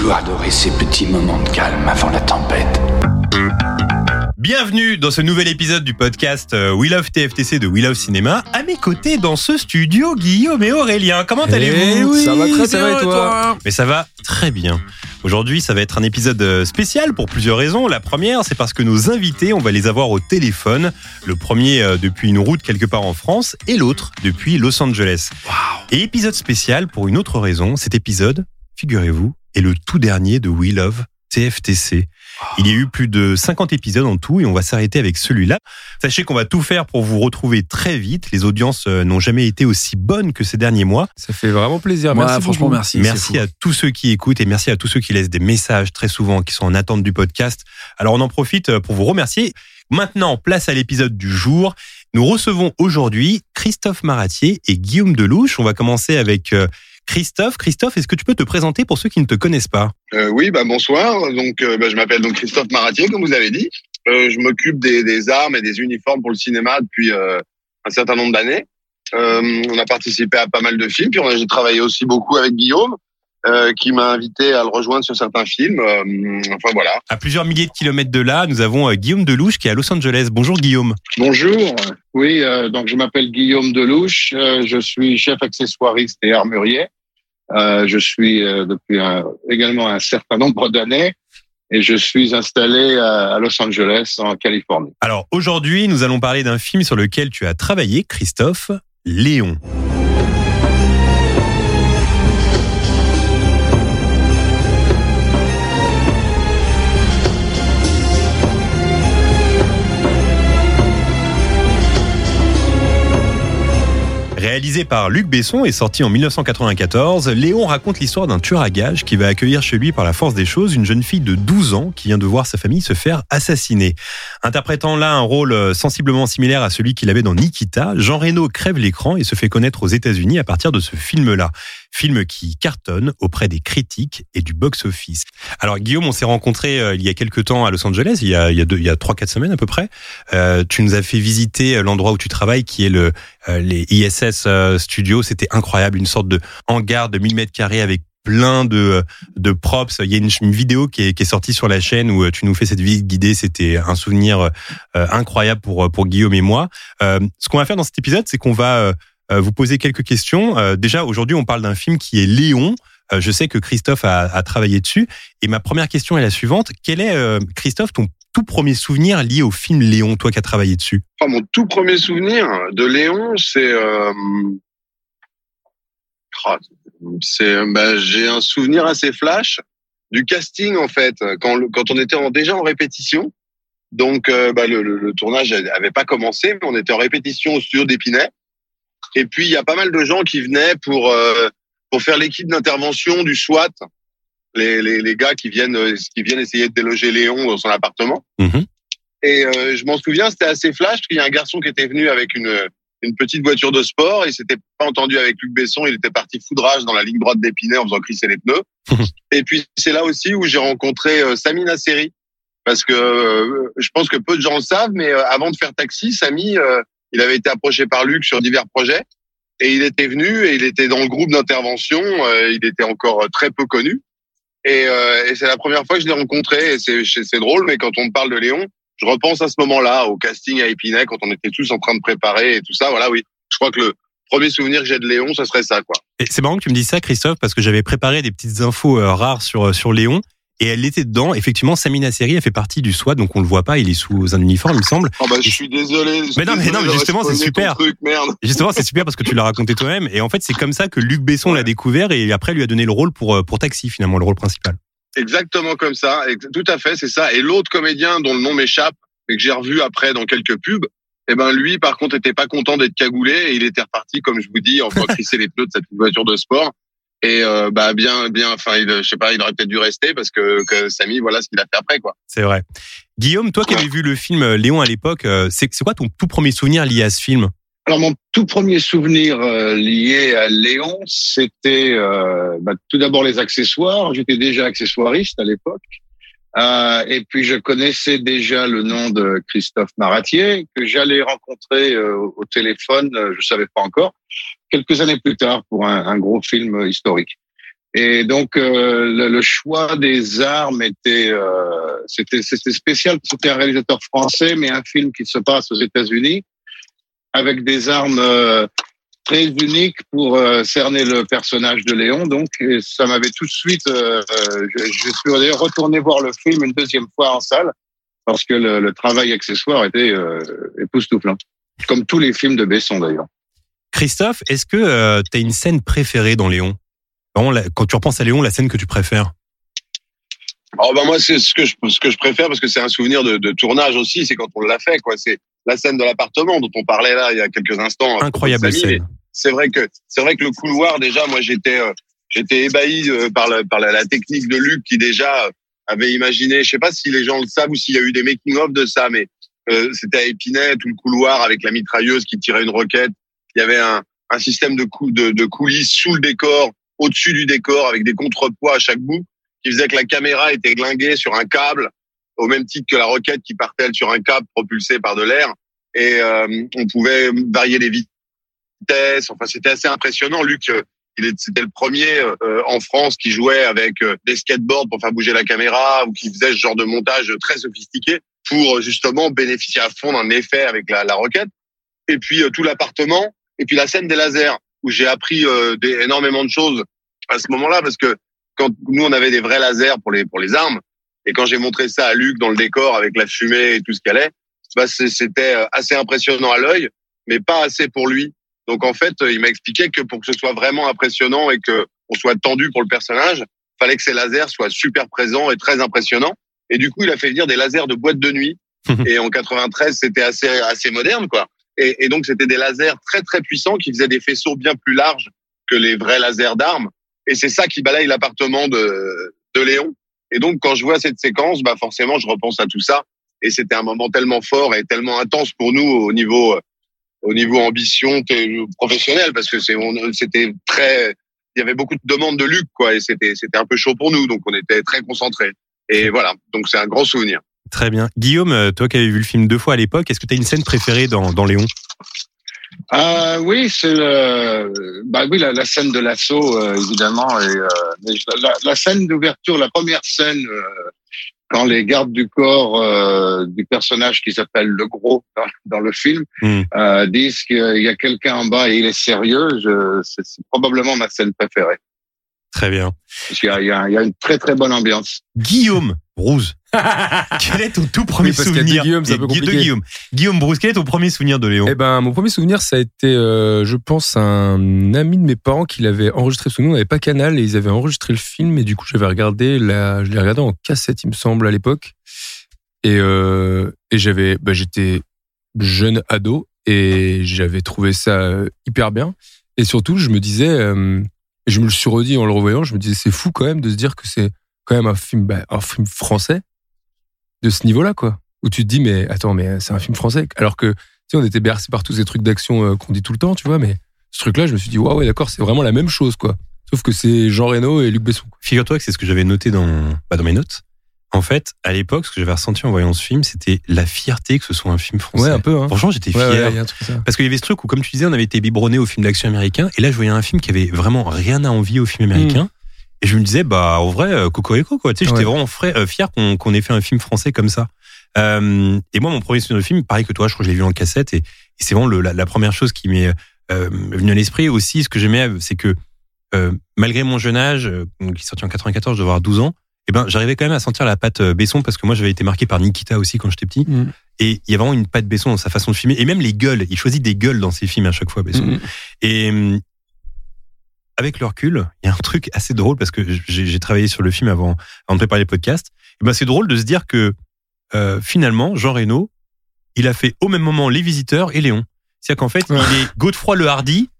Toujours adoré ces petits moments de calme avant la tempête. Bienvenue dans ce nouvel épisode du podcast euh, We Love TFTC de We Love Cinéma. À mes côtés dans ce studio, Guillaume et Aurélien. Comment allez-vous ça va très bien et toi Mais ça va très bien. Aujourd'hui, ça va être un épisode euh, spécial pour plusieurs raisons. La première, c'est parce que nos invités, on va les avoir au téléphone. Le premier euh, depuis une route quelque part en France et l'autre depuis Los Angeles. Et épisode spécial pour une autre raison. Cet épisode, figurez-vous, est le tout dernier de We Love TFTC. Il y a eu plus de 50 épisodes en tout et on va s'arrêter avec celui-là. Sachez qu'on va tout faire pour vous retrouver très vite. Les audiences euh, n'ont jamais été aussi bonnes que ces derniers mois. Ça fait vraiment plaisir. Ouais, merci franchement, beaucoup. merci. Merci à tous ceux qui écoutent et merci à tous ceux qui laissent des messages très souvent, qui sont en attente du podcast. Alors on en profite pour vous remercier. Maintenant, place à l'épisode du jour. Nous recevons aujourd'hui Christophe Maratier et Guillaume Delouche. On va commencer avec euh, Christophe. Christophe, est-ce que tu peux te présenter pour ceux qui ne te connaissent pas Euh, oui, bah bonsoir. Donc, euh, bah, je m'appelle donc Christophe Maratier, comme vous avez dit. Euh, je m'occupe des, des armes et des uniformes pour le cinéma depuis euh, un certain nombre d'années. Euh, on a participé à pas mal de films, puis on a- j'ai travaillé aussi beaucoup avec Guillaume, euh, qui m'a invité à le rejoindre sur certains films. Euh, enfin voilà. À plusieurs milliers de kilomètres de là, nous avons euh, Guillaume Delouche qui est à Los Angeles. Bonjour Guillaume. Bonjour. Oui, euh, donc je m'appelle Guillaume Delouche. euh, je suis chef accessoiriste et armurier. Euh, je suis euh, depuis un- également un certain nombre d'années et je suis installé à, à Los Angeles, en Californie. Alors aujourd'hui, nous allons parler d'un film sur lequel tu as travaillé, Christophe, Léon. Réalisé par Luc Besson et sorti en 1994, Léon raconte l'histoire d'un tueur à gages qui va accueillir chez lui par la force des choses une jeune fille de 12 ans qui vient de voir sa famille se faire assassiner. Interprétant là un rôle euh, sensiblement similaire à celui qu'il avait dans Nikita, Jean Reno crève l'écran et se fait connaître aux États-Unis à partir de ce film-là. Film qui cartonne auprès des critiques et du box-office. Alors Guillaume, on s'est rencontrés euh, il y a quelques temps à Los Angeles, il y a, il y a, deux, il y a 3-4 semaines à peu près. Euh, tu nous as fait visiter l'endroit où tu travailles qui est le, euh, les ISS euh, Studios. C'était incroyable, une sorte de hangar de 1000 mètres carrés avec plein de, de props. Il y a une, vidéo qui est, sortie sur la chaîne où euh, tu nous fais cette visite guidée. C'était un souvenir euh, incroyable pour, pour Guillaume et moi. Euh, ce qu'on va faire dans cet épisode, c'est qu'on va euh, euh, vous poser quelques questions. Euh, déjà, aujourd'hui, on parle d'un film qui est Léon. Euh, je sais que Christophe a, a travaillé dessus. Et ma première question est la suivante. Quel est, euh, Christophe, ton tout premier souvenir lié au film Léon, toi qui as travaillé dessus Oh, mon tout premier souvenir de Léon, c'est euh, ah, bah, j'ai un souvenir assez flash du casting en fait quand quand on était déjà en répétition. Donc euh, bah, le, tournage avait pas commencé, mais on était en répétition au studio d'Épinay. Et puis il y a pas mal de gens qui venaient pour euh, pour faire l'équipe d'intervention du SWAT, les, les les gars qui viennent euh, qui viennent essayer de déloger Léon dans son appartement. Mhm. Et euh, je m'en souviens, c'était assez flash. parce qu'il y a un garçon qui était venu avec une, une petite voiture de sport. Il s'était pas entendu avec Luc Besson. Il était parti foudrage dans la ligne droite d'Épinay en faisant crisser les pneus. et puis c'est là aussi où j'ai rencontré euh, Sami Nasseri. Parce que euh, je pense que peu de gens le savent, mais euh, avant de faire taxi, Sami, euh, il avait été approché par Luc sur divers projets. Et il était venu et il était dans le groupe d'intervention. euh, il était encore très peu connu. Et, euh, et c'est la première fois que je l'ai rencontré. Et c'est drôle, mais quand on parle de Léon, je repense à ce moment-là, au casting à Épinay, quand on était tous en train de préparer et tout ça. Voilà, oui. Je crois que le premier souvenir que j'ai de Léon, ce serait ça, quoi. Et C'est marrant que tu me dises ça, Christophe, parce que j'avais préparé des petites infos euh, rares sur, sur Léon. Et elle était dedans. Effectivement, Samina Seri, elle fait partie du SWAT, donc on le voit pas. Il est sous un uniforme, il me semble. Oh bah, je suis désolé. Mais non, mais non, mais justement, c'est super. Truc, merde. Justement, c'est super parce que tu l'as raconté toi-même. Et en fait, c'est comme ça que Luc Besson l'a découvert et après lui a donné le rôle pour, pour Taxi, finalement, le rôle principal. Exactement comme ça. Tout à fait, c'est ça. Et l'autre comédien dont le nom m'échappe, mais que j'ai revu après dans quelques pubs, eh ben lui, par contre, était pas content d'être cagoulé et il était reparti, comme je vous dis, en crisser les pneus de cette voiture de sport. Et euh, bah bien, bien, enfin, je sais pas, il aurait peut-être dû rester parce que, que Samy, voilà ce qu'il a fait après, quoi. C'est vrai. Guillaume, toi qui avais vu le film euh, Léon à l'époque, euh, c'est quoi ton tout premier souvenir lié à ce film? Alors mon tout premier souvenir lié à Léon, c'était euh, bah, tout d'abord les accessoires. J'étais déjà accessoiriste à l'époque. Euh, et puis je connaissais déjà le nom de Christophe Maratier que j'allais rencontrer euh, au téléphone, euh, je savais pas encore, quelques années plus tard pour un, un gros film historique. Et donc le, le, choix des armes était c'était c'était spécial. C'était un réalisateur français, mais un film qui se passe aux États-Unis avec des armes très unique pour euh, cerner le personnage de Léon. Donc, ça m'avait tout de suite. Euh, euh, je, je, suis d'ailleurs retourné voir le film une deuxième fois en salle parce que le, le travail accessoire était époustouflant, comme tous les films de Besson d'ailleurs. Christophe, est-ce que tu as une scène préférée dans Léon? Quand tu repenses à Léon, la scène que tu préfères? Oh ben moi c'est ce que je ce que je préfère parce que c'est un souvenir de, de tournage aussi c'est quand on l'a fait quoi c'est la scène de l'appartement dont on parlait là il y a quelques instants incroyable scène c'est vrai que c'est vrai que le couloir déjà, moi j'étais euh, j'étais ébahi euh, par la, par la, technique de Luc qui déjà euh, avait imaginé. Je sais pas si les gens le savent ou s'il y a eu des making of de ça, mais c'était à Épinay tout le couloir avec la mitrailleuse qui tirait une roquette. Il y avait un, un système de, cou de, de coulisses sous le décor, au-dessus du décor, avec des contrepoids à chaque bout, qui faisait que la caméra était glinguée sur un câble, au même titre que la roquette qui partait sur un câble propulsé par de l'air. Et on pouvait varier les vitesses Enfin, c'était assez impressionnant. Luc, euh, c'était le premier euh, en France qui jouait avec euh, des skateboards pour faire bouger la caméra ou qui faisait ce genre de montage très sophistiqué pour justement bénéficier à fond d'un effet avec la, la roquette. Et puis tout l'appartement et puis la scène des lasers où j'ai appris des, énormément de choses à ce moment-là parce que quand nous on avait des vrais lasers pour les pour les armes et quand j'ai montré ça à Luc dans le décor avec la fumée et tout ce qu'elle est, bah c'était assez impressionnant à l'œil mais pas assez pour lui donc en fait, il m'a expliqué que pour que ce soit vraiment impressionnant et que on soit tendu pour le personnage, fallait que ces lasers soient super présents et très impressionnants. Et du coup, il a fait venir des lasers de boîte de nuit. et en 93, c'était assez assez moderne, quoi. Et, donc c'était des lasers très très puissants qui faisaient des faisceaux bien plus larges que les vrais lasers d'armes. Et c'est ça qui balaye l'appartement de de Léon. Et donc quand je vois cette séquence, bah forcément, je repense à tout ça. Et c'était un moment tellement fort et tellement intense pour nous au niveau au niveau ambition professionnelle parce que c'est c'était très il y avait beaucoup de demandes de Luc quoi et c'était c'était un peu chaud pour nous donc on était très concentrés et voilà donc c'est un grand souvenir. Très bien. Guillaume, euh, toi qui avais vu le film deux fois à l'époque, est-ce que tu as une scène préférée dans, dans Léon? Euh, Oui, c'est le, bah oui, la, la scène de l'assaut, euh, évidemment. Et, euh, la, la, scène d'ouverture, la première scène, quand les gardes du corps du personnage qui s'appelle le gros dans, dans le film mm. euh, disent qu'il y a quelqu'un en bas et il est sérieux, c'est probablement ma scène préférée. Très bien. Parce qu'il y, y, a une très très bonne ambiance. Guillaume Rouge. quel est ton tout premier souvenir Guillaume, de, Guillaume Guillaume Bruce, quel est ton premier souvenir de Léon Eh ben, mon premier souvenir, ça a été, euh, je pense, un ami de mes parents qui l'avait enregistré. Sous nous, on n'avait pas Canal et ils avaient enregistré le film. Et du coup, j'avais regardé, la, je l'ai regardé en cassette, il me semble, à l'époque. Et, euh, et j'avais, bah, j'étais jeune ado et j'avais trouvé ça hyper bien. Et surtout, je me disais, euh, je me le suis redit en le revoyant, je me disais, c'est fou quand même de se dire que c'est quand même un film, bah, un film français de ce niveau-là, quoi. Où tu te dis, mais attends, mais c'est un film français. Alors que, tu sais, on était bercé par tous ces trucs d'action euh, qu'on dit tout le temps, tu vois, mais ce truc-là, je me suis dit, waouh, ouais, d'accord, c'est vraiment la même chose, quoi. Sauf que c'est Jean Reno et Luc Besson. Figure-toi que c'est ce que j'avais noté dans, bah, dans mes notes. En fait, à l'époque, ce que j'avais ressenti en voyant ce film, c'était la fierté que ce soit un film français. Ouais, un peu. Hein. Franchement, j'étais fier. parce qu'il y avait ce truc où, comme tu disais, on avait été biberonné au film d'action américain. Et là, je voyais un film qui avait vraiment rien à envier au film américain. Mm. Et je me disais, bah, en vrai, euh, Cocorico, quoi. Tu sais, j'étais vraiment euh, fier qu'on ait fait un film français comme ça. Euh, et moi, mon premier souvenir de film, pareil que toi, je crois que je l'ai vu en cassette. Et, et c'est vraiment le, la, la, première chose qui m'est euh, venue à l'esprit. Aussi, ce que j'aimais, c'est que euh, malgré mon jeune âge, qui est sorti en 94, je devais avoir 12 ans, eh ben, j'arrivais quand même à sentir la patte Besson parce que moi, j'avais été marqué par Nikita aussi quand j'étais petit. Mm. Et il y a vraiment une patte Besson dans sa façon de filmer. Et même les gueules. Il choisit des gueules dans ses films à chaque fois, Besson. Mm. Et hum, avec le recul, il y a un truc assez drôle parce que j'ai travaillé sur le film avant, avant de préparer les podcasts. Et ben, c'est drôle de se dire que euh, finalement, Jean Reno, il a fait au même moment Les Visiteurs et Léon. C'est-à-dire qu'en fait, il est Godefroy le Hardy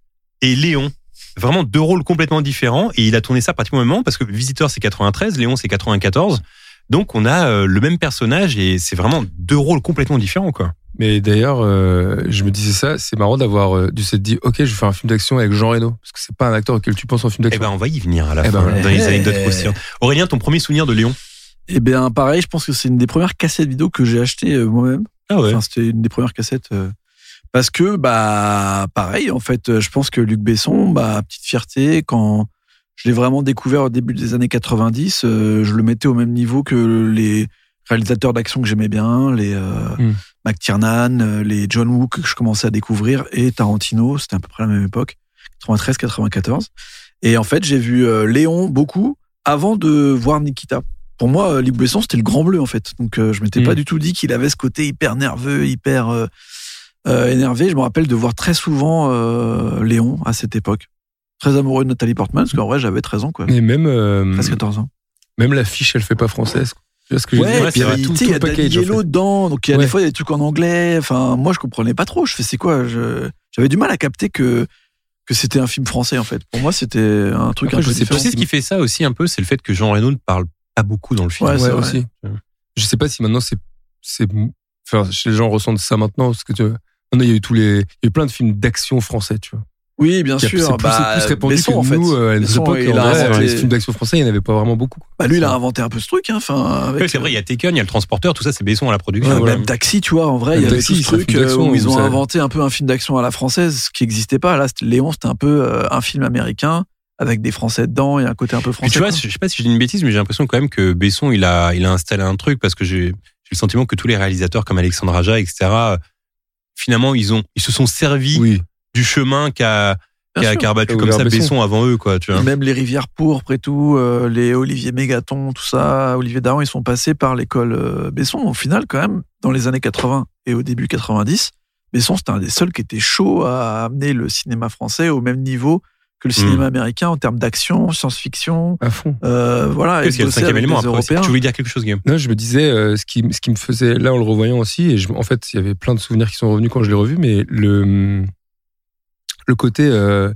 et Léon. Vraiment deux rôles complètement différents. Et il a tourné ça pratiquement au même moment parce que Visiteur c'est 93, Léon c'est 94. Donc on a euh, le même personnage et c'est vraiment deux rôles complètement différents quoi. Mais d'ailleurs, euh, je me disais ça, c'est marrant d'avoir euh, dû s'être dit, ok, je vais faire un film d'action avec Jean Reno, parce que c'est pas un acteur auquel tu penses en film Eh d'action. ben on va y venir à la Eh fin ben, dans les ouais. anecdotes croustillantes. Aurélien, ton premier souvenir de Léon? Eh bien, pareil, je pense que c'est une des premières cassettes vidéo que j'ai achetées euh, moi-même. Ah Enfin, c'était une des premières cassettes. euh, parce que, bah, pareil, en fait, je pense que Luc Besson, bah, petite fierté, quand je l'ai vraiment découvert au début des années 90, euh, je le mettais au même niveau que les réalisateurs d'action que j'aimais bien, les euh, Mm. McTiernan, euh, les John Woo que je commençais à découvrir, et Tarantino, c'était à peu près la même époque, 93-94. Et en fait, j'ai vu euh, Léon beaucoup avant de voir Nikita. Pour moi, Luc Besson, c'était le grand bleu, en fait. Donc, euh, je m'étais Mm. pas du tout dit qu'il avait ce côté hyper nerveux, hyper euh, euh, énervé. Je me rappelle de voir très souvent Léon à cette époque. Très amoureux de Nathalie Portman, parce qu'en vrai, j'avais 13 ans, quoi. Et même, euh, 13-14 ans. même l'affiche, elle fait pas française. Ce que je veux dire Ouais, puis, Il y a tu tout, sais, tout il y a le package. en fait. Dedans, donc il y a Ouais. des fois des trucs en anglais. Enfin, moi, je comprenais pas trop. Je fais, c'est quoi je... J'avais du mal à capter que, que c'était un film français, en fait. Pour moi, c'était un truc Après, un peu je sais pas ce qui fait ça aussi un peu, c'est le fait que Jean Reno ne parle pas beaucoup dans le film. Ouais, Ouais, aussi. Je sais pas si maintenant c'est, c'est, enfin, les gens ressentent ça maintenant, parce que tu vois, maintenant il y a eu tous les, il y a eu plein de films d'action français, tu vois. Oui, bien sûr. C'est plus, Bah, plus répandu Besson, que en fait. nous, euh, à notre Besson, époque, il en a vrai, inventé- les films d'action français, il n'y en avait pas vraiment beaucoup. Bah, lui, il a inventé un peu ce truc. Hein, avec, c'est vrai, il y a Taken, il y a le transporteur, tout ça, c'est Besson à la production. Ouais, voilà. Même Taxi, tu vois, en vrai, il y avait Taxi, tout ce truc euh, où ils où ont ça- inventé un peu un film d'action à la française, ce qui n'existait pas. Là, Léon, c'était un peu euh, un film américain avec des Français dedans et un côté un peu Puis français. tu vois, je sais pas si je dis une bêtise, mais j'ai l'impression quand même que Besson, il a, il a installé un truc parce que j'ai j'ai le sentiment que tous les réalisateurs comme Alexandre Aja, etc., finalement, ils ont, ils se sont servis Oui. Du chemin qu'a, sûr. qu'a battu comme ça Besson. Besson avant eux, quoi, tu vois. Même les Rivières Pourpres et tout, euh, les Olivier Mégaton, tout ça, Olivier Daron, ils sont passés par l'école euh, Besson. Au final, quand même, dans les années 80 et au début 90, Besson, c'était un des seuls qui était chaud à amener le cinéma français au même niveau que le cinéma américain en termes d'action, science-fiction. À fond. Euh, voilà, Parce qu'il y a le cinquième élément après. Tu voulais dire quelque chose, Guillaume Non, je me disais, euh, ce, qui, ce qui me faisait, là, en le revoyant aussi, et je- en fait, il y avait plein de souvenirs qui sont revenus quand je l'ai revu, mais le, le côté, euh,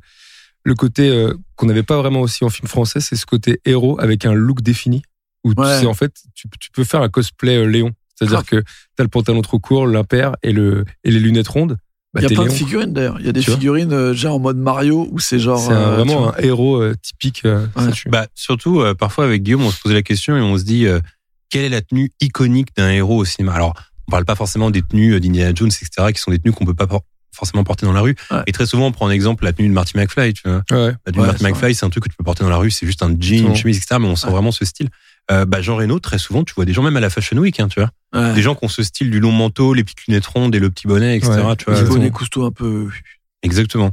le côté euh, qu'on n'avait pas vraiment aussi en film français, c'est ce côté héros avec un look défini, où tu sais, en fait, tu, tu peux faire un cosplay euh, Léon. C'est-à-dire Grave. que tu as le pantalon trop court, l'impair et, le, et les lunettes rondes. Bah, Il y a plein de figurines d'ailleurs. Il y a des figurines euh, déjà en mode Mario où c'est genre. C'est euh, vraiment un héros euh, typique. euh, Ouais. Bah, surtout, euh, parfois avec Guillaume, on se posait la question et on se dit, euh, quelle est la tenue iconique d'un héros au cinéma? Alors, on parle pas forcément des tenues d'Indiana Jones, etc., qui sont des tenues qu'on peut pas forcément porter dans la rue. Ouais. Et très souvent, on prend en exemple la tenue de Marty McFly, tu vois. Ouais. La tenue Ouais, de Marty McFly, c'est un truc que tu peux porter dans la rue, c'est juste un jean, une chemise, etc., mais on sent Ouais. vraiment ce style. Euh, bah, Jean Reno, très souvent, tu vois des gens même à la Fashion Week, hein, tu vois. Ouais. Des gens qui ont ce style du long manteau, les petites lunettes rondes et le petit bonnet, etc., Ouais. tu vois. Les bonnets cousteaux un peu. Exactement.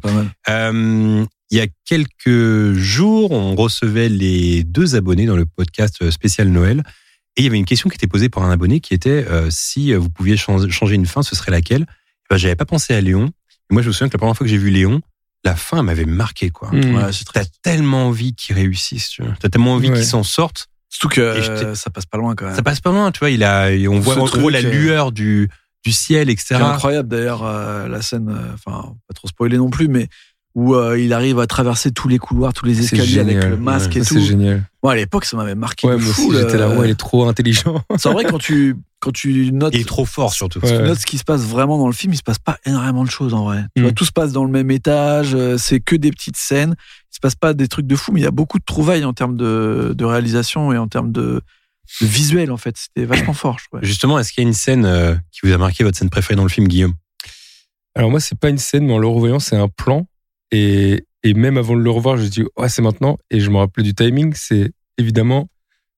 Euh, il y a quelques jours, on recevait les deux abonnés dans le podcast spécial Noël. Et il y avait une question qui était posée par un abonné qui était euh, si vous pouviez changer changer une fin, ce serait laquelle? Ben, J'avais pas pensé à Léon. Et moi, je me souviens que la première fois que j'ai vu Léon, la fin m'avait marqué. quoi. Mmh. Ouais, c'est T'as tellement envie qu'il réussisse. Tu vois. T'as tellement envie Ouais. qu'il s'en sorte. Surtout que euh, ça passe pas loin quand même. Ça passe pas loin, tu vois. Il a, on voit en gros la euh, lueur du, du ciel, etc. C'est incroyable d'ailleurs euh, la scène, euh, enfin pas trop spoiler non plus, mais où euh, il arrive à traverser tous les couloirs, tous les C'est escaliers avec le masque et c'est tout. génial. Moi à l'époque ça m'avait marqué Ouais, de moi fou. aussi, j'étais là, le- ouais, il est trop intelligent. C'est vrai quand tu quand tu notes, Il est trop fort surtout. Ouais. tu notes ce qui se passe vraiment dans le film, il se passe pas énormément de choses en vrai. Tu Mm. vois, tout se passe dans le même étage, euh, c'est que des petites scènes. Il se passe pas des trucs de fou, mais il y a beaucoup de trouvailles en termes de, de réalisation et en termes de, de visuel en fait. C'était vachement fort, je. Justement, est-ce qu'il y a une scène euh, qui vous a marqué, votre scène préférée dans le film, Guillaume? Alors moi, c'est pas une scène, mais en le revoyant, c'est un plan. Et, et même avant de le revoir, je dis, ouais, c'est maintenant. Et je me rappelais du timing. C'est évidemment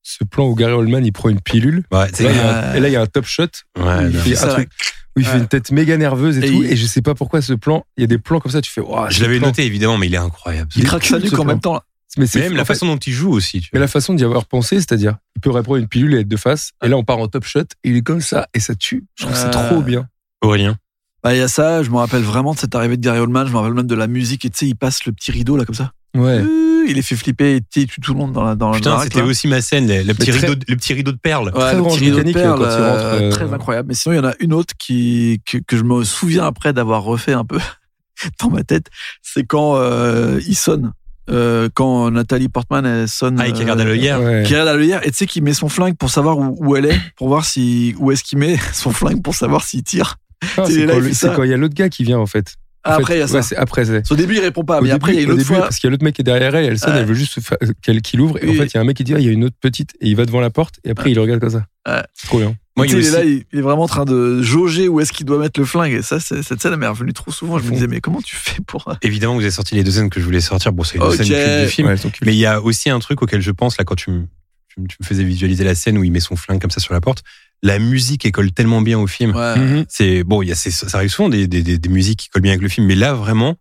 ce plan où Gary Oldman, il prend une pilule. Ouais, Et là, il y a un- et là, il y a un top shot Ouais, il fait un truc où il fait Ouais. une tête méga nerveuse et, Et tout. il- Et je sais pas pourquoi ce plan, il y a des plans comme ça, tu fais, Ouah, Je l'avais noté évidemment, mais il est incroyable. Il craque sa nuque en même temps. Mais c'est Même fou, la fait. façon dont il joue aussi. tu Mais vois. la façon d'y avoir pensé, c'est-à-dire, il peut reprendre une pilule et être de face, et là on part en top shot, et il est comme ça, et ça tue. Je trouve que c'est trop bien. Aurélien. Bah, il y a ça, je me rappelle vraiment de cette arrivée de Gary Oldman, je me rappelle même de la musique, et tu sais, il passe le petit rideau là comme ça. Ouais. Euh, Il les fait flipper, et tu sais, il tue tout le monde dans la dans Putain, c'était aussi ma scène, le, le petit très- rideau, de- le petit rideau de perles. Ouais, Très le petit rideau de mécanique, perles, quand il euh, rentre, euh, Très incroyable. Mais sinon, il y en a une autre qui, que, que je me souviens après d'avoir refait un peu dans ma tête. C'est quand euh, il sonne. Euh, quand Nathalie Portman, elle sonne. Ah, et qui regarde à l'œillère. Ouais. Qui regarde à l'œillère et tu sais qu'il met son flingue pour savoir où, où elle est, pour voir si où est-ce qu'il met son flingue pour savoir s'il tire. Ah, il est C'est quand il il y a l'autre gars qui vient, en fait. En Ah, fait, après, il y a ça. ouais, après. Au début, il répond pas, Au mais début, après, il y a une au autre début, fois. parce qu'il y a l'autre mec qui est derrière elle, elle sonne, Ouais. elle veut juste qu'elle qu'il ouvre, et en fait, il y a un mec qui dit, ah, il y a une autre petite, et il va devant la porte, et après, il le regarde comme ça. Ouais. C'est trop bien. Moi, il il est aussi- là, il, il est vraiment en train de jauger où est-ce qu'il doit mettre le flingue. Et ça, cette scène elle m'est revenue trop souvent. Je me disais, mais comment tu fais pour. Évidemment, vous avez sorti les deux scènes que je voulais sortir. Bon, c'est les deux Ok. scènes cultes du film. Ouais. Mais il y a aussi un truc auquel je pense, là, quand tu me, tu me- tu me faisais visualiser la scène où il met son flingue comme ça sur la porte. La musique, elle colle tellement bien au film. Ouais. Mhm. C'est, bon, il y a, c'est- ça arrive souvent des, des, des, des musiques qui collent bien avec le film. Mais là, vraiment,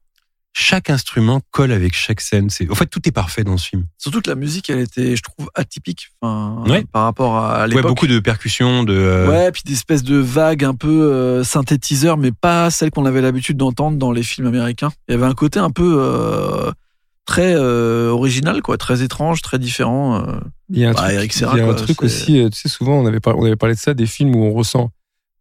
chaque instrument colle avec chaque scène. C'est, en fait, tout est parfait dans ce film. Surtout que la musique, elle était, je trouve, atypique enfin, Ouais. par rapport à Ouais, l'époque. beaucoup de percussions, de, euh, Ouais, puis des espèces de vagues un peu euh, synthétiseurs, mais pas celles qu'on avait l'habitude d'entendre dans les films américains. Il y avait un côté un peu euh, très euh, original, quoi, très étrange, très différent. euh. Il y a un Bah, truc, Eric Serra, il y a un quoi, truc c'est- aussi, euh, tu sais, souvent, on avait, par- on avait parlé de ça, des films où on ressent.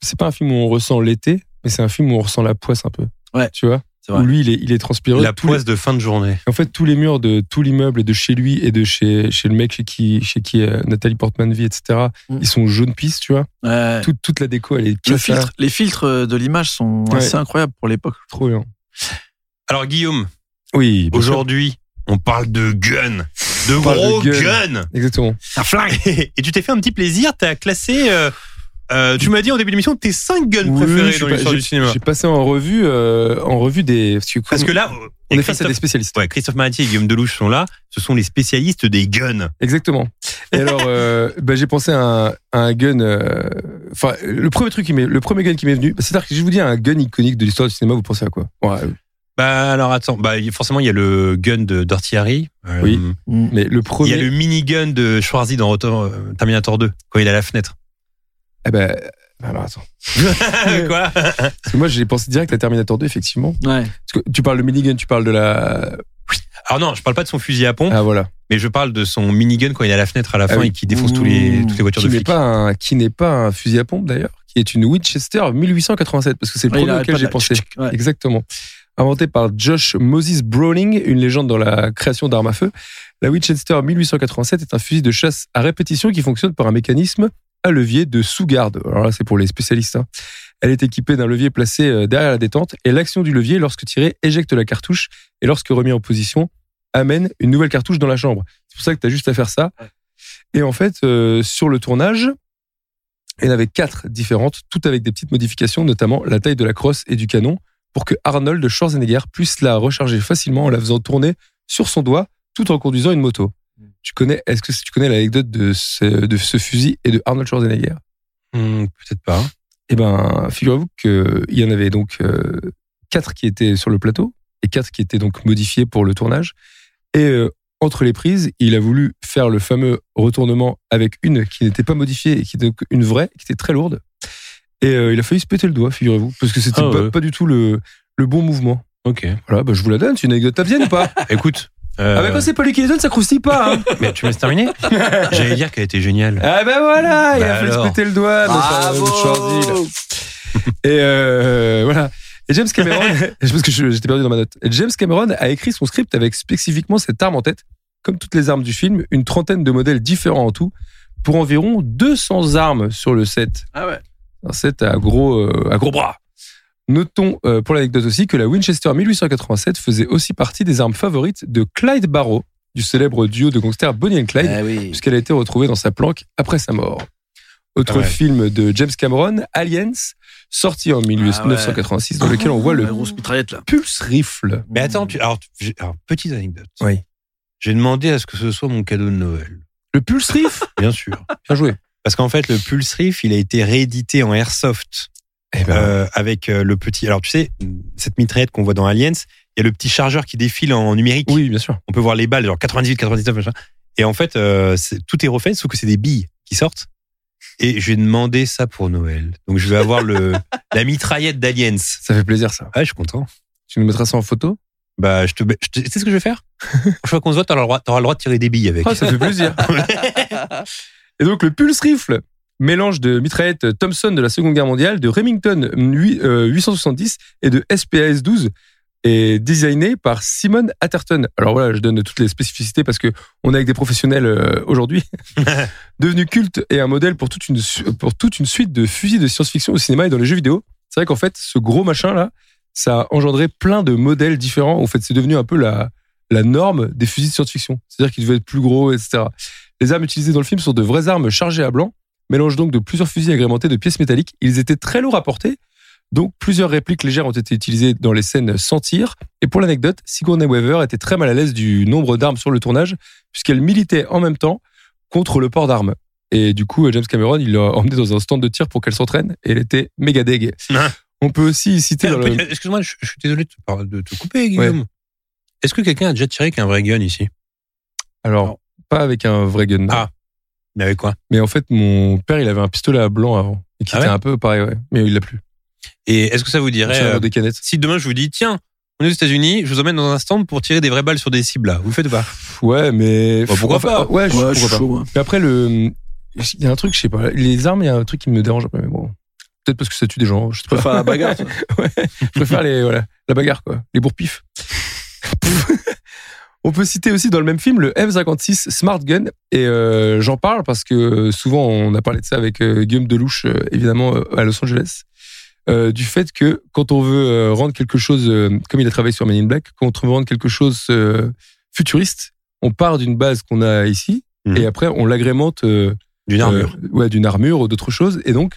C'est pas un film où on ressent l'été, mais c'est un film où on ressent la poisse un peu. Ouais. Tu vois? C'est vrai. Où lui, il est, il est transpiré. la les- poisse de fin de journée. En fait, tous les murs de tout l'immeuble et de chez lui et de chez, chez le mec chez qui, chez qui euh, Nathalie Portman vit, etc., Mm. ils sont jaune pisse, tu vois? Ouais. Toute, toute la déco, elle est Le filtre, les filtres de l'image sont Ouais. assez incroyables pour l'époque. Trop bien. Alors, Guillaume, Oui, aujourd'hui, on parle de gun. De On parle de gros gun. gun. Exactement. Un flingue. Et tu t'es fait un petit plaisir, t'as classé, euh, euh, tu m'as dit en début d'émission, tes 5 guns Oui, préférés dans l'histoire du cinéma. J'ai passé en revue, euh, en revue des. Parce que, Parce comme que là, on est face à des spécialistes. ouais, Christophe Maratier et Guillaume Delouche sont là. Ce sont les spécialistes des guns. Exactement. Et alors, euh, bah, j'ai pensé à un, à un gun. Enfin, le premier truc qui m'est, le premier gun qui m'est venu, c'est-à-dire que je vous dis un gun iconique de l'histoire du cinéma. Vous pensez à quoi? Ouais, Bah alors attends, bah il- forcément il y a le gun de Dirty Harry. Euh, Oui. Mais le Il premier. y a le minigun de Schwarzy dans euh, Terminator 2 quand il est à la fenêtre. Eh ben, alors attends. Quoi? Parce que moi, j'ai pensé direct à Terminator 2, effectivement. Ouais. Parce que tu parles de minigun, tu parles de la. Alors non, je parle pas de son fusil à pompe, Ah voilà. mais je parle de son minigun quand il est à la fenêtre à la Ah fin oui. et qui défonce tous les, toutes les voitures Qui de flics. pas un, qui n'est pas un fusil à pompe d'ailleurs, qui est une Winchester 1887, parce que c'est le Ouais, il premier auquel j'ai pensé. Ouais. Exactement. Inventé par Josh Moses Browning, une légende dans la création d'armes à feu, la Winchester 1887 est un fusil de chasse à répétition qui fonctionne par un mécanisme à levier de sous-garde. Alors là, c'est pour les spécialistes. hein. Elle est équipée d'un levier placé euh, derrière la détente et l'action du levier, lorsque tiré, éjecte la cartouche et lorsque remis en position, amène une nouvelle cartouche dans la chambre. C'est pour ça que tu as juste à faire ça. Et en fait, euh, sur le tournage, il y en avait quatre différentes, toutes avec des petites modifications, notamment la taille de la crosse et du canon, pour que Arnold Schwarzenegger puisse la recharger facilement en la faisant tourner sur son doigt tout en conduisant une moto. Tu connais, est-ce que tu connais l'anecdote de ce, de ce fusil et de Arnold Schwarzenegger? Hmm, Peut-être pas. Eh ben, figurez-vous qu'il y en avait donc euh, quatre qui étaient sur le plateau et quatre qui étaient donc modifiés pour le tournage. Et euh, entre les prises, il a voulu faire le fameux retournement avec une qui n'était pas modifiée et qui était donc une vraie, qui était très lourde. Et euh, il a failli se péter le doigt, figurez-vous, parce que c'était Ah pas, ouais. pas du tout le, le bon mouvement. Ok. Voilà, bah, je vous la donne, c'est une anecdote tapienne ou pas Écoute. euh, Ah bah quand c'est pas lui qui les donne, ça croustille pas. Hein. mais tu me laisses terminer J'allais dire qu'elle était géniale. ah ben voilà, il Bah a fallu se péter le doigt. notre Schwarzy, là. Et euh, voilà. Et James Cameron, je pense que j'étais perdu dans ma note. Et James Cameron a écrit son script avec spécifiquement cette arme en tête, comme toutes les armes du film, une trentaine de modèles différents en tout, pour environ 200 armes sur le set. Ah ouais. Set à gros, euh, à gros bras. Notons euh, pour l'anecdote aussi que la Winchester 1887 faisait aussi partie des armes favorites de Clyde Barrow, du célèbre duo de gangsters Bonnie and Clyde, Ah oui. puisqu'elle a été retrouvée dans sa planque après sa mort. Autre Ah ouais. film de James Cameron, Aliens, sorti en 1986, dans lequel on voit le là. pulse rifle. Mais attends, tu, alors, alors, petite anecdote. Oui. J'ai demandé à ce que ce soit mon cadeau de Noël. Le pulse rifle? Bien sûr. Bien joué. Parce qu'en fait, le Pulse Riff, il a été réédité en airsoft Eh ben, euh, avec euh, le petit. Alors, tu sais, cette mitraillette qu'on voit dans Aliens, il y a le petit chargeur qui défile en numérique. Oui, bien sûr. On peut voir les balles, genre 98, 99, machin. Et en fait, euh, tout est refait, sauf que c'est des billes qui sortent. Et je vais demander ça pour Noël. Donc je vais avoir le la mitraillette d'Aliens. Ça fait plaisir, ça. Ah, je suis content. Tu nous mettras ça en photo? Bah, je te, je te- tu sais ce que je vais faire? Chaque fois qu'on se voit, t'auras le droit, le droit de tirer des billes avec. Ah, ça fait plaisir. Et donc, le Pulse Rifle, mélange de mitraillette Thompson de la Seconde Guerre mondiale, de Remington 8, euh, 870 et de SPAS 12, est designé par Simon Atherton. Alors voilà, je donne toutes les spécificités parce que on est avec des professionnels euh, aujourd'hui, devenu culte et un modèle pour toute une pour toute une suite de fusils de science-fiction au cinéma et dans les jeux vidéo. C'est vrai qu'en fait, ce gros machin là, ça a engendré plein de modèles différents. En fait, c'est devenu un peu la la norme des fusils de science-fiction. C'est-à-dire qu'ils devaient être plus gros, etc. Les armes utilisées dans le film sont de vraies armes chargées à blanc, mélange donc de plusieurs fusils agrémentés de pièces métalliques. Ils étaient très lourds à porter, donc plusieurs répliques légères ont été utilisées dans les scènes sans tir. Et pour l'anecdote, Sigourney Weaver était très mal à l'aise du nombre d'armes sur le tournage, puisqu'elle militait en même temps contre le port d'armes. Et du coup, James Cameron, il l'a emmenée dans un stand de tir pour qu'elle s'entraîne, et elle était méga deg. Ah. On peut aussi citer dans le... Excuse-moi, je, je suis désolé de te, par- de te couper, Guillaume. Est-ce que quelqu'un a déjà tiré avec un vrai gun ici? Alors, pas avec un vrai gun. Ah. Mais avec quoi? Mais en fait, mon père, il avait un pistolet à blanc avant. Et qui Ah était ouais? un peu pareil, ouais. Mais il l'a plus. Et est-ce que ça vous dirait, euh, des canettes. si demain je vous dis, tiens, on est aux États-Unis, je vous emmène dans un stand pour tirer des vraies balles sur des cibles là, vous le faites pas? Ouais, mais. Bah, pourquoi Enfin, pas? Ouais, je- Ouais, je suis pourquoi pas. chaud. hein. Mais après, le. Il y a un truc, je sais pas. Les armes, il y a un truc qui me dérange un peu, mais bon. Peut-être parce que ça tue des gens, je faire la bagarre. toi. ouais, je préfère les, voilà, la bagarre, quoi. Les bourre-pifs. On peut citer aussi dans le même film le M56 Smart Gun. Et euh, j'en parle parce que souvent on a parlé de ça avec euh, Guillaume Delouche, euh, évidemment, euh, à Los Angeles. Euh, du fait que quand on veut euh, rendre quelque chose, euh, comme il a travaillé sur Men in Black, quand on veut rendre quelque chose euh, futuriste, on part d'une base qu'on a ici Mhm. et après on l'agrémente euh, D'une armure. euh, ouais, d'une armure ou d'autres choses. Et donc,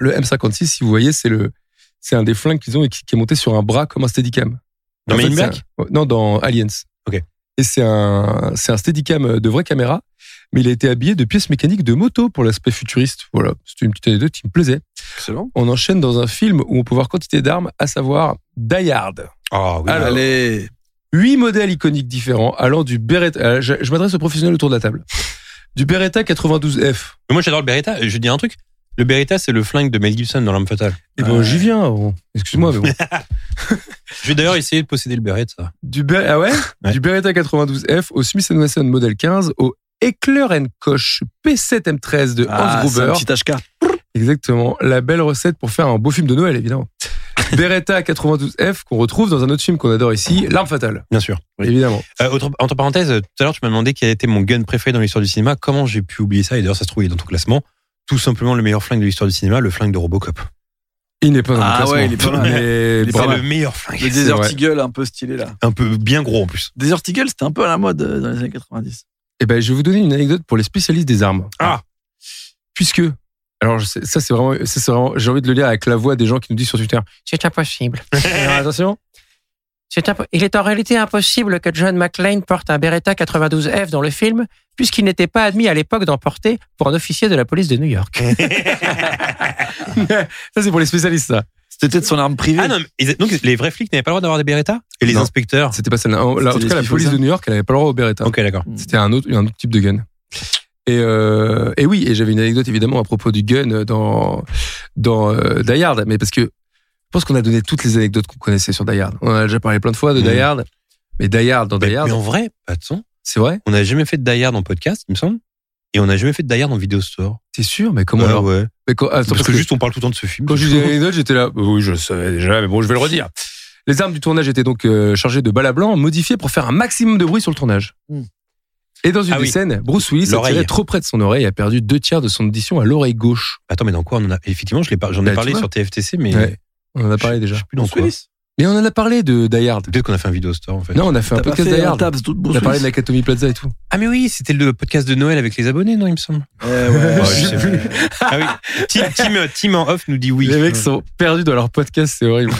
le M56, si vous voyez, c'est le, c'est un des flingues qu'ils ont et qui, qui est monté sur un bras comme un steadicam. Dans fait, Black un- Non, dans Aliens. Ok. Et c'est un, c'est un steadicam de vraie caméra, mais il a été habillé de pièces mécaniques de moto pour l'aspect futuriste. Voilà, c'était une petite anecdote qui me plaisait. Excellent. On enchaîne dans un film où on peut voir quantité d'armes, à savoir Die Hard. Ah oui. Alors, Allez. Huit modèles iconiques différents, allant du Beretta. euh, Je, je m'adresse aux professionnels autour de la table. Du Beretta 92F. Mais moi j'adore le Beretta. Je vais dire un truc. Le Beretta, c'est le flingue de Mel Gibson dans L'Arme Fatale. Eh ben, j'y viens. bon. Excuse-moi, mais bon. Je vais d'ailleurs essayer de posséder le Beretta. Du, Ber- ah ouais? Ouais. du Beretta 92F au Smith Wesson Model 15 au Eckler Koch P7 M13 de Hans Ah, c'est un Gruber. petit HK. Exactement. La belle recette pour faire un beau film de Noël, évidemment. Beretta 92F qu'on retrouve dans un autre film qu'on adore ici, L'arme fatale. Bien sûr. Évidemment. Euh, autre- entre parenthèses, tout à l'heure, tu m'as demandé quel était mon gun préféré dans l'histoire du cinéma. Comment j'ai pu oublier ça? Et d'ailleurs, ça se trouve, il est dans ton classement. Tout simplement le meilleur flingue de l'histoire du cinéma, le flingue de Robocop. Il n'est pas dans Ah le classement. ouais, il est pas. Mais pas C'est le meilleur flingue. Le Desert. Eagle un peu stylé là. Un peu bien gros en plus. Desert Eagle, c'était un peu à la mode euh, dans les années 90. Eh ben, je vais vous donner une anecdote pour les spécialistes des armes. Ah. Puisque, alors je sais- ça c'est vraiment, vraiment, j'ai envie de le lire avec la voix des gens qui nous disent sur Twitter. C'est impossible. Alors, attention. Il est en réalité impossible que John McClane porte un Beretta 92F dans le film, puisqu'il n'était pas admis à l'époque d'en porter pour un officier de la police de New York. ça c'est pour les spécialistes ça. C'était peut-être son arme privée. Ah non, mais donc les vrais flics n'avaient pas le droit d'avoir des Beretta Et les Non. inspecteurs C'était pas celle-là. En, là, en C'était tout cas, la police de New York, elle avait pas le droit au Beretta. Ok, d'accord. C'était un autre, un autre type de gun. Et, euh, et oui, et j'avais une anecdote évidemment à propos du gun dans dans euh, Die Hard, mais parce que pense qu'on a donné toutes les anecdotes qu'on connaissait sur Die Hard. On en a déjà parlé plein de fois de Mhm. Die Hard, mais Die Hard dans Mais, Die Hard, mais en vrai, pas de son. c'est vrai On n'a jamais fait de Die Hard en podcast, il me semble. Et on n'a jamais fait de Die Hard en vidéo store. T'es sûr Mais comment Ouais, alors ouais. Mais quand- attends, Parce, que, juste on parle tout le temps de ce film. Quand je disais l'anecdote, j'étais là. Oui, je le savais déjà, mais bon, je vais le redire. Les armes du tournage étaient donc euh, chargées de balles à blanc, modifiées pour faire un maximum de bruit sur le tournage. Hmm. Et dans une Ah des oui. scènes, Bruce Willis a tiré trop près de son oreille et a perdu deux tiers de son audition à l'oreille gauche. Attends, mais dans quoi on en a Effectivement, je par- j'en ai Bah, parlé sur TFTC, mais Ouais. On en a parlé déjà. je sais plus dans quoi. Mais on en a parlé de Die Hard. Peut-être qu'on a fait un vidéo store en fait. Non, on a fait un pas podcast fait Die un Hard. tabs On a parlé de l'Academy Plaza et tout. Ah mais oui, c'était le podcast de Noël avec les abonnés, non, il me semble. Ouais, ouais. Oh, je sais plus. Ah oui. Tim en off nous dit oui. Les mecs sont perdus dans leur podcast, c'est horrible.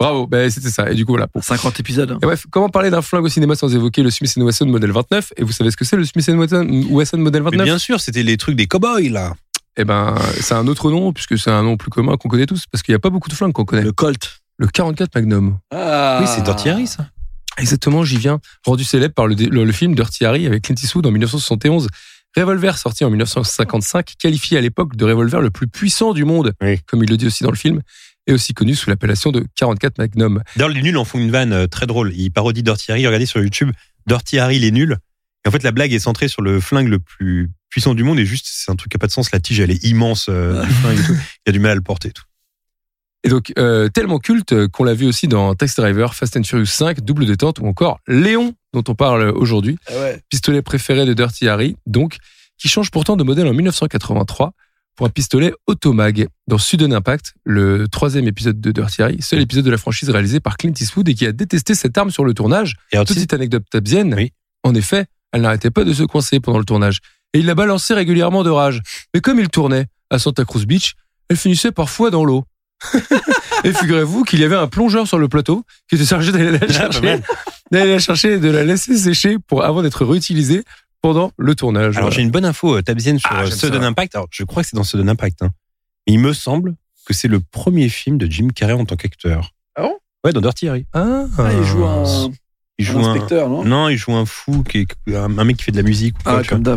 Bravo, ben, c'était ça. Et du coup, voilà. Pour 50 épisodes. hein. Et bref, comment parler d'un flingue au cinéma sans évoquer le Smith Wesson Model 29 Et vous savez ce que c'est le Smith Wesson, Wesson Model Mais 29 bien sûr, c'était les trucs des cowboys là. Eh ben, c'est un autre nom puisque c'est un nom plus commun qu'on connaît tous parce qu'il n'y a pas beaucoup de flingues qu'on connaît. Le Colt. le 44 Magnum. Ah. Oui, c'est Dirty Harry, ça. Exactement, j'y viens. Rendu célèbre par le, le, le film Dirty Harry avec Clint Eastwood en 1971. Revolver, sorti en 1955, qualifié à l'époque de revolver le plus puissant du monde, Oui. comme il le dit aussi dans le film, et aussi connu sous l'appellation de 44 Magnum. D'ailleurs, les nuls en font une vanne euh, très drôle. Ils parodient Dirty Harry. Regardez sur YouTube, Dirty Harry, les nuls. Et en fait, la blague est centrée sur le flingue le plus puissant du monde et juste, c'est un truc qui n'a pas de sens. La tige, elle est immense euh, et tout. Il y a du mal à le porter et tout. Et donc, euh, tellement culte qu'on l'a vu aussi dans Taxi Driver, Fast and Furious 5, Double Détente ou encore Léon, dont on parle aujourd'hui. Ah ouais. pistolet préféré de Dirty Harry, donc, qui change pourtant de modèle en 1983 pour un pistolet Automag dans Sudden Impact, le troisième épisode de Dirty Harry, seul épisode de la franchise réalisé par Clint Eastwood et qui a détesté cette arme sur le tournage. Et Petite anecdote tabzienne, Oui. en effet, elle n'arrêtait pas de se coincer pendant le tournage. Et il la balançait régulièrement de rage. Mais comme il tournait à Santa Cruz Beach, elle finissait parfois dans l'eau. et figurez-vous qu'il y avait un plongeur sur le plateau qui était chargé d'aller la pas chercher, d'aller la chercher et de la laisser sécher pour, avant d'être réutilisée pendant le tournage. Alors Voilà. j'ai une bonne info, euh, Tabzienne, sur Ah, euh, j'aime Sudden ça. Impact. Alors je crois que c'est dans Sudden Impact. Hein. Il me semble que c'est le premier film de Jim Carrey en tant qu'acteur. Ah bon? Ouais, dans Dirty Harry. Ah, Ah, il joue un, Il joue un, inspecteur, non? Non, il joue un fou, qui est, un, mec qui fait de la musique. Ou quoi, Ah, comme ouais.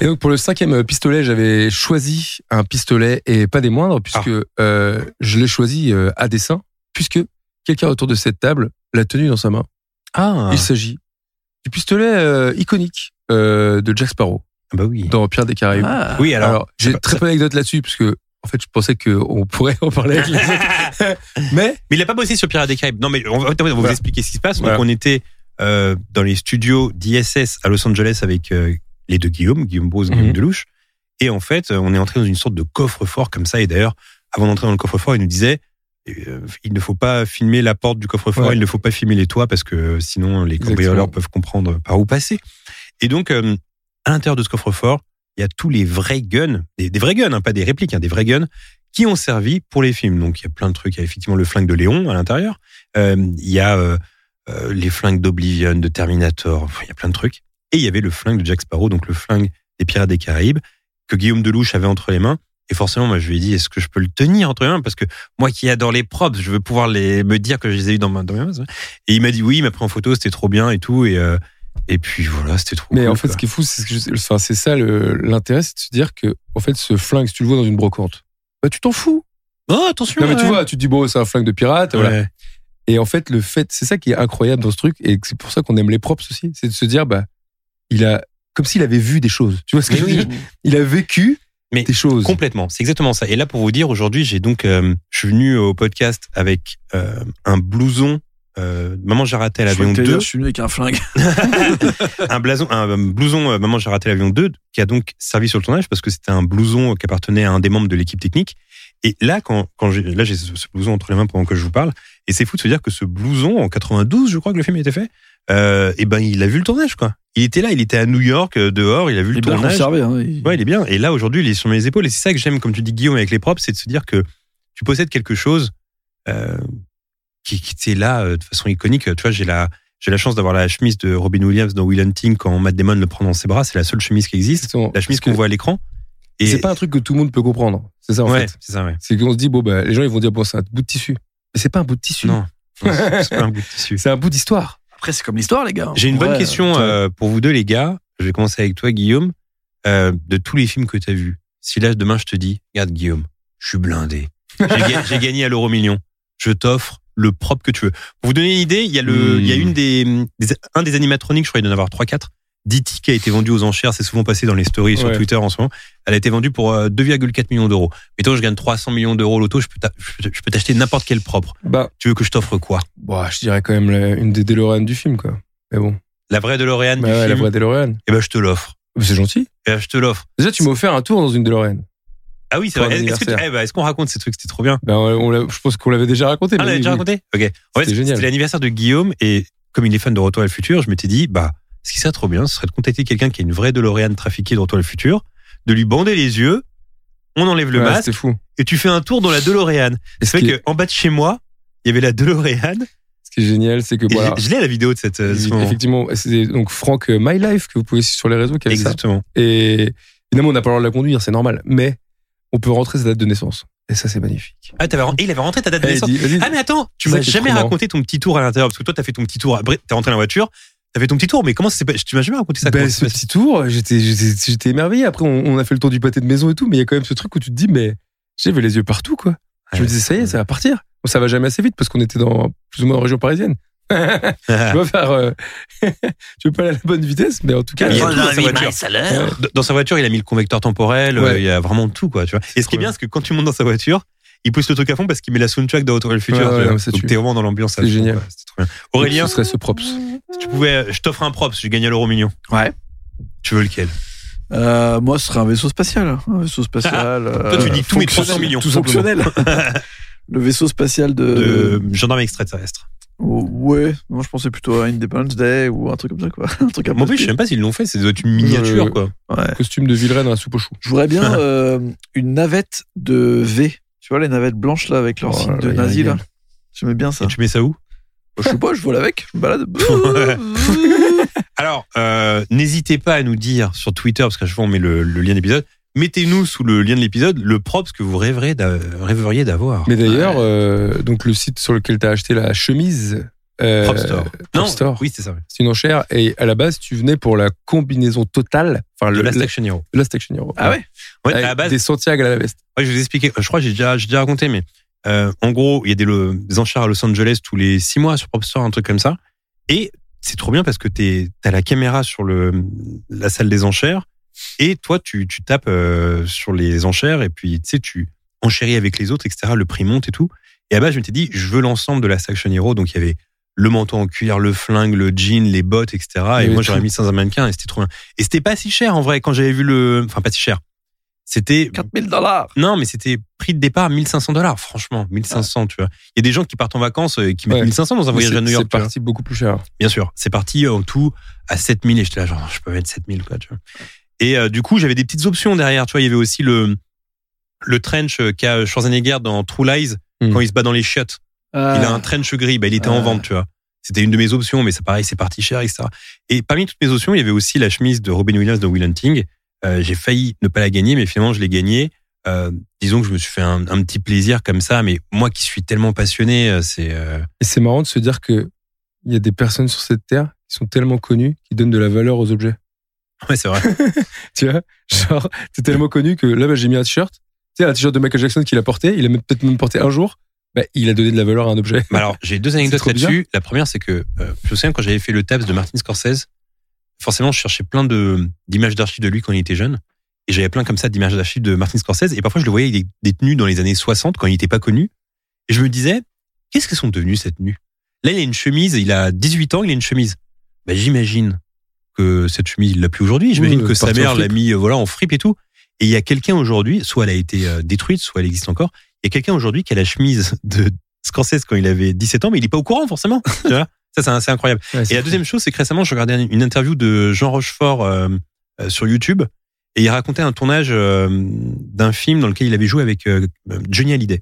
Et donc pour le cinquième euh, pistolet, j'avais choisi un pistolet et pas des moindres puisque euh, je l'ai choisi euh, à dessein puisque quelqu'un autour de cette table l'a tenu dans sa main. Ah, Il s'agit du pistolet euh, iconique euh, de Jack Sparrow bah oui. dans Pierre des Caraïbes. Ah. Oui, alors. Alors, j'ai très peu d'anecdotes là-dessus parce que en fait je pensais qu'on pourrait en parler avec les autres. Mais Mais il a pas bossé sur Pirates des Caraïbes. Non, mais on va, on va vous Voilà. expliquer ce qui se passe. Voilà. Donc, on était euh, dans les studios d'ISS à Los Angeles avec euh, les deux Guillaume, Guillaume Bose, Guillaume Mhm. Delouche. Et en fait, on est entré dans une sorte de coffre-fort comme ça. Et d'ailleurs, avant d'entrer dans le coffre-fort, il nous disait euh, il ne faut pas filmer la porte du coffre-fort, Ouais. il ne faut pas filmer les toits parce que sinon les cambrioleurs peuvent comprendre par où passer. Et donc, à l'intérieur de ce coffre-fort, il y a tous les vrais guns, des, vrais guns, hein, pas des répliques, hein, des vrais guns qui ont servi pour les films. Donc il y a plein de trucs. Il y a effectivement le flingue de Léon à l'intérieur. Euh, il y a euh, euh, les flingues d'Oblivion, de Terminator. Il y a plein de trucs. Et il y avait le flingue de Jack Sparrow, donc le flingue des Pirates des Caraïbes que Guillaume Delouche avait entre les mains. Et forcément, moi, je lui ai dit, est-ce que je peux le tenir entre les mains? Parce que moi qui adore les props, je veux pouvoir les, me dire que je les ai eu dans, ma, dans mes mains. Et il m'a dit oui, il m'a pris en photo, c'était trop bien et tout. Et, et puis voilà, c'était trop mais cool, en fait quoi. ce qui est fou c'est que je- enfin, c'est ça l'intérêt c'est de se dire que en fait ce flingue si tu le vois dans une brocante bah tu t'en fous. Oh, attention Non mais tu vois tu te dis bon c'est un flingue de pirate voilà. Et en fait, le fait, c'est ça qui est incroyable dans ce truc, et c'est pour ça qu'on aime les props aussi, c'est de se dire, bah, il a, comme s'il avait vu des choses. Tu vois ce que Mais je veux oui. dire? Il a vécu Mais des choses. Complètement, c'est exactement ça. Et là, pour vous dire, aujourd'hui, j'ai donc, euh, je suis venu au podcast avec euh, un blouson. Euh, Maman, j'ai raté l'avion que t'allais 2. dire, Je suis venu avec un flingue. un, blason, un blouson Maman, j'ai raté l'avion 2 qui a donc servi sur le tournage parce que c'était un blouson qui appartenait à un des membres de l'équipe technique. Et là, quand, quand j'ai, là, j'ai ce, ce blouson entre les mains pendant que je vous parle. Et c'est fou de se dire que ce blouson, en 92, je crois que le film a été fait, euh, et ben, il a vu le tournage, quoi. Il était là, il était à New York, euh, dehors, il a vu Il le est bien tournage. conservé. Hein. Il- Ouais, il est bien. Et là, aujourd'hui, il est sur mes épaules. Et c'est ça que j'aime, comme tu dis, Guillaume, avec les props, c'est de se dire que tu possèdes quelque chose euh, qui, qui était là euh, de façon iconique. Tu vois, j'ai la, j'ai la chance d'avoir la chemise de Robin Williams dans Will Hunting quand Matt Damon le prend dans ses bras. C'est la seule chemise qui existe. Exactement. La chemise qu'on voit à l'écran. Et C'est pas un truc que tout le monde peut comprendre. C'est ça, en ouais, fait. c'est ça, ouais. C'est qu'on se dit, bon, bah, les gens, ils vont dire, bon, c'est un bout de tissu. Mais c'est pas un bout de tissu. Non, non, c'est pas un bout de tissu. C'est un bout d'histoire. Après, c'est comme l'histoire, les gars. J'ai une bonne question euh, euh, pour vous deux, les gars. Je vais commencer avec toi, Guillaume. Euh, de tous les films que tu as vus, si là, demain, je te dis, regarde, Guillaume, je suis blindé. J'ai ga- j'ai gagné à l'euro million. Je t'offre le propre que tu veux. Pour vous donner une idée, il y a, le, Hmm. il y a une des, des- un des animatroniques, je crois, il doit y en avoir 3-4. D'E.T. qui a été vendu aux enchères, c'est souvent passé dans les stories sur. Twitter en ce moment. Elle a été vendue pour euh, 2,4 millions d'euros. Mais toi, je gagne 300 millions d'euros au loto, je peux t'acheter n'importe quel propre. Bah, Tu veux que je t'offre quoi? Bah, je dirais quand même la- une des DeLorean du film, quoi. Mais bon. La vraie DeLorean Bah du ouais, la film? vraie DeLorean. Eh ben, je te l'offre. C'est gentil. Eh ben, je te l'offre. Déjà, tu m'as offert un tour dans une DeLorean. Ah oui, c'est vrai. Est-ce eh ben, est-ce qu'on raconte ces trucs? C'était trop bien. Ben, on je pense qu'on l'avait déjà raconté. Ah, on mais l'a oui, déjà raconté? Ok. En fait, C'était génial. c'était l'anniversaire de Guillaume et comme il est fan de Retour à le futur, je m'étais dit, bah, ce qui serait trop bien, ce serait de contacter quelqu'un qui a une vraie DeLorean trafiquée de Retour à le futur, de lui bander les yeux, on enlève le Ouais, masque fou. et tu fais un tour dans la DeLorean. C'est vrai qu'en bas de chez moi, il y avait la DeLorean. Ce qui est génial, c'est que Et voilà. je l'ai la vidéo de cette. euh, ce. Effectivement, c'est donc Franck euh, My Life que vous pouvez suivre sur les réseaux qui avait ça. Exactement. Et évidemment, on n'a pas le droit de la conduire, c'est normal. Mais on peut rentrer sa date de naissance. Et ça, c'est magnifique. Ah, il avait rentré ta date de naissance. Ah, mais attends, tu m'as jamais raconté ton petit tour à l'intérieur, parce que toi, t'as fait ton petit tour, t'es rentré dans la voiture, t'as fait ton petit tour, mais comment ça s'est passé Tu m'as jamais raconté ça Ben, ce petit tour, j'étais, émerveillé. Après, on, on a fait le tour du pâté de maison et tout, mais il y a quand même ce truc où tu te dis, mais j'avais les yeux partout, quoi. Je me disais, ça y est, ça va partir. Bon, ça va jamais assez vite parce qu'on était dans plus ou moins en région parisienne. Je vais faire, euh, je pas aller à la bonne vitesse, mais en tout cas, Il y a euh, tout dans sa voiture. Dans- sa voiture, il a mis le convecteur temporel, Ouais. euh, il y a vraiment tout, quoi, tu vois. Et ce qui est bien, c'est que quand tu montes dans sa voiture, il pousse le truc à fond parce qu'il met la soundtrack de Retour vers le futur. Ouais, tu Donc t'es vraiment dans l'ambiance. à C'est génial. quoi. C'était trop bien. Aurélien, ce serait ce props. si tu pouvais, je t'offre un props, j'ai gagné l'euro million. Ouais. Tu veux lequel? Euh, moi, ce serait un vaisseau spatial. Un vaisseau spatial. euh, Toi, tu dis tous mes fonctionnel, 300 millions. Tout fonctionnel. le vaisseau spatial de. De gendarme extraterrestre. Oh, ouais. Moi, je pensais plutôt à Independence Day ou un truc comme ça, quoi. Un truc un peu Moi, en plus, je sais même pas s'ils l'ont fait, c'est doit être une miniature, Euh, quoi. Ouais. Costume de Villeray dans la soupe aux choux. Je voudrais bien euh, une navette de V. Tu vois, les navettes blanches, là, avec leur Oh, signe là, de il y a nazi, là. J'aimais bien ça. Et tu mets ça où? Je sais pas, je vole avec, je me balade. Alors, euh, n'hésitez pas à nous dire sur Twitter, parce qu'à chaque fois on met le, le lien d'épisode, mettez-nous sous le lien de l'épisode le props que vous rêverez d'a- rêveriez d'avoir. Mais d'ailleurs, euh, donc le site sur lequel tu as acheté la chemise. euh, Prop Store. Prop Non, Store. oui, c'est ça. C'est une enchère et à la base, tu venais pour la combinaison totale. Enfin, Le Last la- Action Hero. Last Action Hero. Ah ouais? Ouais, à la base, Des Santiago à la veste. ouais, je vais vous expliquer. Je crois que j'ai déjà, j'ai déjà raconté, mais euh, en gros, il y a des, le- des enchères à Los Angeles tous les six mois sur Prop Store, un truc comme ça. Et c'est trop bien parce que tu as la caméra sur le, la salle des enchères et toi, tu, tu tapes euh, sur les enchères et puis tu sais, tu enchéris avec les autres, etc. Le prix monte et tout. Et à base, je m'étais dit, je veux l'ensemble de la Action Hero. Donc, il y avait le manteau en cuir, le flingue, le jean, les bottes, etc. Et avait moi, j'aurais mis ça dans un mannequin et c'était trop bien. Et c'était pas si cher en vrai quand j'avais vu le. Enfin, pas si cher. C'était 4000 dollars. non, mais c'était prix de départ 1500 dollars, franchement, 1500, tu vois. Il y a des gens qui partent en vacances et qui mettent Ouais. 1500 dans un voyage à New York. C'est parti beaucoup plus cher. Bien sûr, c'est parti en tout à 7000 et j'étais là genre je peux mettre 7000 quoi, tu vois. Et euh, du coup, j'avais des petites options derrière, tu vois, il y avait aussi le le trench euh, qu'a Schwarzenegger dans True Lies Mm. quand il se bat dans les chiottes. Il a un trench gris, bah, il était en Ah. vente, tu vois. C'était une de mes options, mais c'est pareil, c'est parti cher, etc. Et parmi toutes mes options, il y avait aussi la chemise de Robin Williams de Will Hunting. Euh, j'ai failli ne pas la gagner, mais finalement, je l'ai gagnée. Euh, disons que je me suis fait un, un petit plaisir comme ça, mais moi qui suis tellement passionné, c'est euh, Et c'est marrant de se dire que il y a des personnes sur cette terre qui sont tellement connues qui donnent de la valeur aux objets. Ouais, c'est vrai. Tu vois Genre, t'es tellement connu que là, bah, j'ai mis un t-shirt. Tu sais, un t-shirt de Michael Jackson qu'il a porté. Il a peut-être même porté un jour. Bah, il a donné de la valeur à un objet. Bah alors, j'ai deux anecdotes là-dessus. La première, c'est que euh, je me souviens quand j'avais fait le tabs de Martin Scorsese, forcément, je cherchais plein d'images d'archives de lui quand il était jeune. Et j'avais plein comme ça d'images d'archives de Martin Scorsese. Et parfois, je le voyais des, des tenues dans les années 60 quand il n'était pas connu. Et je me disais, qu'est-ce que sont devenues cette tenue Là, il a une chemise, il a 18 ans, il a une chemise. Bah, j'imagine que cette chemise, il l'a plus aujourd'hui. J'imagine Oui, que sa mère l'a mis euh, voilà, en fripe et tout. Et il y a quelqu'un aujourd'hui, soit elle a été euh, détruite, soit elle existe encore. Il y a quelqu'un aujourd'hui qui a la chemise de Scorsese quand il avait 17 ans, mais il est pas au courant forcément. tu vois ça, c'est incroyable. Ouais, Et la deuxième chose, c'est que récemment, je regardais une interview de Jean Rochefort euh, euh, sur YouTube et il racontait un tournage euh, d'un film dans lequel il avait joué avec Johnny Hallyday.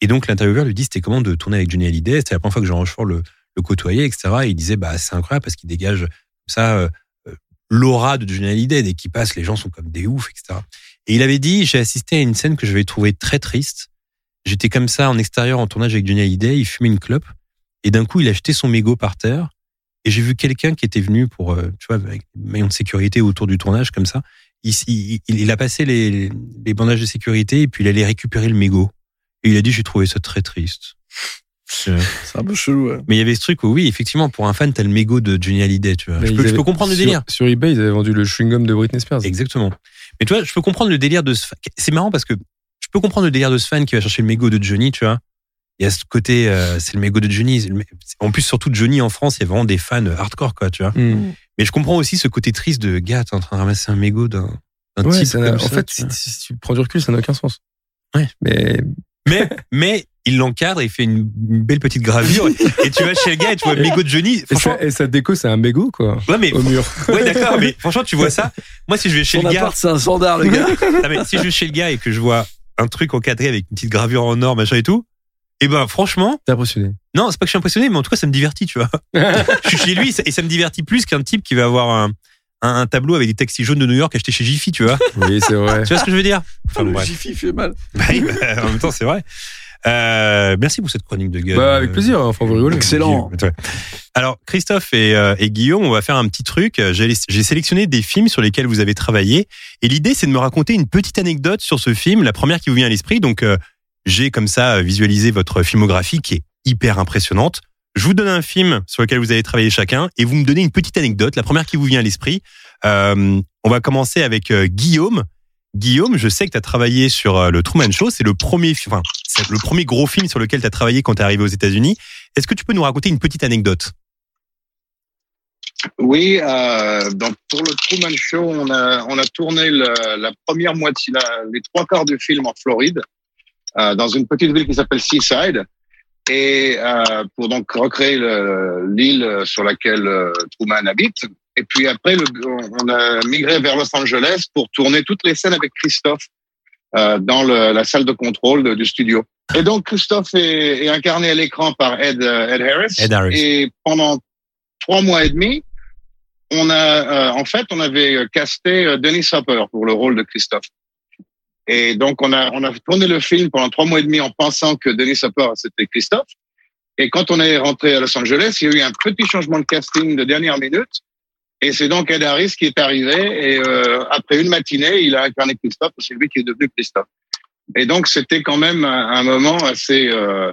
Et donc l'intervieweur lui dit c'était comment de tourner avec Johnny Hallyday? C'était la première fois que Jean Rochefort le, le côtoyait, etc. Et il disait bah c'est incroyable parce qu'il dégage ça euh, euh, l'aura de Johnny Hallyday. Dès qu'il passe, les gens sont comme des oufs, etc. Et il avait dit j'ai assisté à une scène que je vais trouver très triste. J'étais comme ça en extérieur en tournage avec Johnny Hallyday. Il fumait une clope et d'un coup il a jeté son mégot par terre. Et j'ai vu quelqu'un qui était venu pour, euh, tu vois, avec des maillons de sécurité autour du tournage comme ça. Il, il, il a passé les, les bandages de sécurité et puis il allait récupérer le mégot. Et il a dit, j'ai trouvé ça très triste. C'est un peu chelou, ouais. Mais il y avait ce truc où, oui, effectivement, pour un fan, t'as le mégot de Johnny Hallyday, tu vois. Je peux, je avaient- peux comprendre le délire. Sur, eBay, ils avaient vendu le chewing-gum de Britney Spears. Exactement. Mais tu vois, je peux comprendre le délire de ce fan. C'est marrant parce que je peux comprendre le délire de ce fan qui va chercher le mégot de Johnny, tu vois. Il y a ce côté, euh, c'est le mégot de Johnny. En plus, surtout Johnny en France, il y a vraiment des fans hardcore, quoi, tu vois. Hmm. Mais je comprends aussi ce côté triste de gars, t'es en train de ramasser un mégot d'un Ouais, type comme en ça, fait, tu si, vois. si tu prends du recul, ça n'a aucun sens. Ouais. Mais Mais, mais il l'encadre, il fait une, une belle petite gravure et, tu vas chez le gars et tu vois le mégot de Johnny. et Franchement, sa, et sa déco, c'est un mégot, quoi. ouais, mais, Au mur. ouais, d'accord, mais franchement, tu vois ça. Moi, si je vais chez Son le gars, c'est un standard, le gars. non, mais si je vais chez le gars et que je vois un truc encadré avec une petite gravure en or, machin et tout, et ben, franchement, T'es impressionné. non, c'est pas que je suis impressionné, mais en tout cas, ça me divertit, tu vois. je suis chez lui et ça, et ça me divertit plus qu'un type qui va avoir un, un, un tableau avec des taxis jaunes de New York achetés chez Jiffy, tu vois. Oui, c'est vrai. tu vois ce que je veux dire? Enfin, le. Jiffy fait mal. Bah bah, en même temps, c'est vrai. Euh, merci pour cette chronique de gueule. Bah, avec plaisir, enfin, vous rigolez. Excellent. Alors, Christophe et, euh, et Guillaume, on va faire un petit truc. J'ai j'ai sélectionné des films sur lesquels vous avez travaillé. Et l'idée, c'est de me raconter une petite anecdote sur ce film, la première qui vous vient à l'esprit. Donc, euh, j'ai comme ça visualisé votre filmographie qui est hyper impressionnante. Je vous donne un film sur lequel vous avez travaillé chacun et vous me donnez une petite anecdote, la première qui vous vient à l'esprit. Euh, on va commencer avec euh, Guillaume. Guillaume, je sais que tu as travaillé sur euh, le Truman Show. C'est le premier, fi- enfin, c'est le premier gros film sur lequel tu as travaillé quand tu es arrivé aux États-Unis. Est-ce que tu peux nous raconter une petite anecdote? Oui, euh, donc pour le Truman Show, on a, on a tourné le- la première moitié, les trois quarts du film en Floride, euh, dans une petite ville qui s'appelle Seaside, et euh, pour donc recréer le- l'île sur laquelle euh, Truman habite. Et puis après, le, on a migré vers Los Angeles pour tourner toutes les scènes avec Christophe euh, dans le- la salle de contrôle de- du studio. Et donc Christophe est, est incarné à l'écran par Ed, euh, Ed Harris. Ed Harris. Et pendant trois mois et demi, on a, euh, en fait, on avait casté euh, Dennis Hopper pour le rôle de Christophe. Et donc, on a, on a tourné le film pendant trois mois et demi en pensant que Dennis Hopper, c'était Christophe. Et quand on est rentré à Los Angeles, il y a eu un petit changement de casting de dernière minute. Et c'est donc Ed Harris qui est arrivé. Et euh, après une matinée, il a incarné Christophe. C'est lui qui est devenu Christophe. Et donc, c'était quand même un, moment assez euh,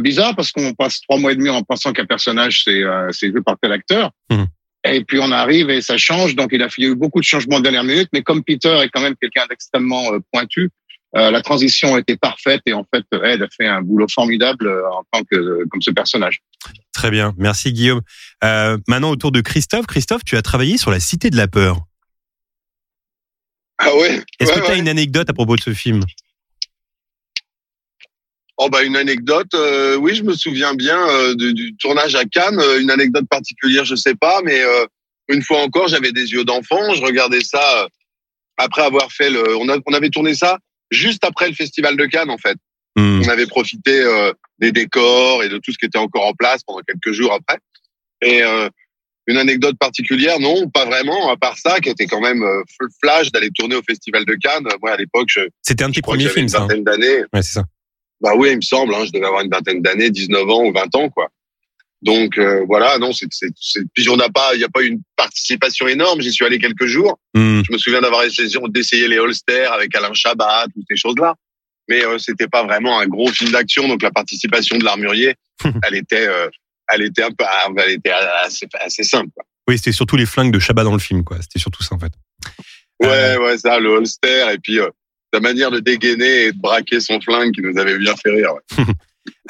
bizarre parce qu'on passe trois mois et demi en pensant qu'un personnage, c'est euh, joué par tel acteur. Mhm. Et puis on arrive et ça change. Donc il a il y a eu beaucoup de changements de dernière minute, mais comme Peter est quand même quelqu'un d'extrêmement euh, pointu, euh, la transition était parfaite et en fait Ed a fait un boulot formidable euh, en tant que comme ce personnage. Très bien, merci Guillaume. Euh, maintenant, autour de Christophe. Christophe, tu as travaillé sur La Cité de la Peur. Ah ouais Est-ce Ouais, que tu as ouais. une anecdote à propos de ce film? Oh bah une anecdote, euh, oui, je me souviens bien euh, du, du tournage à Cannes. Euh, Une anecdote particulière, je sais pas, mais euh, une fois encore, j'avais des yeux d'enfant. Je regardais ça après avoir fait le. On, a- on avait tourné ça juste après le festival de Cannes, en fait. Hmm. On avait profité des décors et de tout ce qui était encore en place pendant quelques jours après. Et une anecdote particulière, non, pas vraiment, à part ça, qui était quand même flash d'aller tourner au festival de Cannes. Moi, à l'époque, je, C'était un de tes premiers films, une ça. hein d'années. Ouais, c'est ça. Bah oui, il me semble. Hein, je devais avoir une vingtaine d'années, 19 ans ou 20 ans, quoi. Donc euh, voilà, non, c'est, c'est, c'est... puis on n'a pas, il n'y a pas eu une participation énorme. J'y suis allé quelques jours. Hmm. Je me souviens d'avoir essayé d'essayer les Holster avec Alain Chabat, toutes ces choses-là. Mais euh, c'était pas vraiment un gros film d'action, donc la participation de l'armurier, elle était, euh, elle était un peu, ah, elle était assez, assez simple. Quoi. Oui, c'était surtout les flingues de Chabat dans le film, quoi. C'était surtout ça, en fait. Ouais, Euh. ouais, ça, le Holster et puis euh, sa manière de dégainer et de braquer son flingue qui nous avait bien fait rire. Ouais.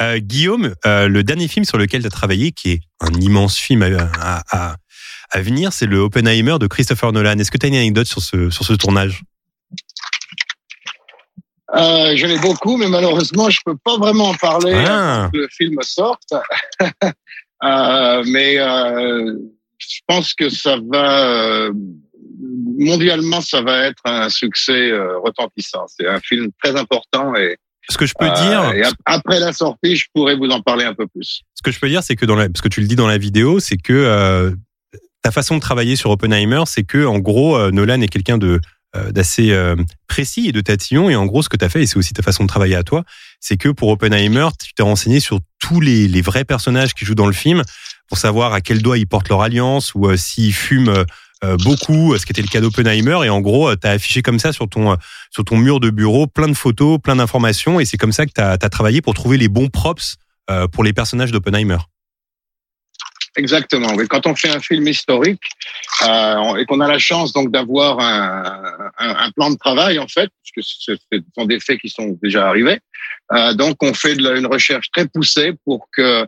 Euh, Guillaume, euh, le dernier film sur lequel tu as travaillé, qui est un immense film à, à, à, à venir, c'est le Oppenheimer de Christopher Nolan. Est-ce que tu as une anecdote sur ce, sur ce tournage? Euh, J'en ai beaucoup, mais malheureusement, je peux pas vraiment en parler Ah. avant que le film sorte. Euh, mais euh, je pense que ça va euh, mondialement, ça va être un succès euh, retentissant. C'est un film très important et, Ce que je peux euh, dire, et après la sortie, je pourrais vous en parler un peu plus. ce que je peux dire, c'est que dans la, parce que tu le dis dans la vidéo, c'est que euh, ta façon de travailler sur Oppenheimer, c'est que en gros, Nolan est quelqu'un de d'assez précis et de tatillon. Et en gros, ce que tu as fait, et c'est aussi ta façon de travailler à toi, c'est que pour Oppenheimer, tu t'es renseigné sur tous les, les vrais personnages qui jouent dans le film pour savoir à quel doigt ils portent leur alliance ou euh, s'ils fument beaucoup, euh, ce qui était le cas d'Oppenheimer. Et en gros, tu as affiché comme ça sur ton, euh, sur ton mur de bureau plein de photos, plein d'informations. Et c'est comme ça que tu as, travaillé pour trouver les bons props euh, pour les personnages d'Oppenheimer. Exactement. Oui. Quand on fait un film historique euh, et qu'on a la chance donc d'avoir un, un, plan de travail en fait, puisque ce sont des faits qui sont déjà arrivés, euh, donc on fait une recherche très poussée pour que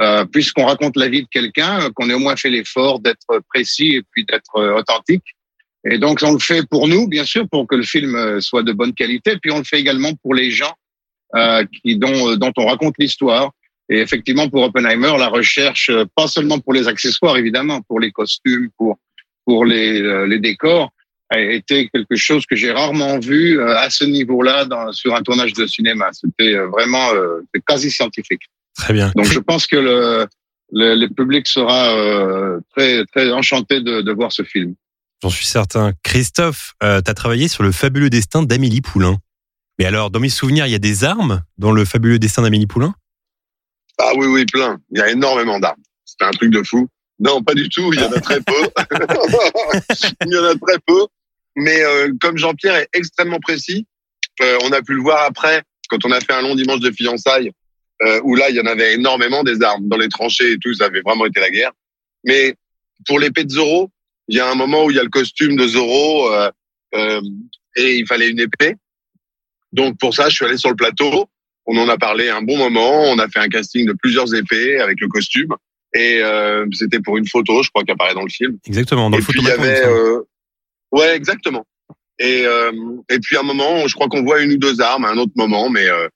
euh, puisqu'on raconte la vie de quelqu'un, qu'on ait au moins fait l'effort d'être précis et puis d'être euh, authentique. Et donc on le fait pour nous, bien sûr, pour que le film euh, soit de bonne qualité, puis on le fait également pour les gens euh, qui dont dont on raconte l'histoire. Et effectivement, pour Oppenheimer, la recherche, euh, pas seulement pour les accessoires, évidemment, pour les costumes, pour pour les, euh, les décors, a été quelque chose que j'ai rarement vu euh, à ce niveau-là sur un tournage de cinéma. C'était euh, vraiment euh, quasi scientifique. Très bien. Donc, je pense que le, le, le public sera euh, très très enchanté de, de voir ce film. J'en suis certain. Christophe, euh, tu as travaillé sur le fabuleux destin d'Amélie Poulain. Mais alors, dans mes souvenirs, il y a des armes dans le fabuleux destin d'Amélie Poulain? Ah oui, oui, plein. Il y a énormément d'armes. C'était un truc de fou. Non, pas du tout. Il y en a très peu. il y en a très peu. Mais euh, comme Jean-Pierre est extrêmement précis, euh, on a pu le voir après, quand on a fait un long dimanche de fiançailles, euh, où là, il y en avait énormément des armes dans les tranchées et tout. Ça avait vraiment été la guerre. Mais pour l'épée de Zorro, il y a un moment où il y a le costume de Zorro euh, euh, et il fallait une épée. Donc pour ça, je suis allé sur le plateau. On en a parlé un bon moment. On a fait un casting de plusieurs épées avec le costume. Et euh, c'était pour une photo, je crois, qui apparaît dans le film. Exactement, dans et le puis il y avait, euh, ouais, exactement. Et euh, et puis à un moment, je crois qu'on voit une ou deux armes à un autre moment, mais euh,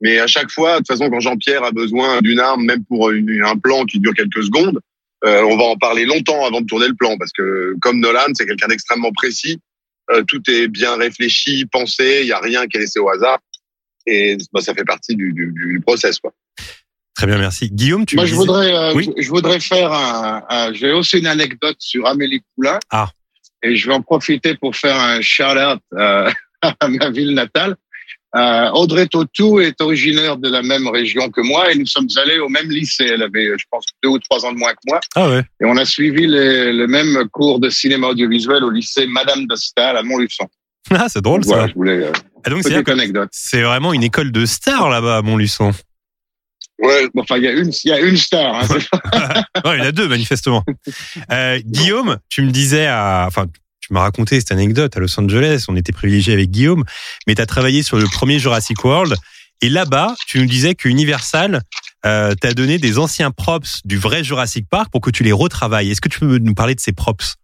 mais à chaque fois, de toute façon, quand Jean-Pierre a besoin d'une arme, même pour une- un plan qui dure quelques secondes, euh, on va en parler longtemps avant de tourner le plan, parce que comme Nolan, c'est quelqu'un d'extrêmement précis. euh, tout est bien réfléchi, pensé. Il y a rien qui est laissé au hasard. Et bah, ça fait partie du, du, du process, quoi. Très bien, merci. Guillaume, tu Moi, me je disais- voudrais, euh, Oui. je, je voudrais faire un, un- j'ai aussi une anecdote sur Amélie Poulain. Ah. Et je vais en profiter pour faire un shout-out euh, à ma ville natale. Euh, Audrey Tautou est originaire de la même région que moi et nous sommes allés au même lycée. Elle avait, je pense, deux ou trois ans de moins que moi. Ah ouais. Et on a suivi les- le même cours de cinéma audiovisuel au lycée Madame de Staël à Montluçon. Ah, c'est drôle ça. je voulais, euh, Ah, donc, petite anecdote. c'est vraiment une école de stars là-bas à Montluçon. Ouais. Enfin, il y a une, il y a une star. Hein, Non, il y en a deux, manifestement. Euh, Guillaume, tu me disais, à, enfin, tu m'as raconté cette anecdote à Los Angeles. On était privilégié avec Guillaume, mais tu as travaillé sur le premier Jurassic World. Et là-bas, tu nous disais que Universal euh, t'a donné des anciens props du vrai Jurassic Park pour que tu les retravailles. Est-ce que tu peux nous parler de ces props?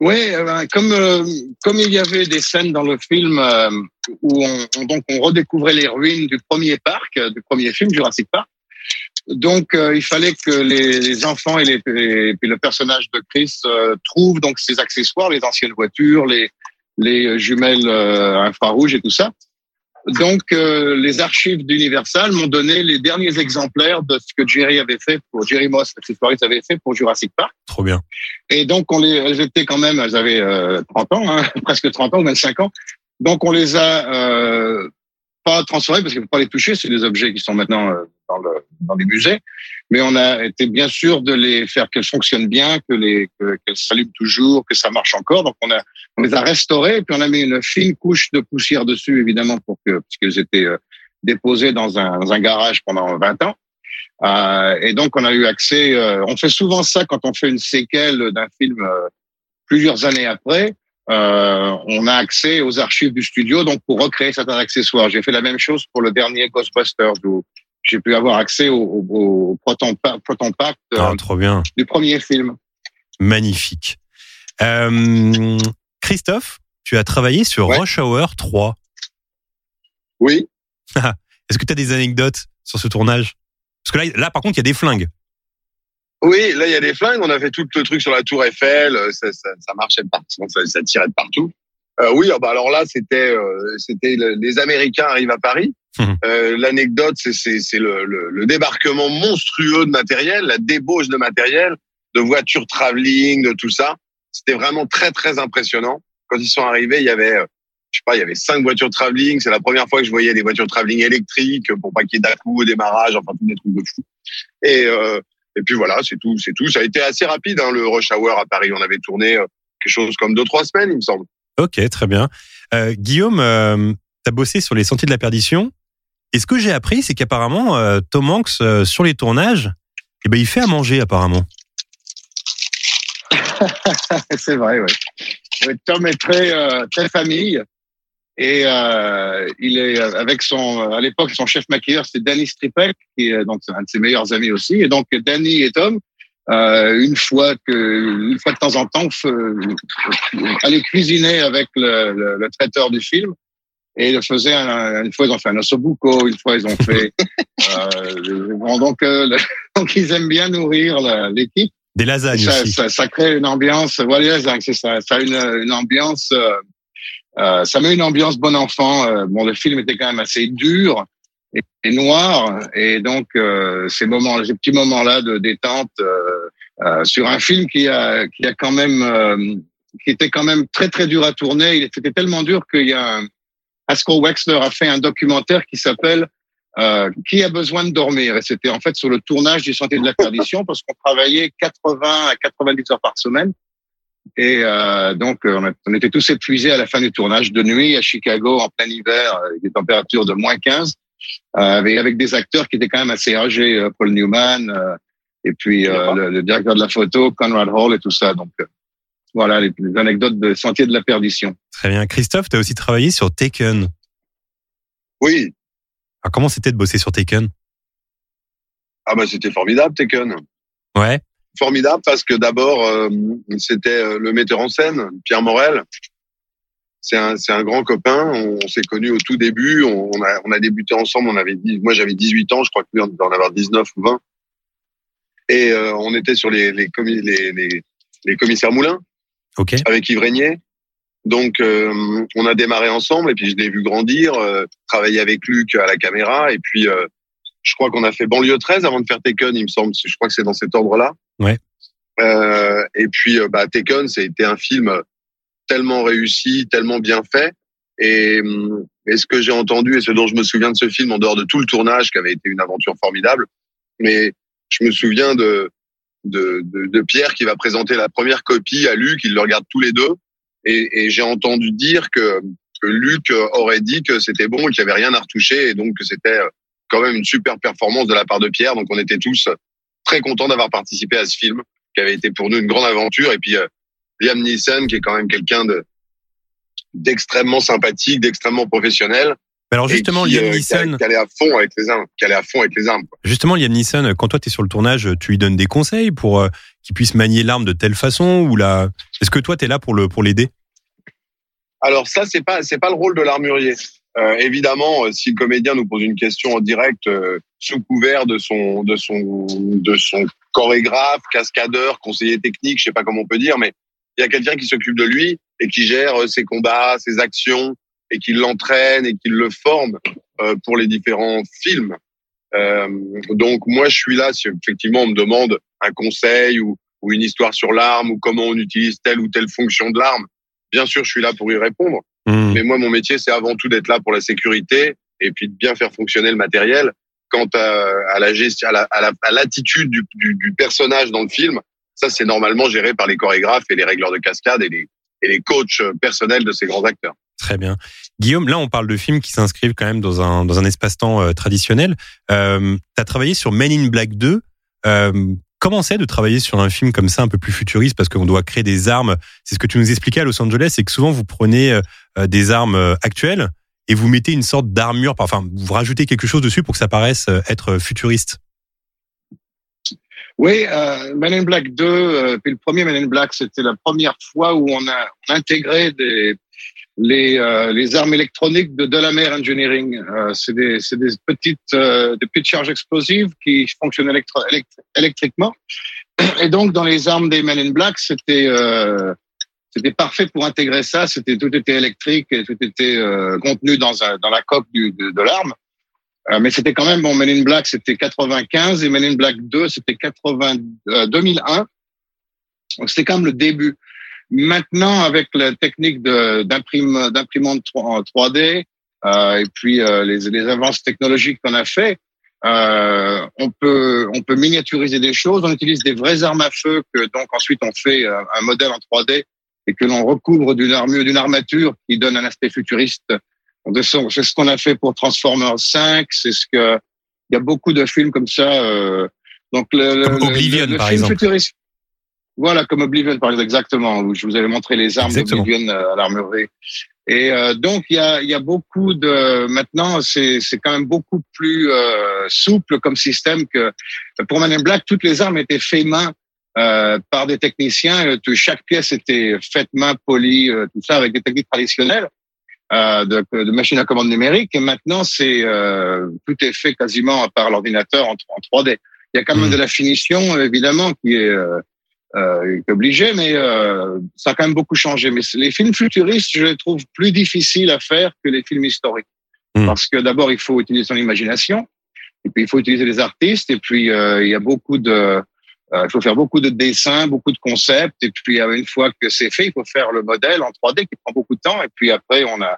Oui, euh, ben, comme euh, comme il y avait des scènes dans le film euh, où on, on- redécouvrait les ruines du premier parc, du premier film Jurassic Park. Donc euh, il fallait que les, les enfants et, les, et puis le personnage de Chris euh, trouvent donc ces accessoires, les anciennes voitures, les les jumelles euh, infrarouges et tout ça. Donc euh, les archives d'Universal m'ont donné les derniers exemplaires de ce que Jerry avait fait pour Jerry Moss, accessoiriste avait fait pour Jurassic Park. Trop bien. Et donc, on les, elles étaient quand même, elles avaient euh, 30 ans, hein, presque 30 ans ou 25 ans. Donc, on les a euh, pas parce qu'il ne faut pas les toucher. C'est des objets qui sont maintenant euh, dans, le, les musées. Mais on a été bien sûr de les faire qu'elles fonctionnent bien, que les que- qu'elles s'allument toujours, que ça marche encore. Donc, on les a restaurées puis on a mis une fine couche de poussière dessus, évidemment, pour que parce étaient euh, déposées dans un, garage pendant 20 ans. Euh, et donc, on a eu accès. on fait souvent ça quand on fait une séquelle d'un film plusieurs années après. Euh, on a accès aux archives du studio, donc pour recréer certains accessoires. J'ai fait la même chose pour le dernier Ghostbusters, où j'ai pu avoir accès au, au, au Proton, Pa- Proton Pack euh, Ah, du premier film. Magnifique. Euh, Christophe, tu as travaillé sur Ouais. Rush Hour 3. Oui. Est-ce que tu as des anecdotes sur ce tournage? Parce que là, là, par contre, il y a des flingues. Oui, là, il y a des flingues. On a fait tout le truc sur la tour Eiffel. euh, Ça, ça, ça marchait de partout. Ça, ça tirait de partout. Euh, oui, ah bah alors là, c'était, euh, c'était le- les Américains arrivent à Paris. Mhm. Euh, L'anecdote, c'est, c'est, c'est le, le, le débarquement monstrueux de matériel, la débauche de matériel, de voitures travelling, de tout ça. C'était vraiment très, très impressionnant. Quand ils sont arrivés, il y avait, euh, je sais pas, il y avait cinq voitures travelling. C'est la première fois que je voyais des voitures travelling électriques pour pas qu'il y ait d'à-coups au démarrage, enfin, tous des trucs de fou. Et, euh, et puis voilà, c'est tout, c'est tout. Ça a été assez rapide, hein, le rush hour à Paris. On avait tourné euh, quelque chose comme deux, trois semaines, il me semble. Ok, très bien. Euh, Guillaume, euh, tu as bossé sur les Sentiers de la Perdition. Et ce que j'ai appris, c'est qu'apparemment, euh, Tom Hanks, euh, sur les tournages, eh ben, il fait à manger, apparemment. c'est vrai, oui. Tom est très, euh, très famille. Et euh, il est euh, avec son, à l'époque, son chef maquilleur, c'est Danny Stripek, qui est donc un de ses meilleurs amis aussi. Et donc, Danny et Tom, euh, une fois que, une fois de temps en temps, f- allaient cuisiner avec le, le, le traiteur du film. Et ils faisaient un, une fois, ils ont fait un ossobuco, une fois, ils ont fait. euh, bon, donc, euh, le- donc, ils aiment bien nourrir l'équipe. Des lasagnes Ça, aussi. ça, ça crée une ambiance. Voilà, Zach, c'est ça. Ça a une, une ambiance. Euh, ça met une ambiance bon enfant. Euh, bon, le film était quand même assez dur et, noir, et donc euh, ces moments, ces petits moments-là de détente. euh, euh, sur un film qui a qui a quand même qui était quand même très très dur à tourner. Il était tellement dur qu'il y a un, Haskell Wexler a fait un documentaire qui s'appelle Qui a besoin de dormir? Et c'était en fait sur le tournage du Sentier de la Perdition parce qu'on travaillait 80 à 90 heures par semaine. Et euh, donc, on, était tous épuisés à la fin du tournage de nuit à Chicago en plein hiver, avec des températures de moins 15, euh, avec, avec des acteurs qui étaient quand même assez âgés, euh, Paul Newman, euh, et puis euh, le, le directeur de la photo, Conrad Hall et tout ça. Donc, euh, voilà les, les anecdotes de Sentier de la Perdition. Très bien. Christophe, tu as aussi travaillé sur Taken. Oui. Alors, comment c'était de bosser sur Taken? Ah bah c'était formidable, Taken. Ouais. Formidable parce que d'abord euh, c'était euh, le metteur en scène, Pierre Morel. C'est un, c'est un grand copain. On, s'est connus au tout début. On, on a, on a débuté ensemble. On avait dit, moi j'avais 18 ans, je crois que lui on devait en avoir 19 ou 20. Et euh, on était sur les, les, commis- les, les, les commissaires Moulins avec Yves Régnier. Donc, euh, on a démarré ensemble et puis je l'ai vu grandir, euh, travailler avec Luc à la caméra. Et puis, euh, je crois qu'on a fait Banlieue 13 avant de faire Taken, il me semble. Je crois que c'est dans cet ordre-là. Ouais. Euh, et puis, euh, bah, Taken, ça a été un film tellement réussi, tellement bien fait. Et, hum, et ce que j'ai entendu et ce dont je me souviens de ce film, en dehors de tout le tournage, qui avait été une aventure formidable, mais je me souviens de, de, de, de Pierre qui va présenter la première copie à Luc, ils le regardent tous les deux, et, et j'ai entendu dire que, que Luc aurait dit que c'était bon, qu'il n'y avait rien à retoucher, et donc que c'était quand même une super performance de la part de Pierre. Donc on était tous très contents d'avoir participé à ce film, qui avait été pour nous une grande aventure. Et puis euh, Liam Neeson, qui est quand même quelqu'un de d'extrêmement sympathique, d'extrêmement professionnel. Mais Alors justement, qui, Liam euh, qui Neeson, allait à fond avec les armes, qui allait à fond avec les armes. quoi. justement, Liam Neeson, quand toi tu es sur le tournage, tu lui donnes des conseils pour euh, qu'il puisse manier l'arme de telle façon ou la... Est-ce que toi tu es là pour le pour l'aider? Alors ça, c'est pas c'est pas le rôle de l'armurier. Euh, évidemment, euh, si le comédien nous pose une question en direct euh, sous couvert de son de son de son chorégraphe, cascadeur, conseiller technique, je sais pas comment on peut dire, mais il y a quelqu'un qui s'occupe de lui et qui gère euh, ses combats, ses actions et qui l'entraîne et qui le forme euh, pour les différents films. Euh, donc moi, je suis là si effectivement on me demande un conseil ou, ou une histoire sur l'arme ou comment on utilise telle ou telle fonction de l'arme. Bien sûr, je suis là pour y répondre. Hmm. Mais moi, mon métier, c'est avant tout d'être là pour la sécurité et puis de bien faire fonctionner le matériel. Quant à, à la gestion, à la- à la- l'attitude du, du, du personnage dans le film, ça, c'est normalement géré par les chorégraphes et les régleurs de cascade et les, et les coachs personnels de ces grands acteurs. Très bien. Guillaume, là on parle de films qui s'inscrivent quand même dans un, dans un espace-temps euh, traditionnel. Euh, tu as travaillé sur Men in Black 2. Euh, comment c'est de travailler sur un film comme ça, un peu plus futuriste, parce qu'on doit créer des armes? C'est ce que tu nous expliquais à Los Angeles, c'est que souvent vous prenez euh, des armes euh, actuelles et vous mettez une sorte d'armure, enfin vous rajoutez quelque chose dessus pour que ça paraisse euh, être futuriste. Oui, euh, Men in Black 2, euh, puis le premier Men in Black, c'était la première fois où on a intégré des, les, euh, les armes électroniques de Delamere Engineering. Euh, c'est des, c'est des petites, euh, des petites charges explosives qui fonctionnent électro- élect- électriquement. Et donc, dans les armes des Men in Black, c'était euh, c'était parfait pour intégrer ça. C'était tout était électrique et tout était euh, contenu dans un, dans la coque du, de, de l'arme. Euh, mais c'était quand même bon. Men in Black, c'était 95 et Men in Black 2, c'était 80, euh, 2001. Donc c'était quand même le début. Maintenant, avec la technique d'imprimante 3 en 3D euh, et puis euh, les, les avances technologiques qu'on a fait, euh, on peut on peut miniaturiser des choses. On utilise des vraies armes à feu que donc ensuite on fait euh, un modèle en 3D et que l'on recouvre d'une armure, d'une armature qui donne un aspect futuriste. C'est ce qu'on a fait pour Transformers 5. C'est ce que il y a beaucoup de films comme ça. euh, donc le, le- Comme le- Oblivion, le par film exemple. futuriste. Voilà, comme Oblivion, par exemple, exactement, où je vous avais montré les armes d'Oblivion euh, à l'armurerie. Et euh, donc, il y a, y a beaucoup de... Maintenant, c'est c'est quand même beaucoup plus euh, souple comme système que... Pour Man in Black, toutes les armes étaient faites main euh, par des techniciens. Euh, tout- Chaque pièce était faite main, polie, euh, tout ça, avec des techniques traditionnelles euh, de, de machines à commande numérique. Et maintenant, c'est euh, tout est fait quasiment par l'ordinateur en, en 3D. Il y a quand même Mhm. de la finition, évidemment, qui est... euh, euh, qui est obligé, mais euh, ça a quand même beaucoup changé. Mais les films futuristes, je les trouve plus difficiles à faire que les films historiques. Mm. Parce que d'abord, il faut utiliser son imagination, et puis il faut utiliser les artistes, et puis euh, il y a beaucoup de... Euh, il faut faire beaucoup de dessins, beaucoup de concepts, et puis euh, une fois que c'est fait, il faut faire le modèle en 3D qui prend beaucoup de temps, et puis après on a,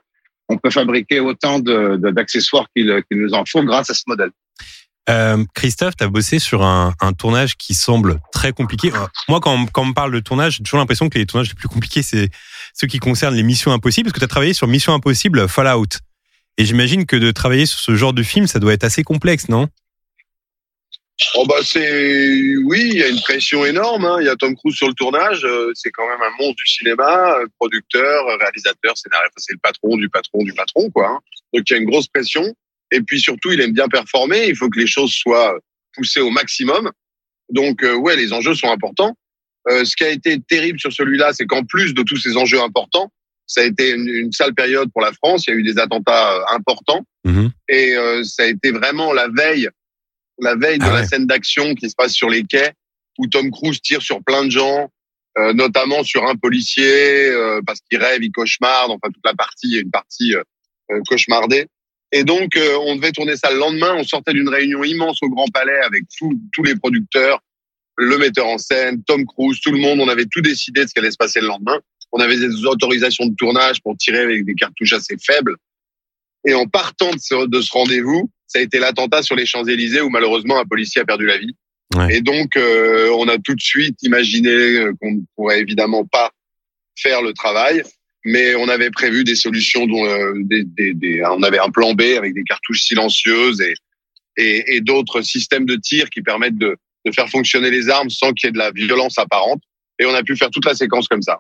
on peut fabriquer autant de, de- d'accessoires qu'il, qu'il nous en faut grâce à ce modèle. Euh, Christophe, tu as bossé sur un, un tournage qui semble très compliqué. Euh, Moi, quand on, quand on me parle de tournage, j'ai toujours l'impression que les tournages les plus compliqués, c'est ceux qui concernent les missions impossibles, parce que tu as travaillé sur Mission Impossible Fallout. Et j'imagine que de travailler sur ce genre de film, ça doit être assez complexe, non? Oh bah c'est oui, il y a une pression énorme. hein. Il y a Tom Cruise sur le tournage. euh, C'est quand même un monstre du cinéma, euh, producteur, réalisateur, scénariste. C'est le patron du patron du patron, quoi. hein. Donc il y a une grosse pression. Et puis surtout, il aime bien performer. Il faut que les choses soient poussées au maximum. Donc euh, ouais, les enjeux sont importants. Euh, ce qui a été terrible sur celui-là, c'est qu'en plus de tous ces enjeux importants, ça a été une, une sale période pour la France. Il y a eu des attentats euh, importants. Mhm. Et euh, ça a été vraiment la veille, la veille de Ah la scène d'action qui se passe sur les quais, où Tom Cruise tire sur plein de gens, euh, notamment sur un policier, euh, parce qu'il rêve, il cauchemarde, enfin toute la partie, il y a une partie euh, euh, cauchemardée. Et donc, euh, on devait tourner ça le lendemain. On sortait d'une réunion immense au Grand Palais avec tous tous les producteurs, le metteur en scène, Tom Cruise, tout le monde. On avait tout décidé de ce qui allait se passer le lendemain. On avait des autorisations de tournage pour tirer avec des cartouches assez faibles. Et en partant de ce, de ce rendez-vous, ça a été l'attentat sur les Champs-Élysées où malheureusement un policier a perdu la vie. Ouais. Et donc, euh, on a tout de suite imaginé euh, qu'on ne pourrait évidemment pas faire le travail, mais on avait prévu des solutions, dont, euh, des, des, des- on avait un plan B avec des cartouches silencieuses et, et, et d'autres systèmes de tir qui permettent de, de faire fonctionner les armes sans qu'il y ait de la violence apparente. Et on a pu faire toute la séquence comme ça.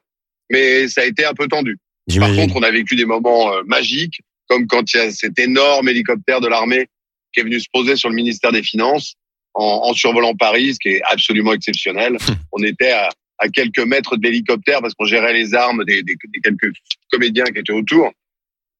Mais ça a été un peu tendu. Par contre, on a vécu des moments euh, magiques, comme quand il y a cet énorme hélicoptère de l'armée qui est venu se poser sur le ministère des Finances en, en survolant Paris, ce qui est absolument exceptionnel. on était à, à quelques mètres de l'hélicoptère parce qu'on gérait les armes des, des, des quelques comédiens qui étaient autour.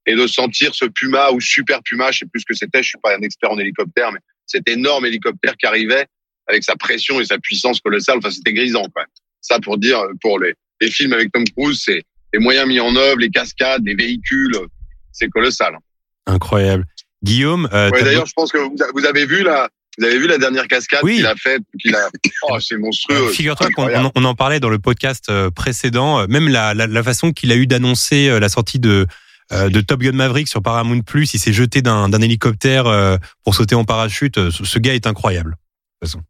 Et de sentir ce Puma ou Super Puma, je sais plus ce que c'était, je suis pas un expert en hélicoptère, mais cet énorme hélicoptère qui arrivait avec sa pression et sa puissance colossale, enfin c'était grisant quand même. Ça pour dire, pour les, les films avec Tom Cruise, c'est les moyens mis en œuvre, les cascades, les véhicules, c'est colossal. Incroyable. Guillaume, euh, Ouais, D'ailleurs, je pense que vous, vous avez vu la, vous avez vu la dernière cascade Oui. qu'il a faite, qu'il a. Oh, c'est monstrueux. Euh, Figure-toi qu'on on en- parlait dans le podcast euh, précédent, euh, même la, la, la façon qu'il a eu d'annoncer euh, la sortie de, de Top Gun Maverick sur Paramount Plus, il s'est jeté d'un hélicoptère pour sauter en parachute. Ce, ce gars est incroyable. De toute façon.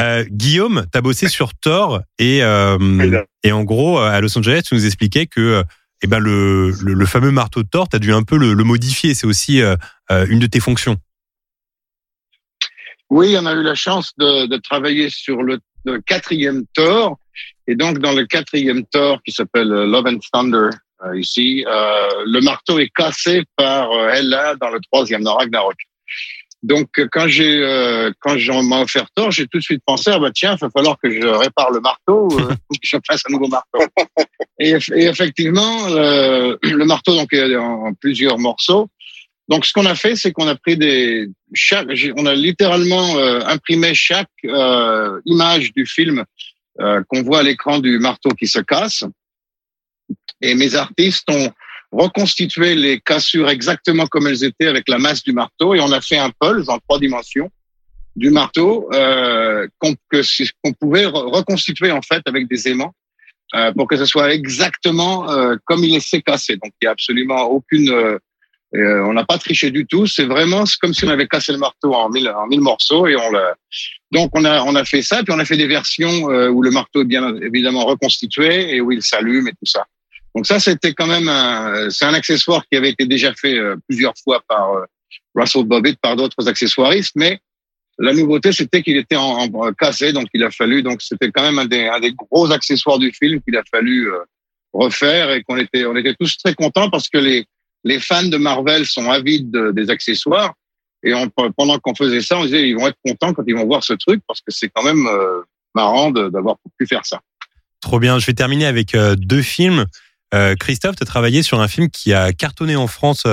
Euh, Guillaume, t'as bossé sur Thor et euh, et en gros à Los Angeles, tu nous expliquais que eh ben le, le, le fameux marteau de Thor, t'as dû un peu le, le modifier. C'est aussi euh, une de tes fonctions. Oui, on a eu la chance de, de travailler sur le, le quatrième Thor. Et donc, dans le quatrième Thor, qui s'appelle euh, Love and Thunder, euh, ici, euh, le marteau est cassé par euh, Hela dans le troisième, dans Ragnarok. Donc, euh, quand j'ai euh, quand j'en m'a offert Thor, j'ai tout de suite pensé, ah bah tiens, il va falloir que je répare le marteau, euh, ou que je fasse un nouveau marteau. et, et effectivement, euh, le marteau donc est en plusieurs morceaux. Donc, ce qu'on a fait, c'est qu'on a pris des chaque, on a littéralement euh, imprimé chaque euh, image du film euh, qu'on voit à l'écran du marteau qui se casse. Et mes artistes ont reconstitué les cassures exactement comme elles étaient avec la masse du marteau et on a fait un pulse en trois dimensions du marteau euh, qu'on qu'on pouvait re- reconstituer en fait avec des aimants euh, pour que ce soit exactement euh, comme il s'est cassé. Donc il y a absolument aucune on n'a pas triché du tout. C'est vraiment comme si on avait cassé le marteau en mille, en mille morceaux et on l'a. Donc on a on a fait ça puis on a fait des versions euh, où le marteau est bien évidemment reconstitué et où il s'allume et tout ça. Donc ça c'était quand même un c'est un accessoire qui avait été déjà fait euh, plusieurs fois par euh, Russell Bobbitt par d'autres accessoiristes, mais la nouveauté c'était qu'il était en, en cassé donc il a fallu donc c'était quand même un des un des gros accessoires du film qu'il a fallu euh, refaire et qu'on était on était tous très contents parce que les les fans de Marvel sont avides de- des accessoires. Et on, pendant qu'on faisait ça, on disait ils vont être contents quand ils vont voir ce truc parce que c'est quand même euh, marrant d'avoir pu faire ça. Trop bien. Je vais terminer avec euh, deux films. Euh, Christophe, tu as travaillé sur un film qui a cartonné en France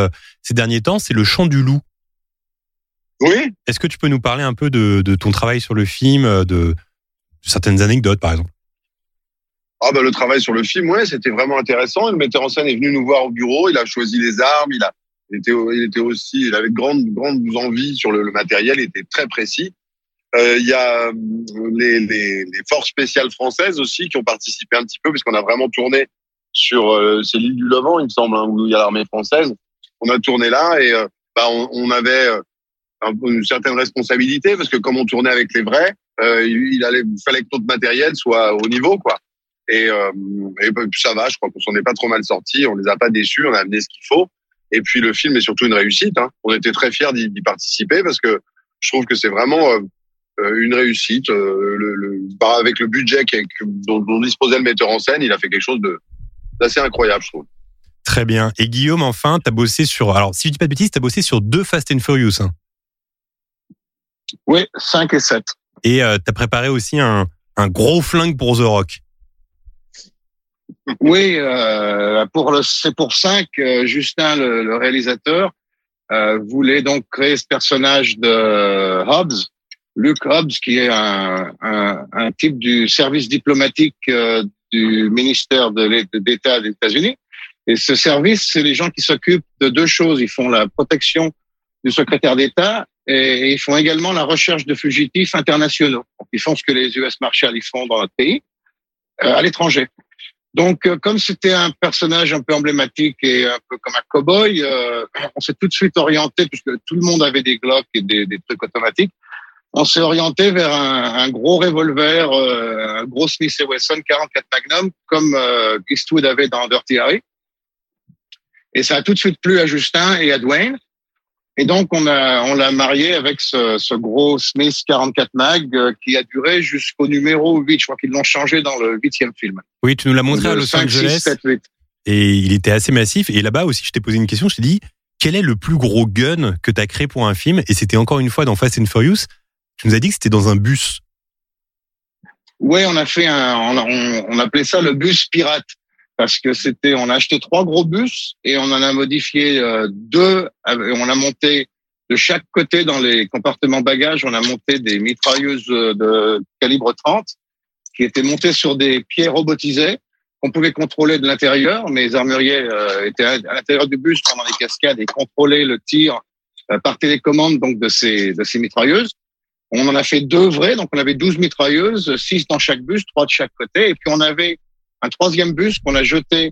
ces derniers temps, c'est Le Chant du Loup. Oui. Est-ce que tu peux nous parler un peu de, de ton travail sur le film, de, de certaines anecdotes par exemple? Ah bah le travail sur le film, ouais, c'était vraiment intéressant. Le metteur en scène est venu nous voir au bureau. Il a choisi les armes. Il a, il était, il était aussi, il avait de grandes, grandes envies sur le, le matériel. Il était très précis. Euh, Il y a euh, les, les, les forces spéciales françaises aussi qui ont participé un petit peu, puisqu'on a vraiment tourné sur euh, c'est l'île du Levant, il me semble, hein, où il y a l'armée française. On a tourné là et euh, bah, on, on avait euh, une certaine responsabilité parce que comme on tournait avec les vrais, euh, il allait, il fallait que notre matériel soit au niveau, quoi. Et, euh, et puis ça va, je crois qu'on s'en est pas trop mal sorti. On les a pas déçus, on a amené ce qu'il faut. Et puis le film est surtout une réussite. Hein. On était très fiers d'y participer parce que je trouve que c'est vraiment euh, euh, une réussite. Euh, le, le, bah, avec le budget dont, dont disposait le metteur en scène, il a fait quelque chose de d'assez incroyable, je trouve. Très bien. Et Guillaume, enfin, t'as bossé sur. Alors, si je dis pas de bêtises, t'as bossé sur deux Fast and Furious. hein. Oui, 5 et 7. Et euh, t'as préparé aussi un, un gros flingue pour The Rock. Oui, euh, pour c'est pour ça que Justin, le, le réalisateur, euh, voulait donc créer ce personnage de Hobbs, Luke Hobbs, qui est un, un, un type du service diplomatique euh, du ministère de d'État des États-Unis. Et ce service, c'est les gens qui s'occupent de deux choses. Ils font la protection du secrétaire d'État et, ils font également la recherche de fugitifs internationaux. Ils font ce que les US Marshals ils font dans notre pays, euh, à l'étranger. Donc, euh, comme c'était un personnage un peu emblématique et un peu comme un cow-boy, euh, on s'est tout de suite orienté, puisque tout le monde avait des Glock et des, des trucs automatiques, on s'est orienté vers un, un gros revolver, euh, un gros Smith Wesson 44 Magnum, comme euh, Eastwood avait dans Dirty Harry. Et ça a tout de suite plu à Justin et à Dwayne. Et donc, on a, on l'a marié avec ce, ce gros Smith 44 Mag euh, qui a duré jusqu'au numéro 8. Je crois qu'ils l'ont changé dans le huitième film. Oui, tu nous l'as montré à Los 5, 6, Angeles 7, 8. et il était assez massif. Et là-bas aussi, je t'ai posé une question. Je t'ai dit, quel est le plus gros gun que t'as créé pour un film? Et c'était encore une fois dans Fast and Furious. Tu nous as dit que c'était dans un bus. Ouais, on a fait un, on, a- on, on appelait ça le bus pirate parce que c'était, on a acheté trois gros bus et on en a modifié euh, deux. avec- On a monté de chaque côté dans les compartiments bagages, on a monté des mitrailleuses euh, de calibre 30 qui étaient montées sur des pieds robotisés qu'on pouvait contrôler de l'intérieur. Les armuriers euh, étaient à, l'intérieur du bus pendant les cascades et contrôlaient le tir euh, par télécommande donc de ces de ces mitrailleuses. On en a fait deux vrais, donc on avait 12 mitrailleuses, 6 dans chaque bus, trois de chaque côté. Et puis on avait un troisième bus qu'on a jeté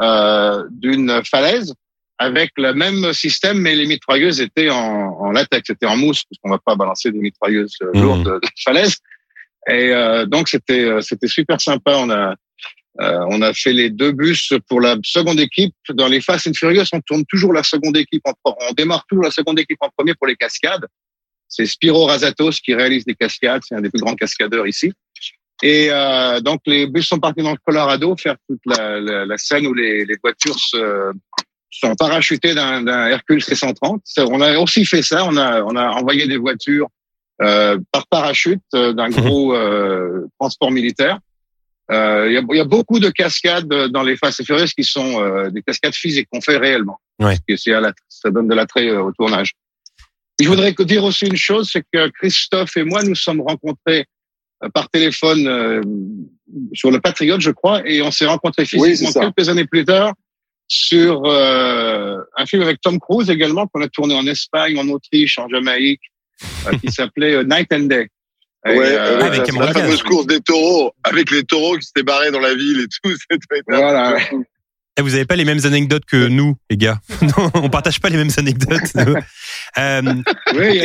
euh, d'une falaise avec le même système, mais les mitrailleuses étaient en, en latex, c'était en mousse, parce qu'on va pas balancer des mitrailleuses euh, Mhm. lourdes de, de falaise. Et euh, donc c'était euh, c'était super sympa. On a euh, on a fait les deux bus pour la seconde équipe. Dans les Fast and Furious, on tourne toujours la seconde équipe. En, on démarre toujours la seconde équipe en premier pour les cascades. C'est Spiro Razatos qui réalise des cascades. C'est un des plus grands cascadeurs ici. Et euh, donc les bus sont partis dans le Colorado faire toute la, la, la scène où les, les voitures se, sont parachutées d'un d'un Hercule C130. Ça, On a aussi fait ça. On a, on a envoyé des voitures euh, par parachute euh, d'un gros euh, transport militaire. Euh, Il y, a, il y a beaucoup de cascades dans les and Furious qui sont euh, des cascades physiques qu'on fait réellement. Ouais. Parce que c'est à la- ça donne de l'attrait euh, au tournage. Et je voudrais dire aussi une chose, c'est que Christophe et moi nous sommes rencontrés euh, par téléphone euh, sur le Patriote, je crois, et on s'est rencontrés Oui, physiquement ça. quelques années plus tard sur euh, un film avec Tom Cruise également qu'on a tourné en Espagne, en Autriche, en Jamaïque, euh, qui s'appelait euh, Night and Day. Ouais, euh, euh, avec la- fameuse course des taureaux, avec les taureaux qui s'étaient barrés dans la ville et tout. c'était- Voilà. Eh, vous avez pas les mêmes anecdotes que nous, les gars. Non, on partage pas les mêmes anecdotes. Euh, Oui,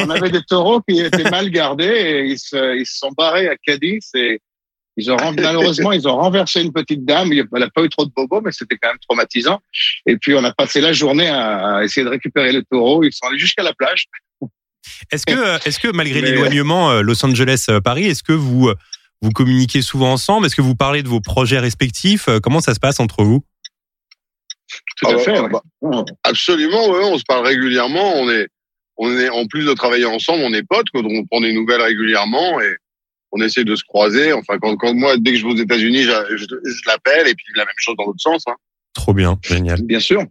on avait des taureaux qui étaient mal gardés et ils se, ils se sont barrés à Cadiz et ils ont ren- malheureusement ils ont renversé une petite dame. Elle n'a pas eu trop de bobos, mais c'était quand même traumatisant. Et puis on a passé la journée à, essayer de récupérer les taureaux. Ils sont allés jusqu'à la plage. est-ce que, est-ce que malgré Mais- l'éloignement euh, Los Angeles-Paris, est-ce que vous euh, vous communiquez souvent ensemble? Est-ce que vous parlez de vos projets respectifs? Euh, Comment ça se passe entre vous? Tout Ah à bah, fait. ah ouais. bah, Absolument, ouais, on se parle régulièrement. On est, on est, en plus de travailler ensemble, on est potes, quoi, donc on prend des nouvelles régulièrement et on essaie de se croiser. Enfin, quand, quand moi, dès que je vais aux États-Unis, je, je, je l'appelle et puis la même chose dans l'autre sens. Hein. Trop bien, génial. Bien sûr.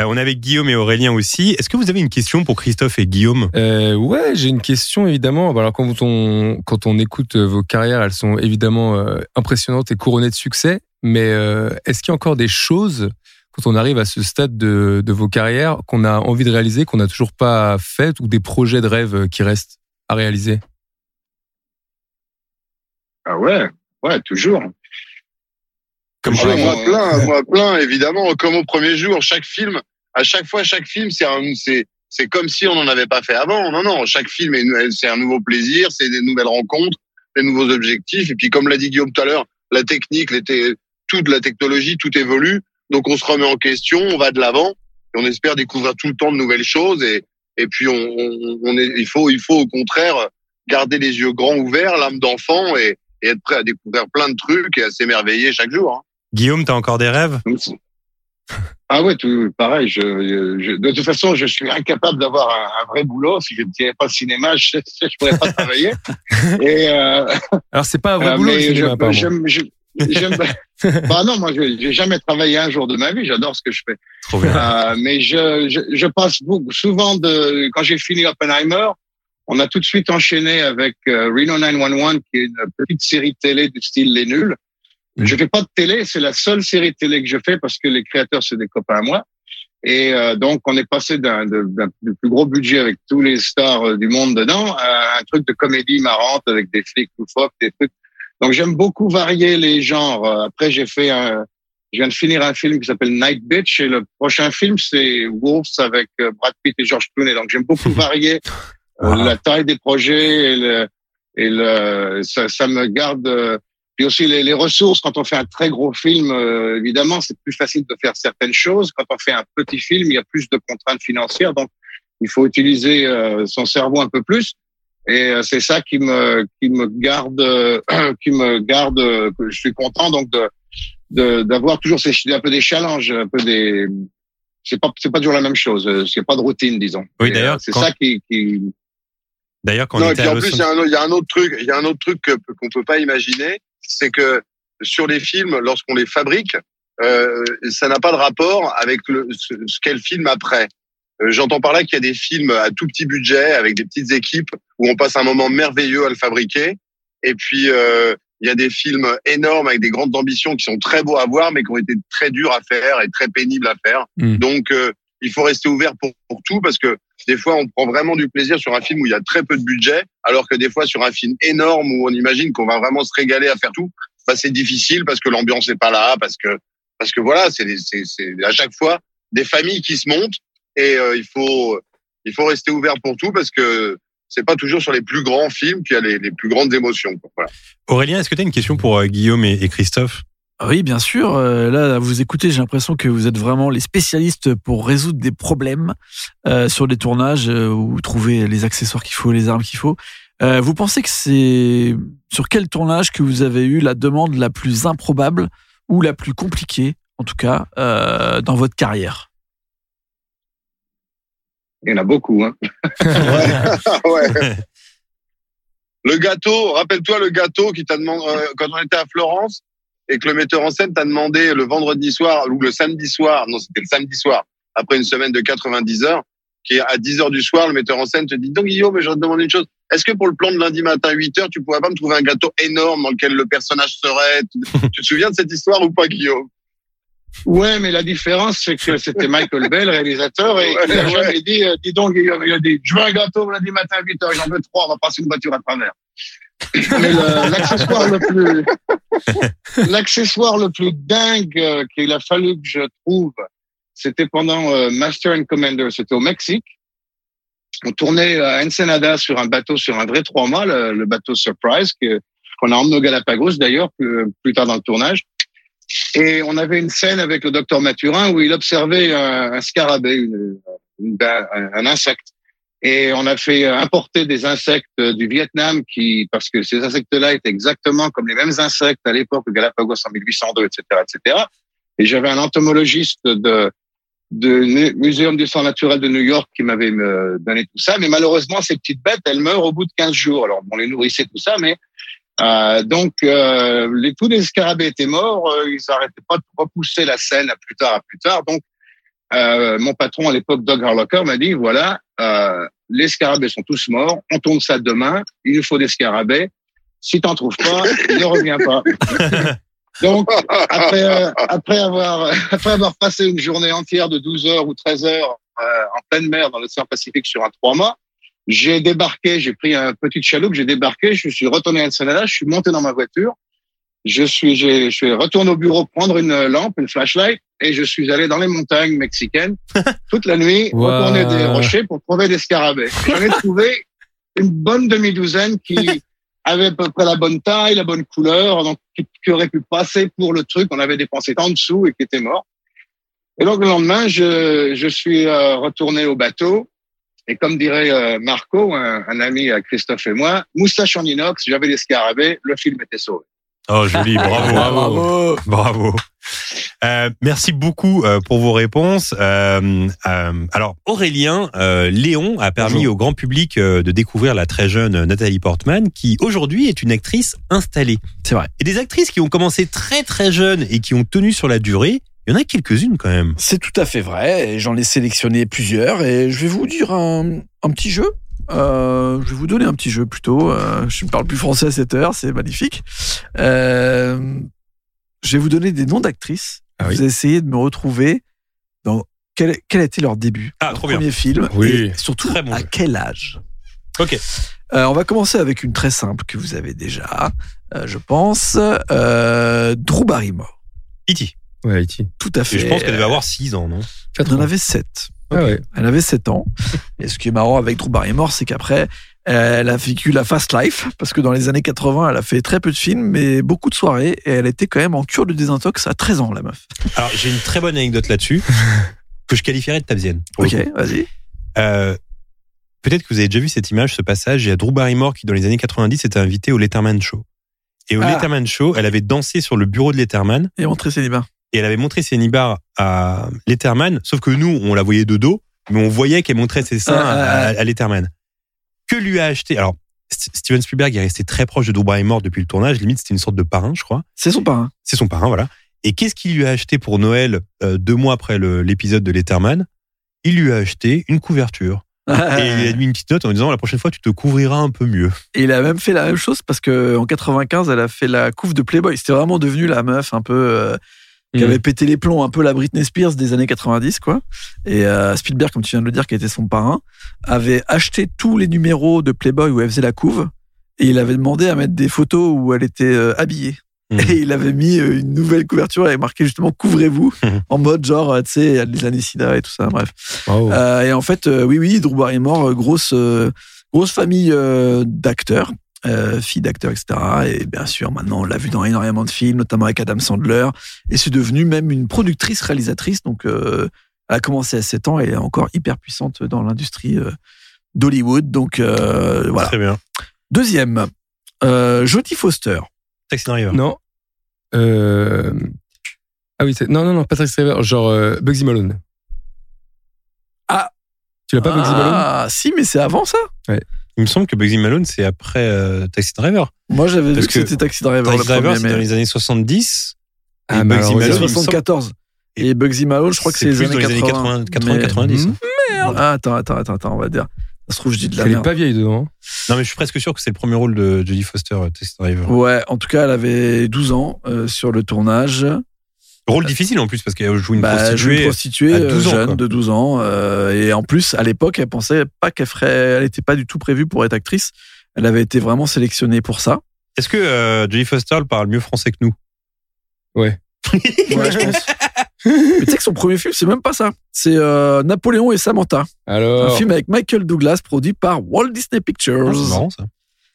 Euh, on est avec Guillaume et Aurélien aussi. Est-ce que vous avez une question pour Christophe et Guillaume? Euh, ouais, j'ai une question évidemment. Bah, Alors quand on quand on écoute euh, vos carrières, elles sont évidemment euh, impressionnantes et couronnées de succès. Mais euh, est-ce qu'il y a encore des choses quand on arrive à ce stade de, de vos carrières qu'on a envie de réaliser, qu'on n'a toujours pas fait, ou des projets de rêve euh, qui restent à réaliser? Ah ouais, ouais, toujours. Comme moi plein, moi plein, évidemment. Comme au premier jour, chaque film, à chaque fois, chaque film, c'est un, c'est, c'est comme si on n'en avait pas fait avant. Non, non, chaque film, est- c'est un nouveau plaisir, c'est des nouvelles rencontres, des nouveaux objectifs. Et puis, comme l'a dit Guillaume tout à l'heure, la technique, les toute la technologie, tout évolue. Donc, on se remet en question, on va de l'avant, et on espère découvrir tout le temps de nouvelles choses. Et, et puis, on, on, on est, il faut, il faut au contraire garder les yeux grands ouverts, l'âme d'enfant, et, et être prêt à découvrir plein de trucs et à s'émerveiller chaque jour. hein. Guillaume, t'as encore des rêves? Ah ouais, tout, pareil. Je, je- de toute façon, je suis incapable d'avoir un, un vrai boulot. Si je ne tirais pas le cinéma, je ne pourrais pas travailler. Et, euh, Alors, c'est pas un vrai euh, boulot, le mais cinéma, je- bah non, moi, je j'ai jamais travaillé un jour de ma vie. J'adore ce que je fais. Trop bien. Euh, mais je, je, je passe beaucoup, souvent de quand j'ai fini Oppenheimer, on a tout de suite enchaîné avec euh, Reno 911, qui est une petite série télé du style Les Nuls. Mhm. Je fais pas de télé, c'est la seule série télé que je fais parce que les créateurs c'est des copains à moi. Et euh, donc on est passé d'un plus gros budget avec tous les stars euh, du monde dedans à un truc de comédie marrante avec des flics loufoques, des trucs. Donc j'aime beaucoup varier les genres. Euh, Après j'ai fait un, je viens de finir un film qui s'appelle Night Bitch et le prochain film c'est Wolves avec euh, Brad Pitt et George Clooney. Donc j'aime beaucoup varier euh, Wow. la taille des projets et le, et le ça, ça me garde. puis aussi les, les ressources quand on fait un très gros film, évidemment c'est plus facile de faire certaines choses. Quand on fait un petit film, il y a plus de contraintes financières, donc il faut utiliser son cerveau un peu plus. Et euh, c'est ça qui me qui me garde euh, qui me garde. euh, que je suis content donc de de- d'avoir toujours ces un peu des challenges, un peu des c'est pas c'est pas toujours la même chose. euh, C'est pas de routine disons. Oui, Et, d'ailleurs, c'est quand- ça qui qui D'ailleurs, quand on non, et était puis à en Los plus, il y, a un, autre- il y a un autre truc, il y a un autre truc qu'on peut pas imaginer, c'est que sur les films, lorsqu'on les fabrique, euh, ça n'a pas de rapport avec le, ce, ce qu'est le film après. Euh, J'entends par là qu'il y a des films à tout petit budget, avec des petites équipes, où on passe un moment merveilleux à le fabriquer. Et puis, euh, il y a des films énormes avec des grandes ambitions qui sont très beaux à voir, mais qui ont été très durs à faire et très pénibles à faire. Mm. Donc, euh, il faut rester ouvert pour, pour tout, parce que des fois, on prend vraiment du plaisir sur un film où il y a très peu de budget, alors que des fois, sur un film énorme où on imagine qu'on va vraiment se régaler à faire tout, bah, c'est difficile parce que l'ambiance n'est pas là, parce que parce que voilà, c'est des- c'est c'est à chaque fois des familles qui se montent et euh, il faut il faut rester ouvert pour tout parce que c'est pas toujours sur les plus grands films qu'il y a les, les plus grandes émotions. quoi. Voilà. Aurélien, est-ce que tu as une question pour euh, Guillaume et, et Christophe? Oui, bien sûr. Euh, là, à vous écoutez, j'ai l'impression que vous êtes vraiment les spécialistes pour résoudre des problèmes euh, sur les tournages euh, ou trouver les accessoires qu'il faut, les armes qu'il faut. Euh, vous pensez que c'est sur quel tournage que vous avez eu la demande la plus improbable ou la plus compliquée, en tout cas, euh, dans votre carrière? Il y en a beaucoup. Hein. ouais. Le gâteau, rappelle-toi le gâteau qui t'a demandé euh, quand on était à Florence et que le metteur en scène t'a demandé le vendredi soir ou le samedi soir, non c'était le samedi soir, après une semaine de 90 heures, qui est à 10 heures du soir, le metteur en scène te dit donc Guillaume, je vais te demander une chose. Est-ce que pour le plan de lundi matin 8 heures, tu pourrais pas me trouver un gâteau énorme dans lequel le personnage serait? Tu te souviens de cette histoire ou pas, Guillaume? Ouais, mais la différence, c'est que c'était Michael Bell, réalisateur, et il a jamais dit, euh, dis donc, il a dit, je veux un gâteau lundi matin à 8 heures, j'en veux trois, on va passer une voiture à travers. Mais l'accessoire le plus, l'accessoire le plus dingue euh, qu'il a fallu que je trouve, c'était pendant euh, Master and Commander, c'était au Mexique. On tournait à Ensenada sur un bateau, sur un vrai trois mâts, le, le bateau Surprise, qu'on a emmené au Galapagos d'ailleurs, plus, plus tard dans le tournage. Et on avait une scène avec le docteur Mathurin où il observait un, scarabée, un, insecte. Et on a fait importer des insectes du Vietnam qui, parce que ces insectes-là étaient exactement comme les mêmes insectes à l'époque de Galapagos en 1802, etc., etc. Et j'avais un entomologiste de, de Muséum du sang naturel de New York qui m'avait euh, donné tout ça. Mais malheureusement, ces petites bêtes, elles meurent au bout de 15 jours. Alors, on les nourrissait tout ça, mais euh, donc, euh, les, tous les scarabées étaient morts. euh, ils n'arrêtaient pas de repousser la scène à plus tard, à plus tard. Donc, euh, mon patron à l'époque, Doug Harlocker, m'a dit voilà, euh, les scarabées sont tous morts. On tourne ça demain. Il nous faut des scarabées. Si t'en trouves pas, ne reviens pas. Donc, après, euh, après avoir après avoir passé une journée entière de 12 heures ou 13 heures euh, en pleine mer dans l'océan Pacifique sur un trois mâts, J'ai débarqué, j'ai pris un petit chaloupe, j'ai débarqué, je suis retourné à Ensenada, je suis monté dans ma voiture, je suis, je suis retourné au bureau prendre une lampe, une flashlight, et je suis allé dans les montagnes mexicaines toute la nuit, Wow. retourner des rochers pour trouver des scarabées. J'en ai trouvé une bonne demi-douzaine qui avaient à peu près la bonne taille, la bonne couleur, donc qui, qui auraient pu passer pour le truc qu'on avait dépensé en dessous et qui était mort. Et donc le lendemain, je, je suis euh, retourné au bateau. Et comme dirait euh, Marco, un, un ami à Christophe et moi, moustache en inox, j'avais des scarabées, le film était sauvé. Oh, joli, bravo. Bravo. Bravo. Euh, merci beaucoup euh, pour vos réponses. Euh, euh, alors Aurélien, euh, Léon a permis Bonjour. au grand public de découvrir la très jeune Nathalie Portman, qui aujourd'hui est une actrice installée. C'est vrai. Et des actrices qui ont commencé très très jeunes et qui ont tenu sur la durée, il y en a quelques-unes quand même. C'est tout à fait vrai. et J'en ai sélectionné plusieurs et je vais vous dire un, un petit jeu. Euh, je vais vous donner un petit jeu plutôt. Euh, je ne parle plus français à cette heure, c'est magnifique. Euh, je vais vous donner des noms d'actrices. Ah oui. Vous essayez de me retrouver dans quel, quel a été leur début, Ah, leur trop bien. premier film, Oui. et surtout Très bon à jeu. quel âge. Ok. On va commencer avec une très simple que vous avez déjà, je pense. Drew Barrymore. Iti. Ouais, Haïti. Tout à fait. Et je pense qu'elle devait avoir 6 ans, non Elle en avait 7. Ah ouais. Elle avait 7 ans. Et ce qui est marrant avec Drew Barrymore, c'est qu'après, elle a vécu la fast life, parce que dans les années 80, elle a fait très peu de films, mais beaucoup de soirées, et elle était quand même en cure de désintox à 13 ans, la meuf. Alors j'ai une très bonne anecdote là-dessus que je qualifierais de tabzienne. Ok, vas-y. Euh, Peut-être que vous avez déjà vu cette image, ce passage. Il y a Drew Barrymore qui, dans les années 90, était invité au Letterman Show. Et au Ah. Letterman Show, elle avait dansé sur le bureau de Letterman Et montrer célibat. Et elle avait montré ses nibards à Letterman. Sauf que nous, on la voyait de dos, mais on voyait qu'elle montrait ses seins Ah, ah, à, ah. à Letterman. Que lui a acheté Alors, St- Steven Spielberg est resté très proche de Drew Barrymore depuis le tournage. Limite, c'était une sorte de parrain, je crois. C'est son parrain. C'est son parrain, voilà. Et qu'est-ce qu'il lui a acheté pour Noël euh, deux mois après l'épisode de Letterman? Il lui a acheté une couverture. Et il a mis une petite note en disant la prochaine fois tu te couvriras un peu mieux. Et il a même fait la même chose parce que en 95, elle a fait la couve de Playboy. C'était vraiment devenu la meuf un peu euh, qui Mm. avait pété les plombs, un peu la Britney Spears des années 90, quoi. Et euh, Spielberg, comme tu viens de le dire, qui était son parrain, avait acheté tous les numéros de Playboy où elle faisait la couve. Et il avait demandé à mettre des photos où elle était euh, habillée. Mhm. Et il avait mis euh, une nouvelle couverture avec marqué justement couvrez-vous Mhm. en mode genre, euh, tu sais, les années sida et tout ça. Bref. Euh, et en fait, oui, oui, Drew Barrymore, grosse, grosse famille euh, d'acteurs, euh, fille d'acteurs, etc. Et bien sûr, maintenant, on l'a vu dans énormément de films, notamment avec Adam Sandler. Et c'est devenu même une productrice réalisatrice. Donc, euh, elle a commencé à 7 ans et elle est encore hyper puissante dans l'industrie euh, d'Hollywood. Donc, euh, voilà. Très bien. Deuxième, euh, Jodie Foster. Taxi Driver. Non. Euh... Ah oui, c'est- non, non, non, Patrick Stewart, genre euh, Bugsy Malone. Ah. Tu l'as pas, Bugsy Malone? Ah, si, mais c'est avant ça. Il me semble que Bugsy Malone c'est après euh, Taxi Driver. Moi, j'avais vu que, que c'était Taxi Driver Taxi Driver c'est mais dans les années 70. Ah, et Bugsy Malone, il me semble- 74. Et Bugsy Malone, je crois que c'est les plus années dans les années 80. 80, 80 Mais- 90. Hmm. Ah, attends, attends, attends, attends, on va dire. Ça se trouve, je dis de la Elle est merde. pas vieille dedans. hein. Non mais je suis presque sûr que c'est le premier rôle de Jodie Foster, euh, Taxi Driver. Ouais, en tout cas, elle avait 12 ans euh, sur le tournage. Rôle difficile en plus parce qu'elle joue une Bah, une prostituée. à euh, 12 ans, jeune quoi. de 12 ans. euh, et en plus, à l'époque, elle pensait pas qu'elle ferait. Elle était pas du tout prévue pour être actrice. Elle avait été vraiment sélectionnée pour ça. Est-ce que euh, Jodie Foster parle mieux français que nous? Ouais, je pense. Mais tu sais que son premier film, c'est même pas ça. C'est euh, Napoléon et Samantha. Alors. Un film avec Michael Douglas, produit par Walt Disney Pictures. Ah, C'est marrant ça.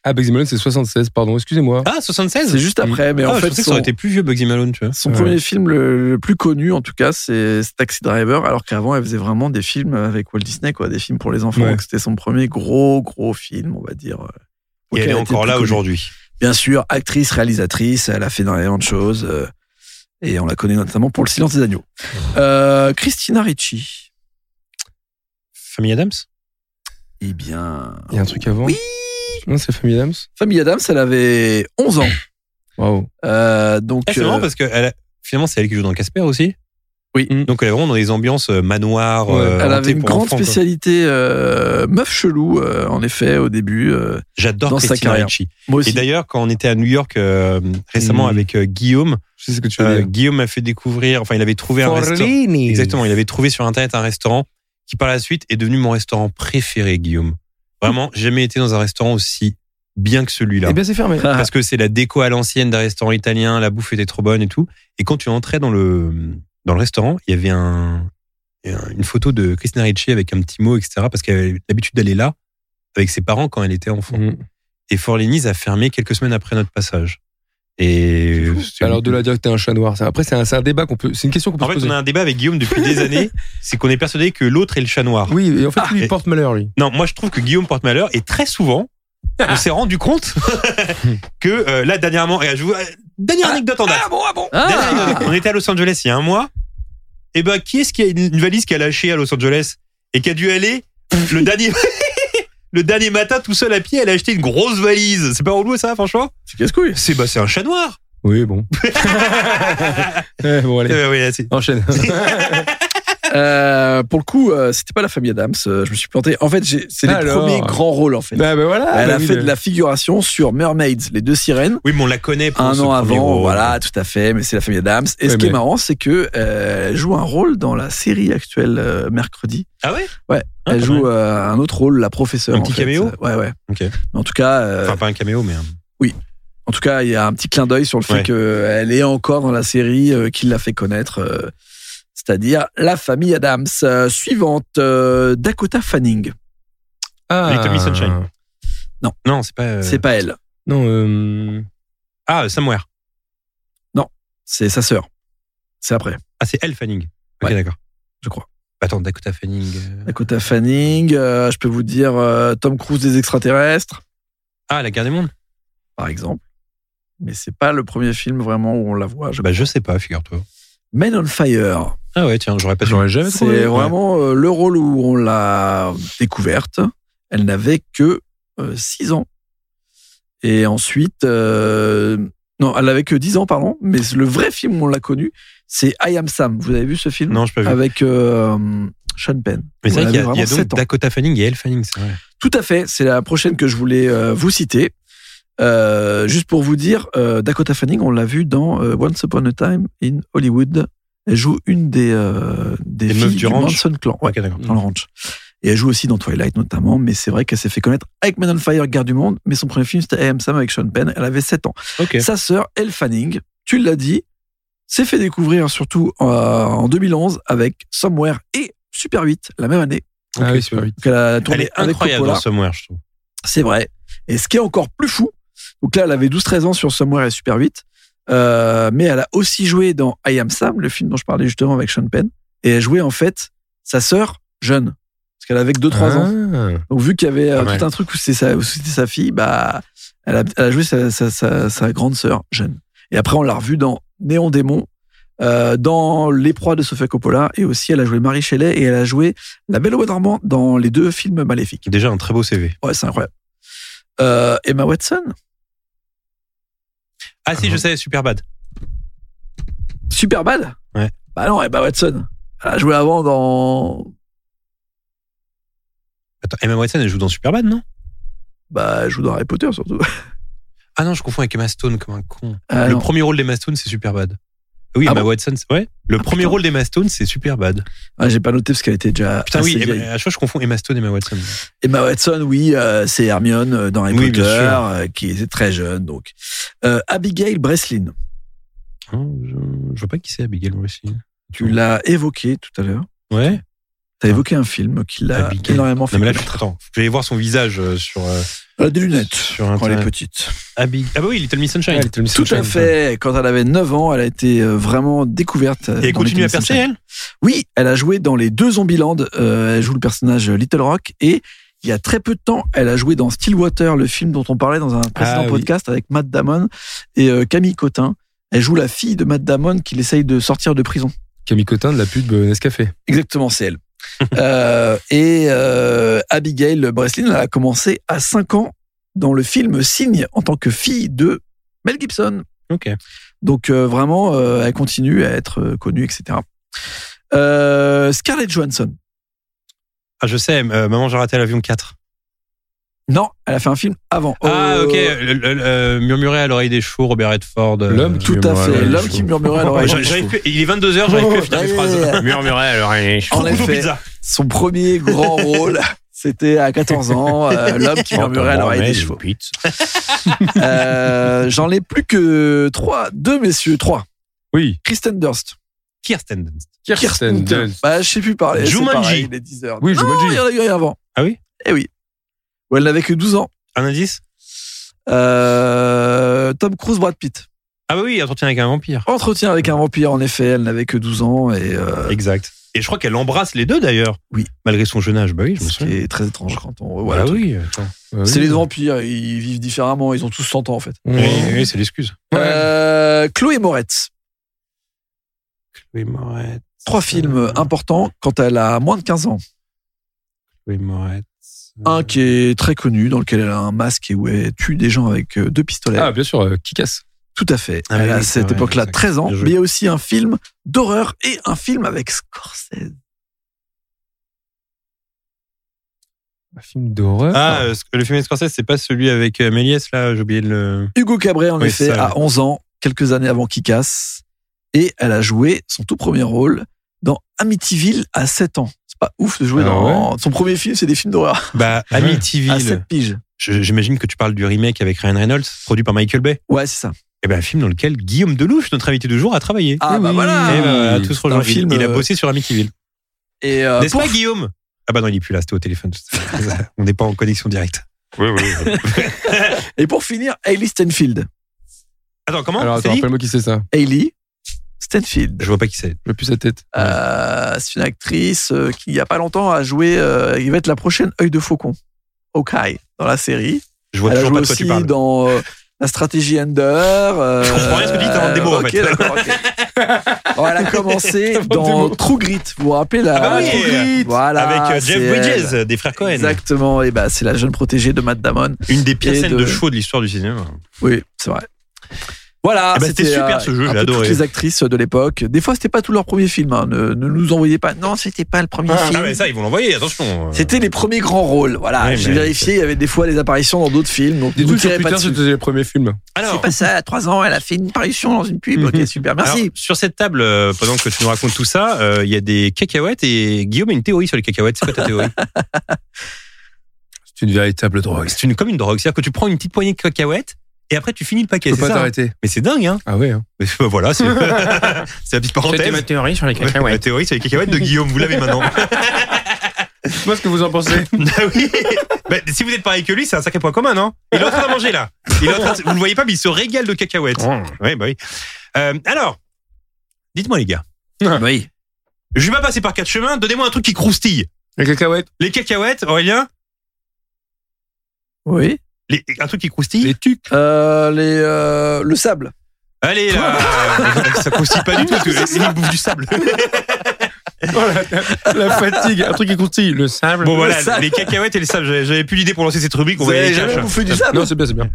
Ah, Bugsy Malone, c'est 76, pardon, excusez-moi. Ah 76 C'est juste après, mais Ah, en je fait, pensais que ça aurait été plus vieux Bugsy Malone, tu vois. son Ouais. premier film le, le plus connu, en tout cas, c'est Taxi Driver, alors qu'avant, elle faisait vraiment des films avec Walt Disney, quoi, des films pour les enfants. Ouais. Donc, c'était son premier gros, gros film, on va dire. euh, Et elle est encore là aujourd'hui. Bien sûr, actrice, réalisatrice, elle a fait énormément de choses. euh, et on la connaît notamment pour Le Silence des Agneaux. Euh, Christina Ricci. Famille Adams? Eh bien. Il y a un truc avant? Oui Non, c'est Famille Adams Famille Adams, elle avait 11 ans. Waouh. Euh, donc, Ah, C'est euh, marrant parce que elle a- finalement c'est elle qui joue dans Casper aussi. Oui. Donc elle est vraiment dans des ambiances euh, manoir. Ouais. euh, elle hantées avait une pour grande enfants, quoi. spécialité euh, meuf chelou, euh, en effet, au début. euh, J'adore dans sa Christina carrière. Ricci. moi aussi. Et d'ailleurs quand on était à New York euh, récemment Mm. avec euh, Guillaume, Je sais ce que tu veux euh, dire. Guillaume m'a fait découvrir. Enfin il avait trouvé un restaurant. Forlini. Exactement, il avait trouvé sur internet un restaurant qui par la suite est devenu mon restaurant préféré, Guillaume. Vraiment, j'ai jamais été dans un restaurant aussi bien que celui-là. Eh bien, c'est fermé. Parce que c'est la déco à l'ancienne d'un restaurant italien, la bouffe était trop bonne et tout. Et quand tu entrais dans le, dans le restaurant, il y avait un, une photo de Christina Ricci avec un petit mot, etc. Parce qu'elle avait l'habitude d'aller là avec ses parents quand elle était enfant. Mm. Et Fort Lénise a fermé quelques semaines après notre passage. Et Alors, de là dire que t'es un chat noir. Après, c'est un, c'est un débat qu'on peut. C'est une question qu'on peut en se fait, poser. on a un débat avec Guillaume depuis des années. C'est qu'on est persuadé que l'autre est le chat noir. Oui, et en fait, lui, et- il porte malheur, lui. Non, moi je trouve que Guillaume porte malheur et très souvent, on s'est rendu compte que euh, là dernièrement, regarde, je vous- dernière anecdote en date. bon, ah bon. Dernière anecdote. On était à Los Angeles il y a un mois. Et ben qui est-ce qui a une une valise qui a lâché à Los Angeles et qui a dû aller le dernier le dernier matin tout seul à pied, elle a acheté une grosse valise. C'est pas relou ça, franchement? C'est casse-couille. C'est bah c'est un chat noir. Oui, bon. Eh, bon, allez. Euh, oui, là, c'est- Enchaîne. Euh, pour le coup, euh, c'était pas la famille Adams. euh, je me suis planté. En fait, c'est les premiers grands rôles en fait. bah, bah, voilà. Elle bah a oui, fait de la figuration sur Mermaids, les deux sirènes. oui, mais on la connaît pour un ce an avant, rôle. voilà, tout à fait, mais c'est la famille Adams. Et ce qui est marrant, c'est que euh, elle joue un rôle dans la série actuelle euh, mercredi. Ah ouais? Ouais, Ah, elle joue euh, un autre rôle, la professeure. Un en petit fait. caméo? Ouais, ouais. Ok. Mais en tout cas, euh, Enfin pas un caméo mais un- en tout cas, il y a un petit clin d'œil sur le fait Ouais. qu'elle est encore dans la série euh, qui l'a fait connaître, euh, c'est-à-dire la famille Adams. Euh, suivante, euh, Dakota Fanning. Ah. Little Miss Sunshine. Non, c'est pas euh, C'est pas elle, Non, euh... Ah, Somewhere. c'est sa sœur. C'est après, Ah, c'est Elle Fanning. Ok, Ouais. d'accord. je crois. Attends, Dakota Fanning. euh, Dakota Fanning, euh, je peux vous dire euh, Tom Cruise des extraterrestres, Ah, La Guerre des Mondes par exemple. Mais c'est pas le premier film vraiment où on la voit. Je Bah, je sais pas, figure-toi. Men on Fire. Ah ouais, tiens, j'aurais pas. J'aurais jamais trouvé. C'est vraiment euh, le rôle où on l'a découverte. Elle n'avait que 6 ans. Et ensuite, euh, non, elle avait que 10 ans, pardon. Mais le vrai film où on l'a connu, c'est I Am Sam. Vous avez vu ce film? Non, je pas vu. Avec euh, Sean Penn. Mais c'est vrai qu'il y a, y a vraiment donc 7 ans. Dakota Fanning et Elle Fanning, c'est vrai. Tout à fait. C'est la prochaine que je voulais euh, vous citer. Euh, juste pour vous dire, euh, Dakota Fanning, on l'a vu dans euh, Once Upon a Time in Hollywood. Elle joue une des, euh, des Des filles meufs du. Manson Clan. Ouais, Ok, d'accord. dans le ranch. Et elle joue aussi dans Twilight notamment, mais c'est vrai qu'elle s'est fait connaître avec Men on Fire, Guerre du Monde, mais son premier film c'était I Am Sam avec Sean Penn, elle avait 7 ans. Ok. Sa sœur, Elle Fanning, tu l'as dit, s'est fait découvrir surtout euh, en 2011 avec Somewhere et Super 8, la même année. Ah oui, super vite. Donc elle a Elle tourné est avec incroyable Coppola. dans Somewhere, je trouve. C'est vrai. Et ce qui est encore plus fou, donc là, elle avait 12-13 ans sur Somewhere et Super 8, euh, mais elle a aussi joué dans I Am Sam, le film dont je parlais justement avec Sean Penn, et elle jouait en fait sa sœur jeune, parce qu'elle avait que 2-3 ans. Ah. Donc vu qu'il y avait euh, Ouais. tout un truc où c'était sa, sa fille, bah, elle a, elle a joué sa, sa, sa, sa grande sœur jeune. Et après, on l'a revue dans Néon Démon, euh, dans Les Proies de Sofia Coppola, et aussi elle a joué Marie Shelley, et elle a joué La Belle au Bois dormant dans les deux films maléfiques. Déjà un très beau CV. Ouais, c'est incroyable. Euh, Emma Watson, Ah si, je sais, super bad. Super bad Ouais. Bah non, Emma Watson. Elle a joué avant dans. Attends, Emma Watson, elle joue dans Superbad, non? Bah, elle joue dans Harry Potter surtout. Ah non, je confonds avec Emma Stone comme un con. Ah, le non. premier rôle d'Emma Stone, c'est Superbad. Oui, Ah Emma bon Watson, ouais. Le Ah, premier putain. rôle d'Emma Stone, c'est Superbad. Ah, J'ai pas noté parce qu'elle était déjà. Putain, oui. Emma- à chaque fois, je confonds Emma Stone et Emma Watson. Emma Watson, oui, euh, c'est Hermione euh, dans Harry Oui, Potter, euh, qui était très jeune. Donc, euh, Abigail Breslin, Hein, je, je vois pas qui c'est Abigail aussi. tu l'as évoqué tout à l'heure. Ouais. T'as évoqué un film qui l'a énormément fait Non, mais là, attends, vais voir son visage euh, sur, euh, a des lunettes sur quand elle est petite. Abig- Ah bah oui, Little Miss Sunshine. Ouais, Little Miss Tout à Sunshine. fait. Quand elle avait 9 ans, elle a été euh, vraiment découverte. euh, Et elle continue à percer, elle? Oui, elle a joué dans les deux Zombieland. Euh, elle joue le personnage Little Rock. Et il y a très peu de temps, elle a joué dans Stillwater, le film dont on parlait dans un précédent Ah oui. podcast avec Matt Damon et euh, Camille Cotin. Elle joue la fille de Matt Damon qui essaye de sortir de prison. Camille Cotin de la pub euh, Nescafé. Exactement, c'est elle. Euh, et euh, Abigail Breslin, a commencé à 5 ans dans le film Signe en tant que fille de Mel Gibson. Ok. Donc euh, vraiment, elle continue à être connue, etc. Scarlett Johansson. Ah, je sais, Maman, j'ai raté l'avion 4. Non, elle a fait un film avant. Ah, Euh, ok. Le- le- le- euh, murmurer à l'oreille des chevaux, Robert Redford. euh, L'homme qui Tout à murmurait fait. à l'oreille L'homme des qui murmurait à l'oreille. des plus- il est 22h, j'arrive plus à finir les phrases. Murmurer à l'oreille des chevaux. En effet. Son premier grand rôle, C'était à 14 ans, euh, l'homme qui murmurait à l'oreille des chevaux. Euh, J'en ai plus que trois, deux messieurs, trois. Oui. Kristen Durst. Kirsten Dunst. Kirsten Dunst. Bah, je sais plus parler. c'est Jumanji. pareil, Il est 10 heures. Oui, non, Jumanji. il y en a eu avant. Ah oui? Eh oui. Où elle n'avait que 12 ans. Un indice Euh, Tom Cruise, Brad Pitt. Ah bah oui, entretien avec un vampire. Entretien avec un vampire, en effet, elle n'avait que 12 ans et euh, Exact. Et je crois qu'elle embrasse les deux d'ailleurs. Oui. Malgré son jeune âge. Bah oui, je me souviens. est très étrange quand on revoit le Bah oui, attends. Ah C'est les vampires, ils vivent différemment, ils ont tous 100 ans en fait. Oui, oui, c'est l'excuse. Ouais. Euh, Chloé Moretz, Chloé Moretz. trois films importants quand elle a moins de 15 ans. Chloé Moretz. Un qui est très connu, dans lequel elle a un masque et où elle tue des gens avec euh, deux pistolets. Ah, bien sûr, euh, qui casse. Tout à fait. Ah elle oui, a à cette époque-là exact. 13 ans. Mais il y a aussi un film d'horreur et un film avec Scorsese. Un film d'horreur. Ah, euh, le film de Scorsese, c'est pas celui avec euh, Méliès, là, j'ai oublié de le. Hugo Cabret, en Oui, effet, ça, à 11 ans, quelques années avant qu'il casse. Et elle a joué son tout premier rôle dans Amityville à 7 ans. C'est pas ouf de jouer Ah dans. Son premier film, c'est des films d'horreur. Bah, Ouais. À Amityville. 7 piges. J'imagine que tu parles du remake avec Ryan Reynolds, produit par Michael Bay. Ouais, c'est ça. Et ben, un film dans lequel Guillaume Delouche, notre invité du jour, a travaillé. Ah, Oui, bah oui. voilà. Et ben, voilà, tous C'est un rejoint. Il, film, il a euh, bossé sur Amityville. Et euh, N'est-ce pour- pas, Guillaume? Ah bah non, il est plus là, c'était au téléphone. On n'est pas en connexion directe. Oui, oui. Et pour finir, Hailey Stenfield. Attends, comment Alors, c'est attends, rappelle-moi qui c'est ça. Hailey Stenfield. Je vois pas qui c'est. Je vois plus sa tête. Euh, c'est une actrice euh, qui, il y a pas longtemps, a joué. euh, il va être la prochaine œil de faucon. Hawkeye dans la série. Je vois Elle a toujours joué pas de quoi aussi tu parles. dans euh, la stratégie Ender. euh, Je comprends rien ce que tu dis, t'inventes des mots, en ok, fait. d'accord, ok. Bon, elle a commencé T'inventes des dans mots. True Grit. Vous vous rappelez la Ah bah oui, True Grit Voilà. avec euh, c'est Jeff elle. Bridges, des frères Cohen. Exactement. Et bah, c'est la jeune protégée de Matt Damon. Une des pires Et scènes de- de chevaux de l'histoire du cinéma. Oui, c'est vrai. Voilà, Eh ben, c'était super, euh, ce jeu, j'ai adoré. Toutes les actrices de l'époque. Des fois, c'était pas tout leur premier film. hein. Ne, ne nous envoyez pas. Non, c'était pas le premier Ah, film. mais ça, ils vont l'envoyer, attention. C'était les premiers grands rôles. Voilà, Ouais, j'ai vérifié. Il y avait des fois des apparitions dans d'autres films. Donc, Des ne vous trucs sur tirez pas Twitter, dessus. c'était les premiers films. Alors, C'est pas ça. À trois ans, elle a fait une parution dans une pub. Ok, Mhm. super. alors, Merci. sur cette table, euh, pendant que tu nous racontes tout ça, euh, il y a des cacahuètes et Guillaume a une théorie sur les cacahuètes. C'est quoi ta théorie C'est une véritable drogue. C'est une, comme une drogue. C'est-à-dire que tu prends une petite poignée de cacahuètes et après tu finis le paquet. Tu peux c'est pas ça, hein t'arrêter. Mais c'est dingue, hein Ah ouais. hein. Mais, euh, Voilà, c'est c'est la petite C'était parenthèse. ma théorie sur les Ouais, La cacahuètes. théorie, c'est les cacahuètes de Guillaume. Vous l'avez maintenant. Dites-moi ce que vous en pensez. Ah oui. Bah, si vous êtes pareil que lui, c'est un sacré point commun, non? Il est en train de manger là. Il est en train de- Vous le voyez pas, mais il se régale de cacahuètes. Oui, bah oui. Euh, alors, dites-moi les gars. Oui. Je vais pas passer par quatre chemins. Donnez-moi un truc qui croustille. Les cacahuètes. Les cacahuètes, Aurélien? Oui. Les- un truc qui croustille. Les tucs. Euh, les, euh, le sable. Allez là. ça croustille pas du tout parce que il bouffe du sable. Oh, la, la fatigue. Un truc qui croustille. Le sable. Bon Le voilà, sable. les cacahuètes et le sable. J'avais plus l'idée pour lancer cette rubrique. On va y avez aller jamais bouffé du sable Non, c'est bien, c'est bien.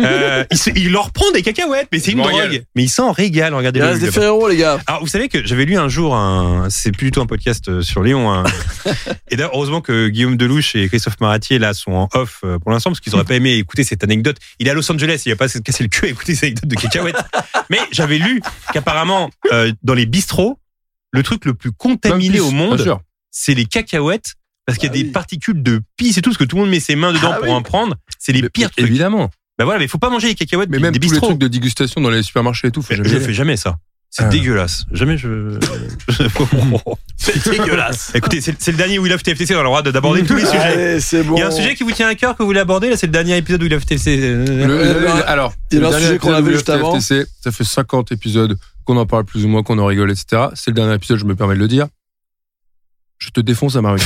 Euh, il, se- il leur prend des cacahuètes, mais c'est une drogue. régale. Mais il s'en régale. Regardez Il reste des Ferrero, les gars. Alors, vous savez que j'avais lu un jour un, c'est plus du tout un podcast euh, sur Léon. hein. et d'ailleurs, heureusement que Guillaume Delouche et Christophe Maratier, là, sont en off euh, pour l'instant, parce qu'ils auraient pas aimé écouter cette anecdote. Il est à Los Angeles, il va pas se casser le cul à écouter cette anecdote de cacahuètes. Mais j'avais lu qu'apparemment, euh, dans les bistrots, le truc le plus contaminé au monde, c'est les cacahuètes. Parce qu'il y a Ah des oui. particules de pisse et tout, parce que tout le monde met ses mains dedans Ah pour oui. en prendre. C'est les Mais- pires trucs. Évidemment. Bah voilà, mais faut pas manger les cacahuètes Mais même des tous les bistrots. trucs de dégustation dans les supermarchés et tout. Faut Je jamais je fais jamais ça. C'est Ah. dégueulasse. Jamais je. C'est dégueulasse. Écoutez, c'est c'est le dernier We Love TFTC, on a le droit de- d'aborder tous les sujets. Allez, bon. Il y a un sujet qui vous tient à cœur que vous voulez aborder, là, c'est le dernier épisode We Love TFTC. Le- le- le- alors, il y a le un dernier sujet qu'on épisode avait de juste avant. TFTC, ça fait 50 épisodes qu'on en parle plus ou moins, qu'on en rigole, etc. C'est le dernier épisode, je me permets de le dire. Je te défonce à Marie.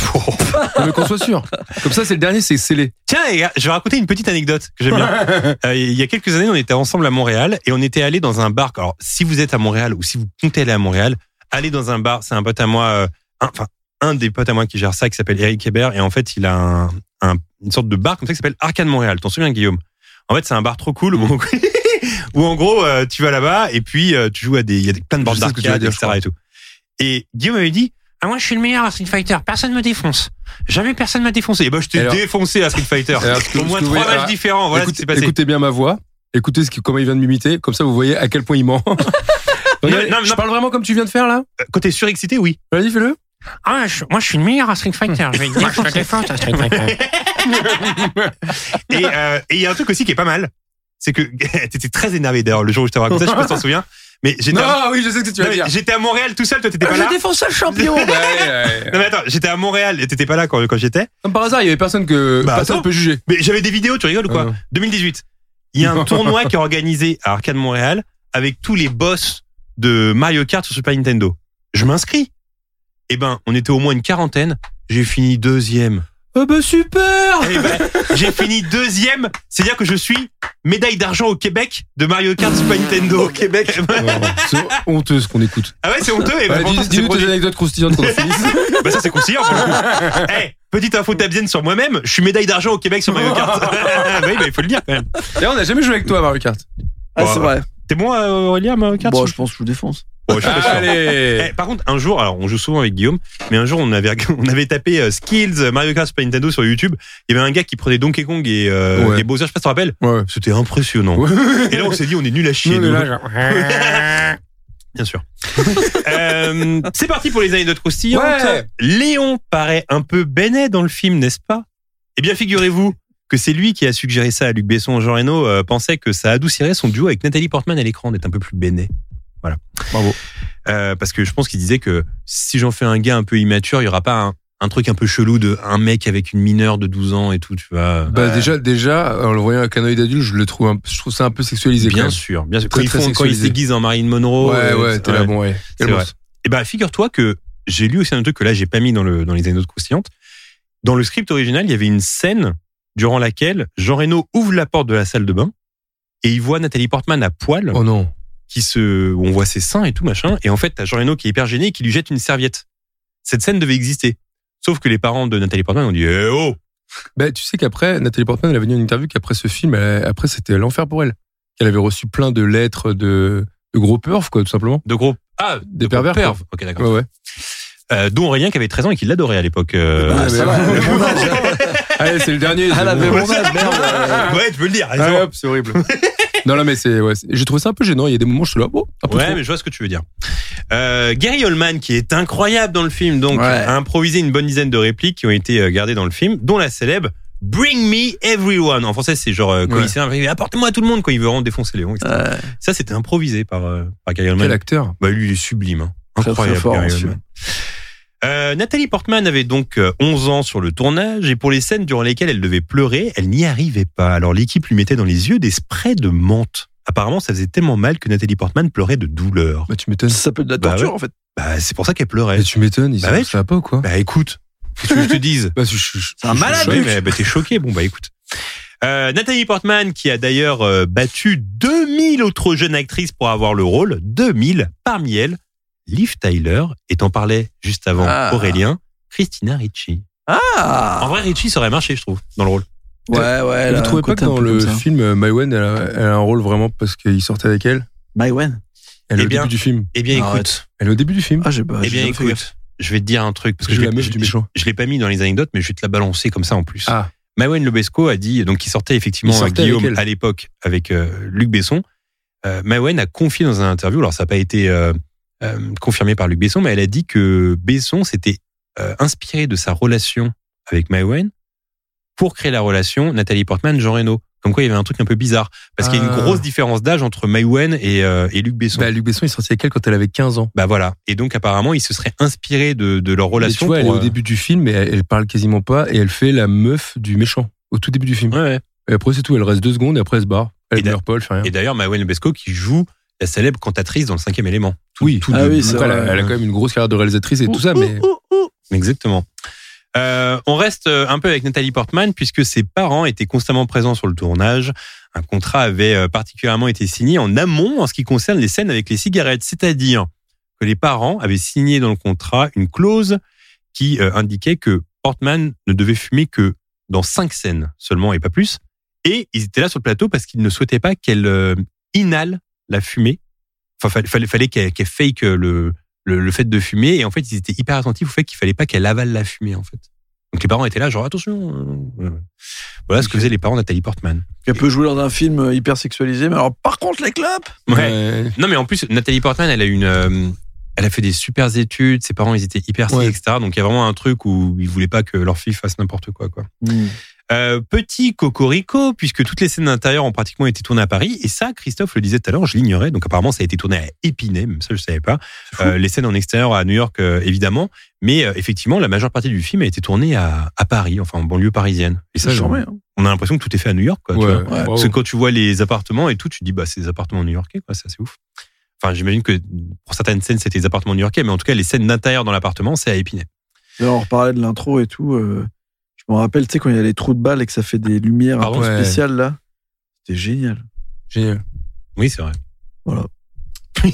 mais qu'on soit sûr. Comme ça, c'est le dernier, c'est scellé. Tiens, les gars, je vais raconter une petite anecdote que j'aime bien. Euh, il y a quelques années, on était ensemble à Montréal et on était allé dans un bar. Alors, si vous êtes à Montréal ou si vous comptez aller à Montréal, allez dans un bar. C'est un pote à moi, euh, un- enfin, un des potes à moi qui gère ça, qui s'appelle Eric Hébert. Et en fait, il a un, un- une sorte de bar comme ça qui s'appelle Arcade Montréal. T'en souviens, Guillaume? En fait, c'est un bar trop cool où, où en gros, euh, tu vas là-bas et puis euh, tu joues à des, il y a des, plein de vas d'arcade, etc. Et, tout. et Guillaume m'avait dit, Ah, moi, je suis le meilleur à Street Fighter. Personne me défonce. jamais personne m'a défoncé. Et ben, je t'ai Alors- défoncé à Street Fighter. Que- Au moins trois voyez- matchs alors, différents. Voilà ce qui Écoutez- s'est passé. Écoutez bien ma voix. Écoutez ce qui- comment il vient de m'imiter. Comme ça, vous voyez à quel point il ment. Regardez, non, je non. parle vraiment comme tu viens de faire là Côté surexcité, oui. Vas-y, fais-le. Ah, je- moi, je suis le meilleur à Street Fighter. Je vais te dire, je te défonce à Street Fighter. Et euh, et il y a un truc aussi qui est pas mal, c'est que t'étais très énervé d'ailleurs le jour où je t'ai raconté ça, je sais pas si t'en souviens, mais j'étais à... Non, oui, je sais que tu vas dire. j'étais à Montréal tout seul, toi t'étais pas là. Défoncé le champion. Ouais, ouais. Non mais attends, j'étais à Montréal et t'étais pas là quand, quand j'étais. Comme par hasard, il y avait personne que Bah, personne peut juger. Mais j'avais des vidéos, tu rigoles ou quoi Ah non. 2018. Il y a un tournoi qui est organisé à Arcade Montréal avec tous les boss de Mario Kart sur Super Nintendo. Je m'inscris. Eh ben, on était au moins une quarantaine. J'ai fini deuxième. Ah bah super. Eh ben, j'ai fini deuxième. C'est-à-dire que je suis médaille d'argent au Québec de Mario Kart Super Nintendo. Au Québec. C'est honteux ce qu'on écoute. ah ouais, c'est honteux. Et ben, Ouais, pourtant, dis- c'est Dis-nous tes anecdotes croustillantes qu'on finisse. Bah ça c'est le coup. Eh, petite info tabzienne sur moi-même, je suis médaille d'argent au Québec sur Mario Kart. bah oui, bah, il faut le dire quand même. D'ailleurs, on n'a jamais joué avec toi à Mario Kart. Ah, Bon, c'est vrai. T'es bon euh, Aurélien à Mario Kart Bon, je pense que je vous défonce. Bon, je suis pas sûr. Allez. Eh, par contre, un jour, alors on joue souvent avec Guillaume, mais un jour on avait on avait tapé euh, skills Mario Kart Super Nintendo sur YouTube. Il y avait un gars qui prenait Donkey Kong et euh, Ouais. les Bowser, je sais pas si tu te rappelles. Ouais. C'était impressionnant. Ouais. Et là on s'est dit on est nul à chier. Nous. Bien sûr. Euh, c'est parti pour les anecdotes croustillantes. Ouais. Léon paraît un peu bénet dans le film, n'est-ce pas? Eh bien, figurez-vous que c'est lui qui a suggéré ça à Luc Besson. Jean Reno euh, pensait que ça adoucirait son duo avec Nathalie Portman à l'écran d'être un peu plus bénet. Voilà. Bravo. Euh, parce que je pense qu'il disait que si j'en fais un gars un peu immature, il y aura pas un, un truc un peu chelou de un mec avec une mineure de 12 ans et tout, tu vois. Bah déjà, déjà, en le voyant avec un œil d'adulte, je le trouve, un- je trouve ça un peu sexualisé. bien sûr, bien sûr. Quand Très, ils, font, quand ils en Marilyn Monroe. Ouais, euh, ouais, t'es là, bon, ouais. Et ben, figure-toi que j'ai lu aussi un truc que là, j'ai pas mis dans, le, dans les anecdotes croustillantes. Dans le script original, il y avait une scène durant laquelle Jean Reno ouvre la porte de la salle de bain et il voit Nathalie Portman à poil, Oh non. qui se, on voit ses seins et tout machin. Et en fait, t'as Jean Reno qui est hyper gêné et qui lui jette une serviette. Cette scène devait exister. Sauf que les parents de Nathalie Portman ont dit, eh oh! Bah, tu sais qu'après, Nathalie Portman, elle avait dit en interview qu'après ce film, elle- après, c'était l'enfer pour elle. Qu'elle avait reçu plein de lettres de, de gros perfs, quoi, tout simplement. De gros, ah, Des de pervers. Ok, d'accord. Ouais, ouais. Euh, dont Aurélien qui avait 13 ans et qui l'adorait à l'époque. euh, Bah, c'est le dernier. C'est avait bon. mon âge, merde. ouais, tu peux le dire. Allez, raison. hop, c'est horrible. non, non, mais c'est, ouais, j'ai trouvé ça un peu gênant. Il y a des moments, où je suis là, bon, un peu Ouais, trop. mais je vois ce que tu veux dire. Euh, Gary Oldman, qui est incroyable dans le film, donc Ouais. a improvisé une bonne dizaine de répliques qui ont été euh, gardées dans le film, dont la célèbre Bring me everyone. En français, c'est genre euh, quand Ouais. il apportez-moi tout le monde quand il veut vraiment défoncer Léon. etc. Ouais. Ça, c'était improvisé par, euh, par Gary Quel acteur. Bah, lui, il est sublime. hein. Très, très Incroyable, fort, Gary monsieur. Oldman. Euh, Nathalie Portman avait donc euh, 11 ans sur le tournage et pour les scènes durant lesquelles elle devait pleurer, elle n'y arrivait pas. Alors l'équipe lui mettait dans les yeux des sprays de menthe. Apparemment, ça faisait tellement mal que Nathalie Portman pleurait de douleur. Bah, tu m'étonnes. Ça peut être de la Bah torture, ouais. en fait. Bah, c'est pour ça qu'elle pleurait. Bah, tu m'étonnes. Ils Bah ouais, ça pas ou quoi? Bah écoute, qu'est-ce que je te dise Bah, C'est un malade, Ouais, mais bah, t'es choqué. Bon bah écoute. Euh, Nathalie Portman qui a d'ailleurs euh, battu 2000 autres jeunes actrices pour avoir le rôle, 2000 parmi elles, Liv Tyler et t'en parlais juste avant Ah. Aurélien, Christina Ricci. En Ah vrai Ricci ça aurait marché je trouve dans le rôle. Ouais, ouais. elle Vous trouvez pas que dans le film, euh, Maïwen, elle, a- elle a un rôle vraiment parce qu'il sortait avec elle? Maïwen Elle est Eh au bien, début du film. Eh bien Arrête. écoute, Elle est au début du film. Ah, j'ai pas. eh bien écoute, je vais te dire un truc parce que Je je la l'ai meuf du méchant. je l'ai pas mis dans les anecdotes mais je vais te la balancer comme ça en plus. Ah. Maïwen Lebesco a dit, donc qui sortait effectivement Il à sortait avec Guillaume à l'époque avec euh, Luc Besson. Euh, Maïwen a confié dans un interview, alors ça n'a pas été euh, euh, confirmé par Luc Besson, mais elle a dit que Besson s'était euh, inspiré de sa relation avec Maïwen pour créer la relation Nathalie Portman-Jean Reno. Comme quoi il y avait un truc un peu bizarre. Parce qu'il y a une Ah. grosse différence d'âge entre Maïwen et, euh, et Luc Besson. Bah, Luc Besson, il sortait avec elle quand elle avait 15 ans? Bah voilà. Et donc apparemment, il se serait inspiré de, de leur Mais relation. tu vois, elle est au début du film, mais elle, elle parle quasiment pas et elle fait la meuf du méchant au tout début du film. Ouais, ouais. Et après, c'est tout. Elle reste deux secondes et après, elle se barre. Elle meurt pas, elle fait rien. Et d'ailleurs, Maïwen Lebesco qui joue la célèbre cantatrice dans le cinquième élément. Tout- oui, tout Ah de- oui, elle, a, vrai. elle a quand même une grosse carrière de réalisatrice et tout ça, mais Exactement. Euh, on reste un peu avec Nathalie Portman puisque ses parents étaient constamment présents sur le tournage. Un contrat avait euh, particulièrement été signé en amont en ce qui concerne les scènes avec les cigarettes, c'est-à-dire que les parents avaient signé dans le contrat une clause qui euh, indiquait que Portman ne devait fumer que dans cinq scènes seulement et pas plus. Et ils étaient là sur le plateau parce qu'ils ne souhaitaient pas qu'elle euh, inhale la fumée. Enfin, fallait, fallait, fallait qu'elle fake le, le, le fait de fumer. Et en fait, ils étaient hyper attentifs au fait qu'il fallait pas qu'elle avale la fumée, en fait. Donc les parents étaient là, genre attention. euh, euh. Voilà ce que faisaient les parents de Nathalie Portman. Elle peut jouer dans un film euh, hyper sexualisé, mais alors par contre, les clopes Ouais. Ouais. Non, mais en plus, Nathalie Portman, elle a une, euh, elle a fait des super études, ses parents ils étaient hyper Ouais. etc. Donc il y a vraiment un truc où ils voulaient pas que leur fille fasse n'importe quoi, quoi. Mm. Euh, petit cocorico, puisque toutes les scènes d'intérieur ont pratiquement été tournées à Paris. Et ça, Christophe le disait tout à l'heure, je l'ignorais. Donc apparemment, ça a été tourné à Épinay, même ça, je savais pas. Euh, les scènes en extérieur à New York, euh, évidemment. Mais effectivement, la majeure partie du film a été tournée à, à Paris, enfin en banlieue parisienne. Et ça, genre, hein. on a l'impression que tout est fait à New York, quoi. tu Ouais. Parce que quand tu vois les appartements et tout, tu te dis, bah, c'est des appartements new-yorkais, quoi. Ça, c'est ouf. Enfin, j'imagine que pour certaines scènes, c'était des appartements new-yorkais, mais en tout cas, les scènes d'intérieur dans l'appartement, c'est à Épinay. D'ailleurs, on reparlait de l'intro et tout. euh, je me rappelle, tu sais, quand il y a les trous de balles et que ça fait des lumières Pardon un peu Ouais. spéciales, là. C'était génial. Génial. Oui, c'est vrai. Voilà.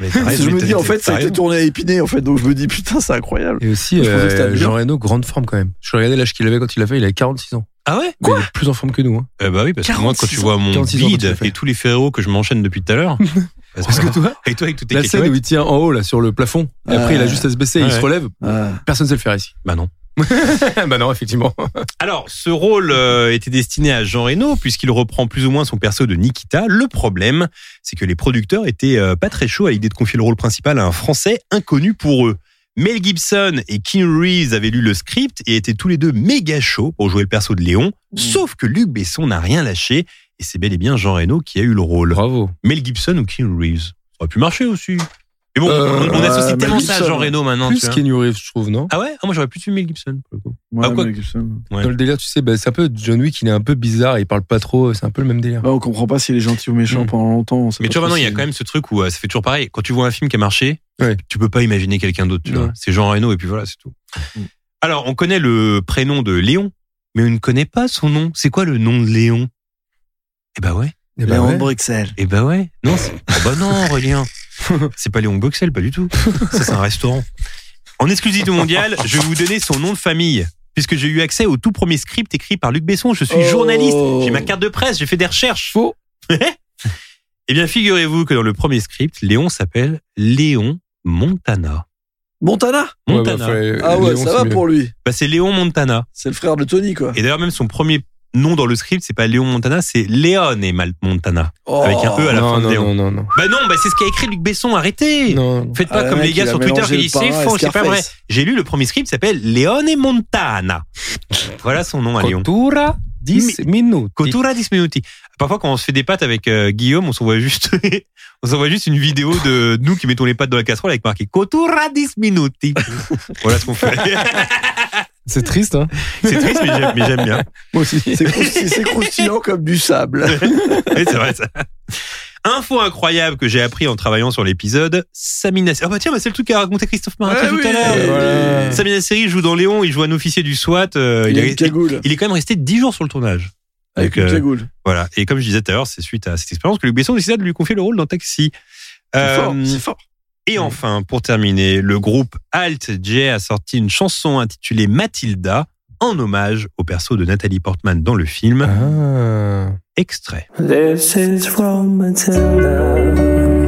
mais je me dis, en fait, ça a été tourné à Épinay, en fait. Donc, je me dis, putain, c'est incroyable. Et aussi, Je euh, New Jean York. Reno, grande forme quand même. Je regardais l'âge qu'il avait quand il l'a fait, il avait 46 ans. Ah ouais? Mais il est plus en forme que nous. Hein. Euh, bah oui, parce que moi, quand tu 46 vois mon 46 ans quand tu bide et tous les ferros que je m'enchaîne depuis tout à l'heure. Parce que toi, Et toi, avec toutes tes la scène où il tient en haut, là, sur le plafond, et après il a juste à se baisser, et il se relève, personne ne sait le faire ici. Bah non. bah non, effectivement. Alors, ce rôle euh, était destiné à Jean Reno puisqu'il reprend plus ou moins son perso de Nikita. Le problème, c'est que les producteurs étaient euh, pas très chauds à l'idée de confier le rôle principal à un Français inconnu pour eux. Mel Gibson et Keanu Reeves avaient lu le script et étaient tous les deux méga chauds pour jouer le perso de Léon. Sauf que Luc Besson n'a rien lâché et c'est bel et bien Jean Reno qui a eu le rôle. Bravo. Mel Gibson ou Keanu Reeves? Ça aurait pu marcher aussi. Mais bon, Euh, on, on associe tellement ça à Jean Reno maintenant. Plus. Kenny Reeves, je trouve, non? Ah ouais? Ah, Moi j'aurais plus vu Mel Gibson pour le coup. Ouais, Ah, quoi? Mel Gibson. Ouais. Dans le délire, tu sais, bah, c'est un peu John Wick, il est un peu bizarre, il parle pas trop, c'est un peu le même délire. Bah, on comprend pas s'il est gentil ou méchant Mm. pendant longtemps. Mais pas tu vois, maintenant, il y a quand même ce truc où euh, ça fait toujours pareil. Quand tu vois un film qui a marché, Ouais. tu peux pas imaginer quelqu'un d'autre. tu vois. C'est Jean Reno et puis voilà, c'est tout. Mm. Alors, on connaît le prénom de Léon, mais on ne connaît pas son nom. C'est quoi le nom de Léon? Eh ben ouais. Eh ben Léon ouais. Bruxelles. Eh ben ouais. Non, c'est... Ah bah non, Aurélien. c'est pas Léon Bruxelles, pas du tout. Ça, c'est un restaurant. En exclusivité mondiale, je vais vous donner son nom de famille. Puisque j'ai eu accès au tout premier script écrit par Luc Besson. Je suis Oh. journaliste. J'ai ma carte de presse. J'ai fait des recherches. Faux. Eh bien, figurez-vous que dans le premier script, Léon s'appelle Léon Montana. Montana? Ouais, Montana. bah, Ah ouais, Léon, ça c'est va mieux. pour lui. Bah, c'est Léon Montana. C'est le frère de Tony, quoi. Et d'ailleurs, même son premier nom dans le script, c'est pas Léon Montana, c'est Léon et Mal- Montana. Oh. Avec un E à la non, fin de non, Léon. non, non, non. Bah non, bah c'est ce qu'a écrit Luc Besson, arrêtez Non. Faites pas Ah, comme les gars sur Twitter qui disent c'est faux, c'est pas vrai. J'ai lu le premier script, s'appelle Léon et Montana. Voilà son nom à Léon. Cultura 10 minutes. Cotura 10 minuti. Parfois, quand on se fait des pâtes avec euh, Guillaume, on s'envoie juste, on s'envoie juste une vidéo de nous qui mettons les pâtes dans la casserole avec marqué Cotura 10 minuti. voilà ce qu'on fait. C'est triste, hein C'est triste, mais j'aime, mais j'aime bien. Moi aussi. C'est croustillant, comme du sable. Oui, c'est vrai, ça. Info incroyable que j'ai appris en travaillant sur l'épisode. Samina Ah bah tiens, bah c'est le truc qu'a raconté Christophe Martin Ouais, tout oui. à l'heure. Voilà. Samina Seri joue dans Léon, il joue un officier du SWAT. euh, Il est, il est quand même resté 10 jours sur le tournage. Avec Donc, une euh, cagoule. Voilà. Et comme je disais tout à l'heure, c'est suite à cette expérience que Luc Besson décida de lui confier le rôle dans Taxi. C'est Euh, fort, c'est fort. Et enfin, pour terminer, le groupe Alt J a sorti une chanson intitulée Mathilda en hommage au perso de Nathalie Portman dans le film. Ah. Extrait. This is from Matilda.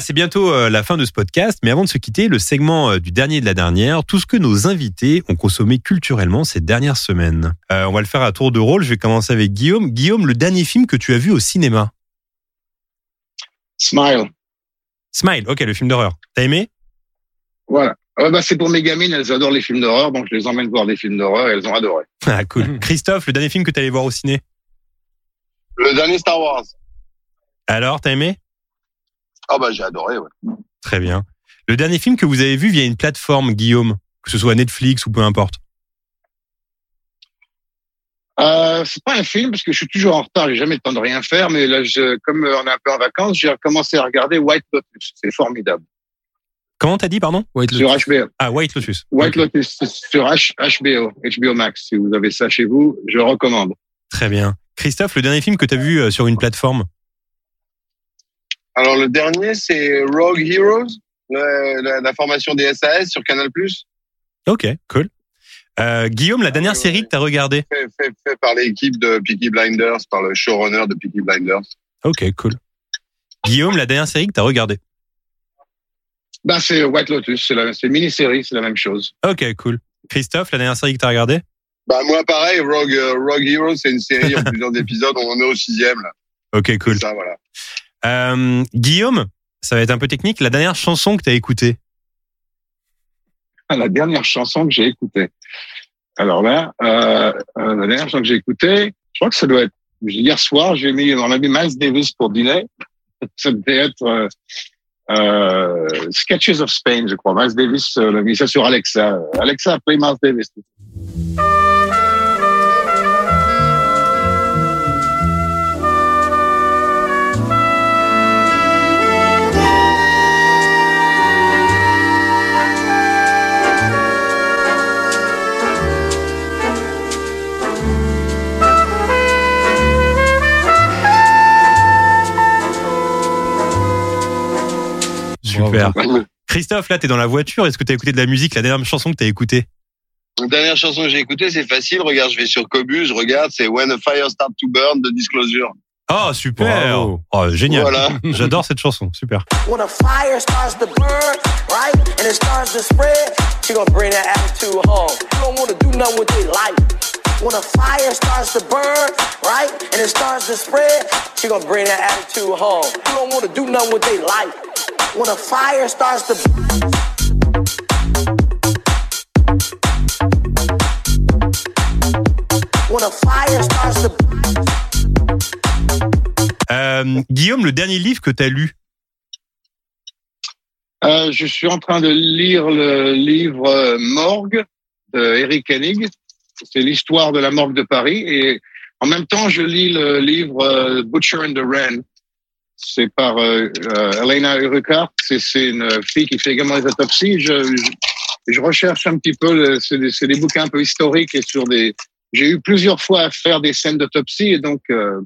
Voilà, c'est bientôt euh, la fin de ce podcast, mais avant de se quitter, le segment euh, du dernier de la dernière, tout ce que nos invités ont consommé culturellement ces dernières semaines. Euh, on va le faire à tour de rôle, je vais commencer avec Guillaume. Guillaume, le dernier film que tu as vu au cinéma? Smile. Smile, ok, le film d'horreur. T'as aimé? Voilà. Ouais, bah, c'est pour mes gamines, elles adorent les films d'horreur, donc je les emmène voir des films d'horreur et elles ont adoré. Ah, cool. Christophe, le dernier film que t'es allé voir au ciné? Le dernier Star Wars. Alors, t'as aimé? Ah bah j'ai adoré, ouais. Très bien. Le dernier film que vous avez vu via une plateforme, Guillaume, que ce soit Netflix ou peu importe? Euh, c'est pas un film parce que je suis toujours en retard, j'ai jamais le temps de rien faire, mais là, je, comme euh, on est un peu en vacances, j'ai commencé à regarder White Lotus. C'est formidable. Comment t'as dit, pardon? White Sur Lotus. HBO. Ah, White Lotus. White Ok. Lotus, c'est sur H- HBO, HBO Max. Si vous avez ça chez vous, je recommande. Très bien. Christophe, le dernier film que t'as vu euh, sur une plateforme? Alors le dernier c'est Rogue Heroes, la, la formation des SAS sur Canal+. Ok, cool. Euh, Guillaume, la dernière ouais, série ouais. que t'as regardée? Fait, fait, fait par l'équipe de Peaky Blinders, par le showrunner de Peaky Blinders. Ok, cool. Guillaume, la dernière série que t'as regardée? Ben, c'est White Lotus, c'est une mini-série, c'est la même chose. Ok, cool. Christophe, la dernière série que t'as regardée? Bah, moi, pareil, Rogue, euh, Rogue Hero, c'est une série en plusieurs épisodes. On en est au sixième, là. Ok, cool. Ça, voilà. Euh, Guillaume, ça va être un peu technique. La dernière chanson que t'as écoutée La dernière chanson que j'ai écoutée. Alors là, euh, euh, la dernière chanson que j'ai écoutée, je crois que ça doit être hier soir, j'ai mis, on a mis Miles Davis pour dîner. Ça devait être euh, euh, Sketches of Spain, je crois. Miles Davis l'a mis ça sur Alexa. Alexa pris Miles Davis. Super. Christophe, là, t'es dans la voiture. Est-ce que t'as écouté de la musique La dernière chanson que t'as écoutée La dernière chanson que j'ai écoutée, c'est facile. Regarde, je vais sur Cobus, je regarde, c'est When a Fire Start to Burn de Disclosure. Oh, super. Oh, génial Voilà. J'adore cette chanson, super. When a fire starts to burn, right, and it starts to spread, she gonna bring that attitude home. You don't wanna do nothing with life. When a fire starts to burn, right, and it starts to spread, she gonna bring that attitude home. You don't wanna do nothing with their life. When a fire starts to When a fire starts to Euh, Guillaume, le dernier livre que t'as lu? Euh, je suis en train de lire le livre Morgue de Eric Hennig. C'est l'histoire de la morgue de Paris. Et en même temps, je lis le livre euh, Butcher and the Wren. C'est par euh, euh, Elena Urquhart. C'est une fille qui fait également des autopsies. Je, je, recherche un petit peu. C'est des, des bouquins un peu historiques et sur des. J'ai eu plusieurs fois à faire des scènes d'autopsie et donc euh,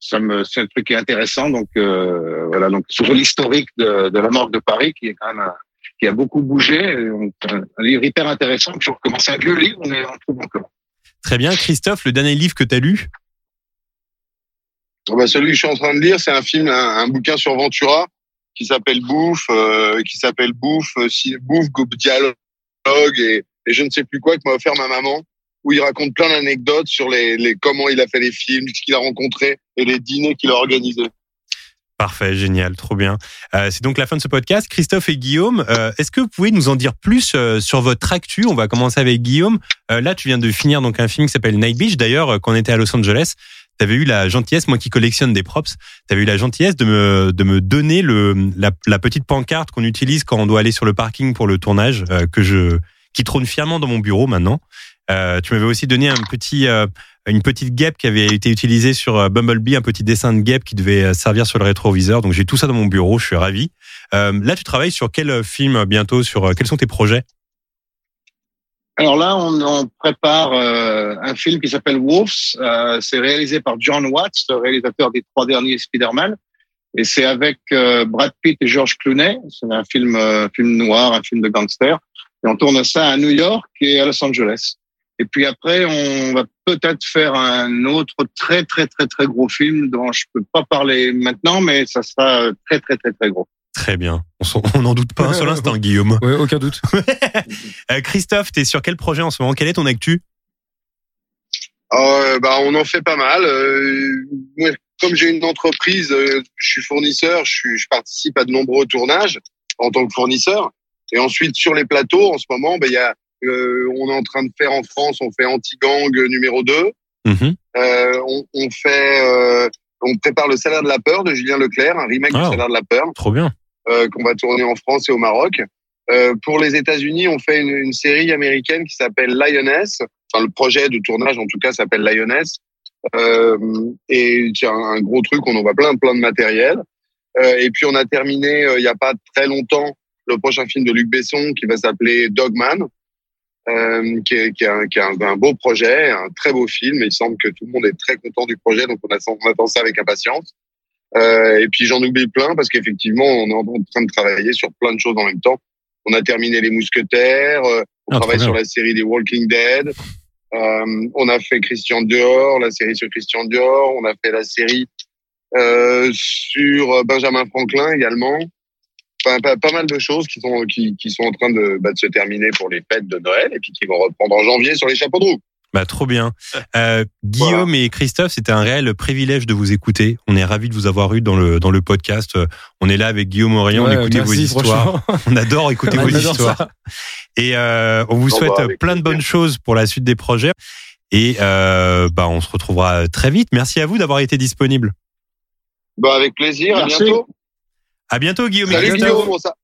ça me c'est un truc qui est intéressant donc euh, voilà donc sur l'historique de, de la morgue de Paris qui est quand même un- qui a beaucoup bougé un, un livre hyper intéressant que je recommence un vieux livre mais on trouve encore Très bien. Christophe, le dernier livre que t'as lu? Oh, bah, celui que je suis en train de lire, c'est un film, un, un bouquin sur Ventura qui s'appelle Bouffe, euh, qui s'appelle Bouffe, euh, si, Bouffe, Groupe Dialogue et, et je ne sais plus quoi que m'a offert ma maman, où il raconte plein d'anecdotes sur les, les comment il a fait les films, ce qu'il a rencontré et les dîners qu'il a organisés. Parfait, génial, trop bien. Euh, c'est donc la fin de ce podcast. Christophe et Guillaume, euh, est-ce que vous pouvez nous en dire plus euh, sur votre actu? On va commencer avec Guillaume. Euh, là, tu viens de finir donc un film qui s'appelle Night Beach. D'ailleurs, euh, quand on était à Los Angeles, tu avais eu la gentillesse, moi qui collectionne des props, tu avais eu la gentillesse de me, de me donner le, la, la petite pancarte qu'on utilise quand on doit aller sur le parking pour le tournage, euh, que je, qui trône fièrement dans mon bureau maintenant. Euh, tu m'avais aussi donné euh, une petite guêpe qui avait été utilisée sur euh, Bumblebee, un petit dessin de guêpe qui devait servir sur le rétroviseur. Donc j'ai tout ça dans mon bureau, je suis ravi. Là, tu travailles sur quel film bientôt? Sur quels sont tes projets? Alors là on, prépare un film qui s'appelle Wolves. C'est réalisé par John Watts le réalisateur des trois derniers Spider-Man. Et c'est avec Brad Pitt et George Clooney. C'est un film film noir un film de gangster. Et on tourne ça à New York et à Los Angeles et puis après on va peut-être faire un autre très très très très gros film dont je peux pas parler maintenant mais ça sera très très très très gros Très bien. On n'en doute pas un seul instant, Guillaume. Ouais, aucun doute. Euh, Christophe, t'es sur quel projet en ce moment? Quel est ton actu? Euh, bah, on en fait pas mal. Euh, comme j'ai une entreprise, euh, je suis fournisseur, je, suis, je participe à de nombreux tournages en tant que fournisseur. Et ensuite, sur les plateaux, en ce moment, bah, il y a, euh, on est en train de faire en France, on fait Anti-Gang numéro 2. Mhm. Euh, on, on fait, euh, on prépare le salaire de la peur de Julien Leclerc, un remake Ah. du salaire de la peur Trop bien. euh, qu'on va tourner en France et au Maroc. Pour les États-Unis, on fait une, une série américaine qui s'appelle Lioness. Enfin, le projet de tournage, en tout cas, s'appelle Lioness. Et c'est un, un gros truc, on envoie plein, plein de matériel. Et puis, on a terminé, il y a pas très longtemps, le prochain film de Luc Besson qui va s'appeler Dogman, euh, qui est, qui un, qui un, un beau projet, un très beau film. Il semble que tout le monde est très content du projet, donc on, a, on attend ça avec impatience. Euh, et puis j'en oublie plein parce qu'effectivement, on est en train de travailler sur plein de choses en même temps. On a terminé Les Mousquetaires, euh, On Ah, travaille sur la série des Walking Dead. Euh, on a fait Christian Dior, la série sur Christian Dior. On a fait la série euh, sur Benjamin Franklin également. Enfin, pas, pas mal de choses qui sont qui, qui sont en train de, bah, de se terminer pour les fêtes de Noël et puis qui vont reprendre en janvier sur les chapeaux de roue. Bah, trop bien. Euh, Guillaume et Christophe, c'était un réel privilège de vous écouter. On est ravis de vous avoir eu dans le, dans le podcast. On est là avec Guillaume Aurélien, Ouais, on écoutait vos histoires. On adore écouter On vos adore histoires. ça. Et euh, on vous souhaite bah, plein de bonnes choses pour la suite des projets. Et euh, bah, on se retrouvera très vite. Merci à vous d'avoir été disponible. Bah, avec plaisir. Merci. À bientôt. À bientôt, Guillaume. Salut Christophe. Guillaume. On s'a-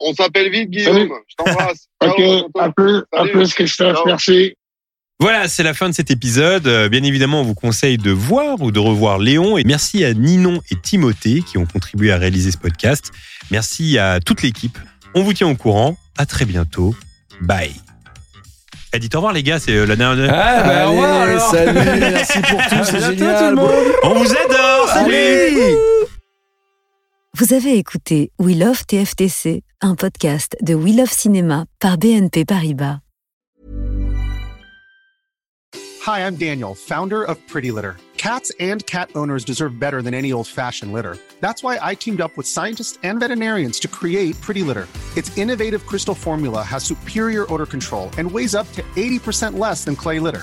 On s'appelle vite Guillaume. Salut. Je t'embrasse. Ok, à plus, à Salut. plus Christophe, Ciao. merci. Voilà, c'est la fin de cet épisode. Euh, Bien évidemment, on vous conseille de voir ou de revoir Léon. Et merci à Ninon et Timothée qui ont contribué à réaliser ce podcast. Merci à toute l'équipe. On vous tient au courant. À très bientôt. Bye. Eh, dites au revoir, les gars. C'est euh, la dernière. Ah, bah, au revoir, Allez, alors. salut, merci pour tout, À c'est génial. tout le monde. On vous adore. Salut. Vous avez écouté We Love TFTC, un podcast de We Love Cinéma par BNP Paribas. Hi, I'm Daniel, founder of Pretty Litter. Cats and cat owners deserve better than any old fashioned litter. That's why I teamed up with scientists and veterinarians to create Pretty Litter. Its innovative crystal formula has superior odor control and weighs up to 80% less than clay litter.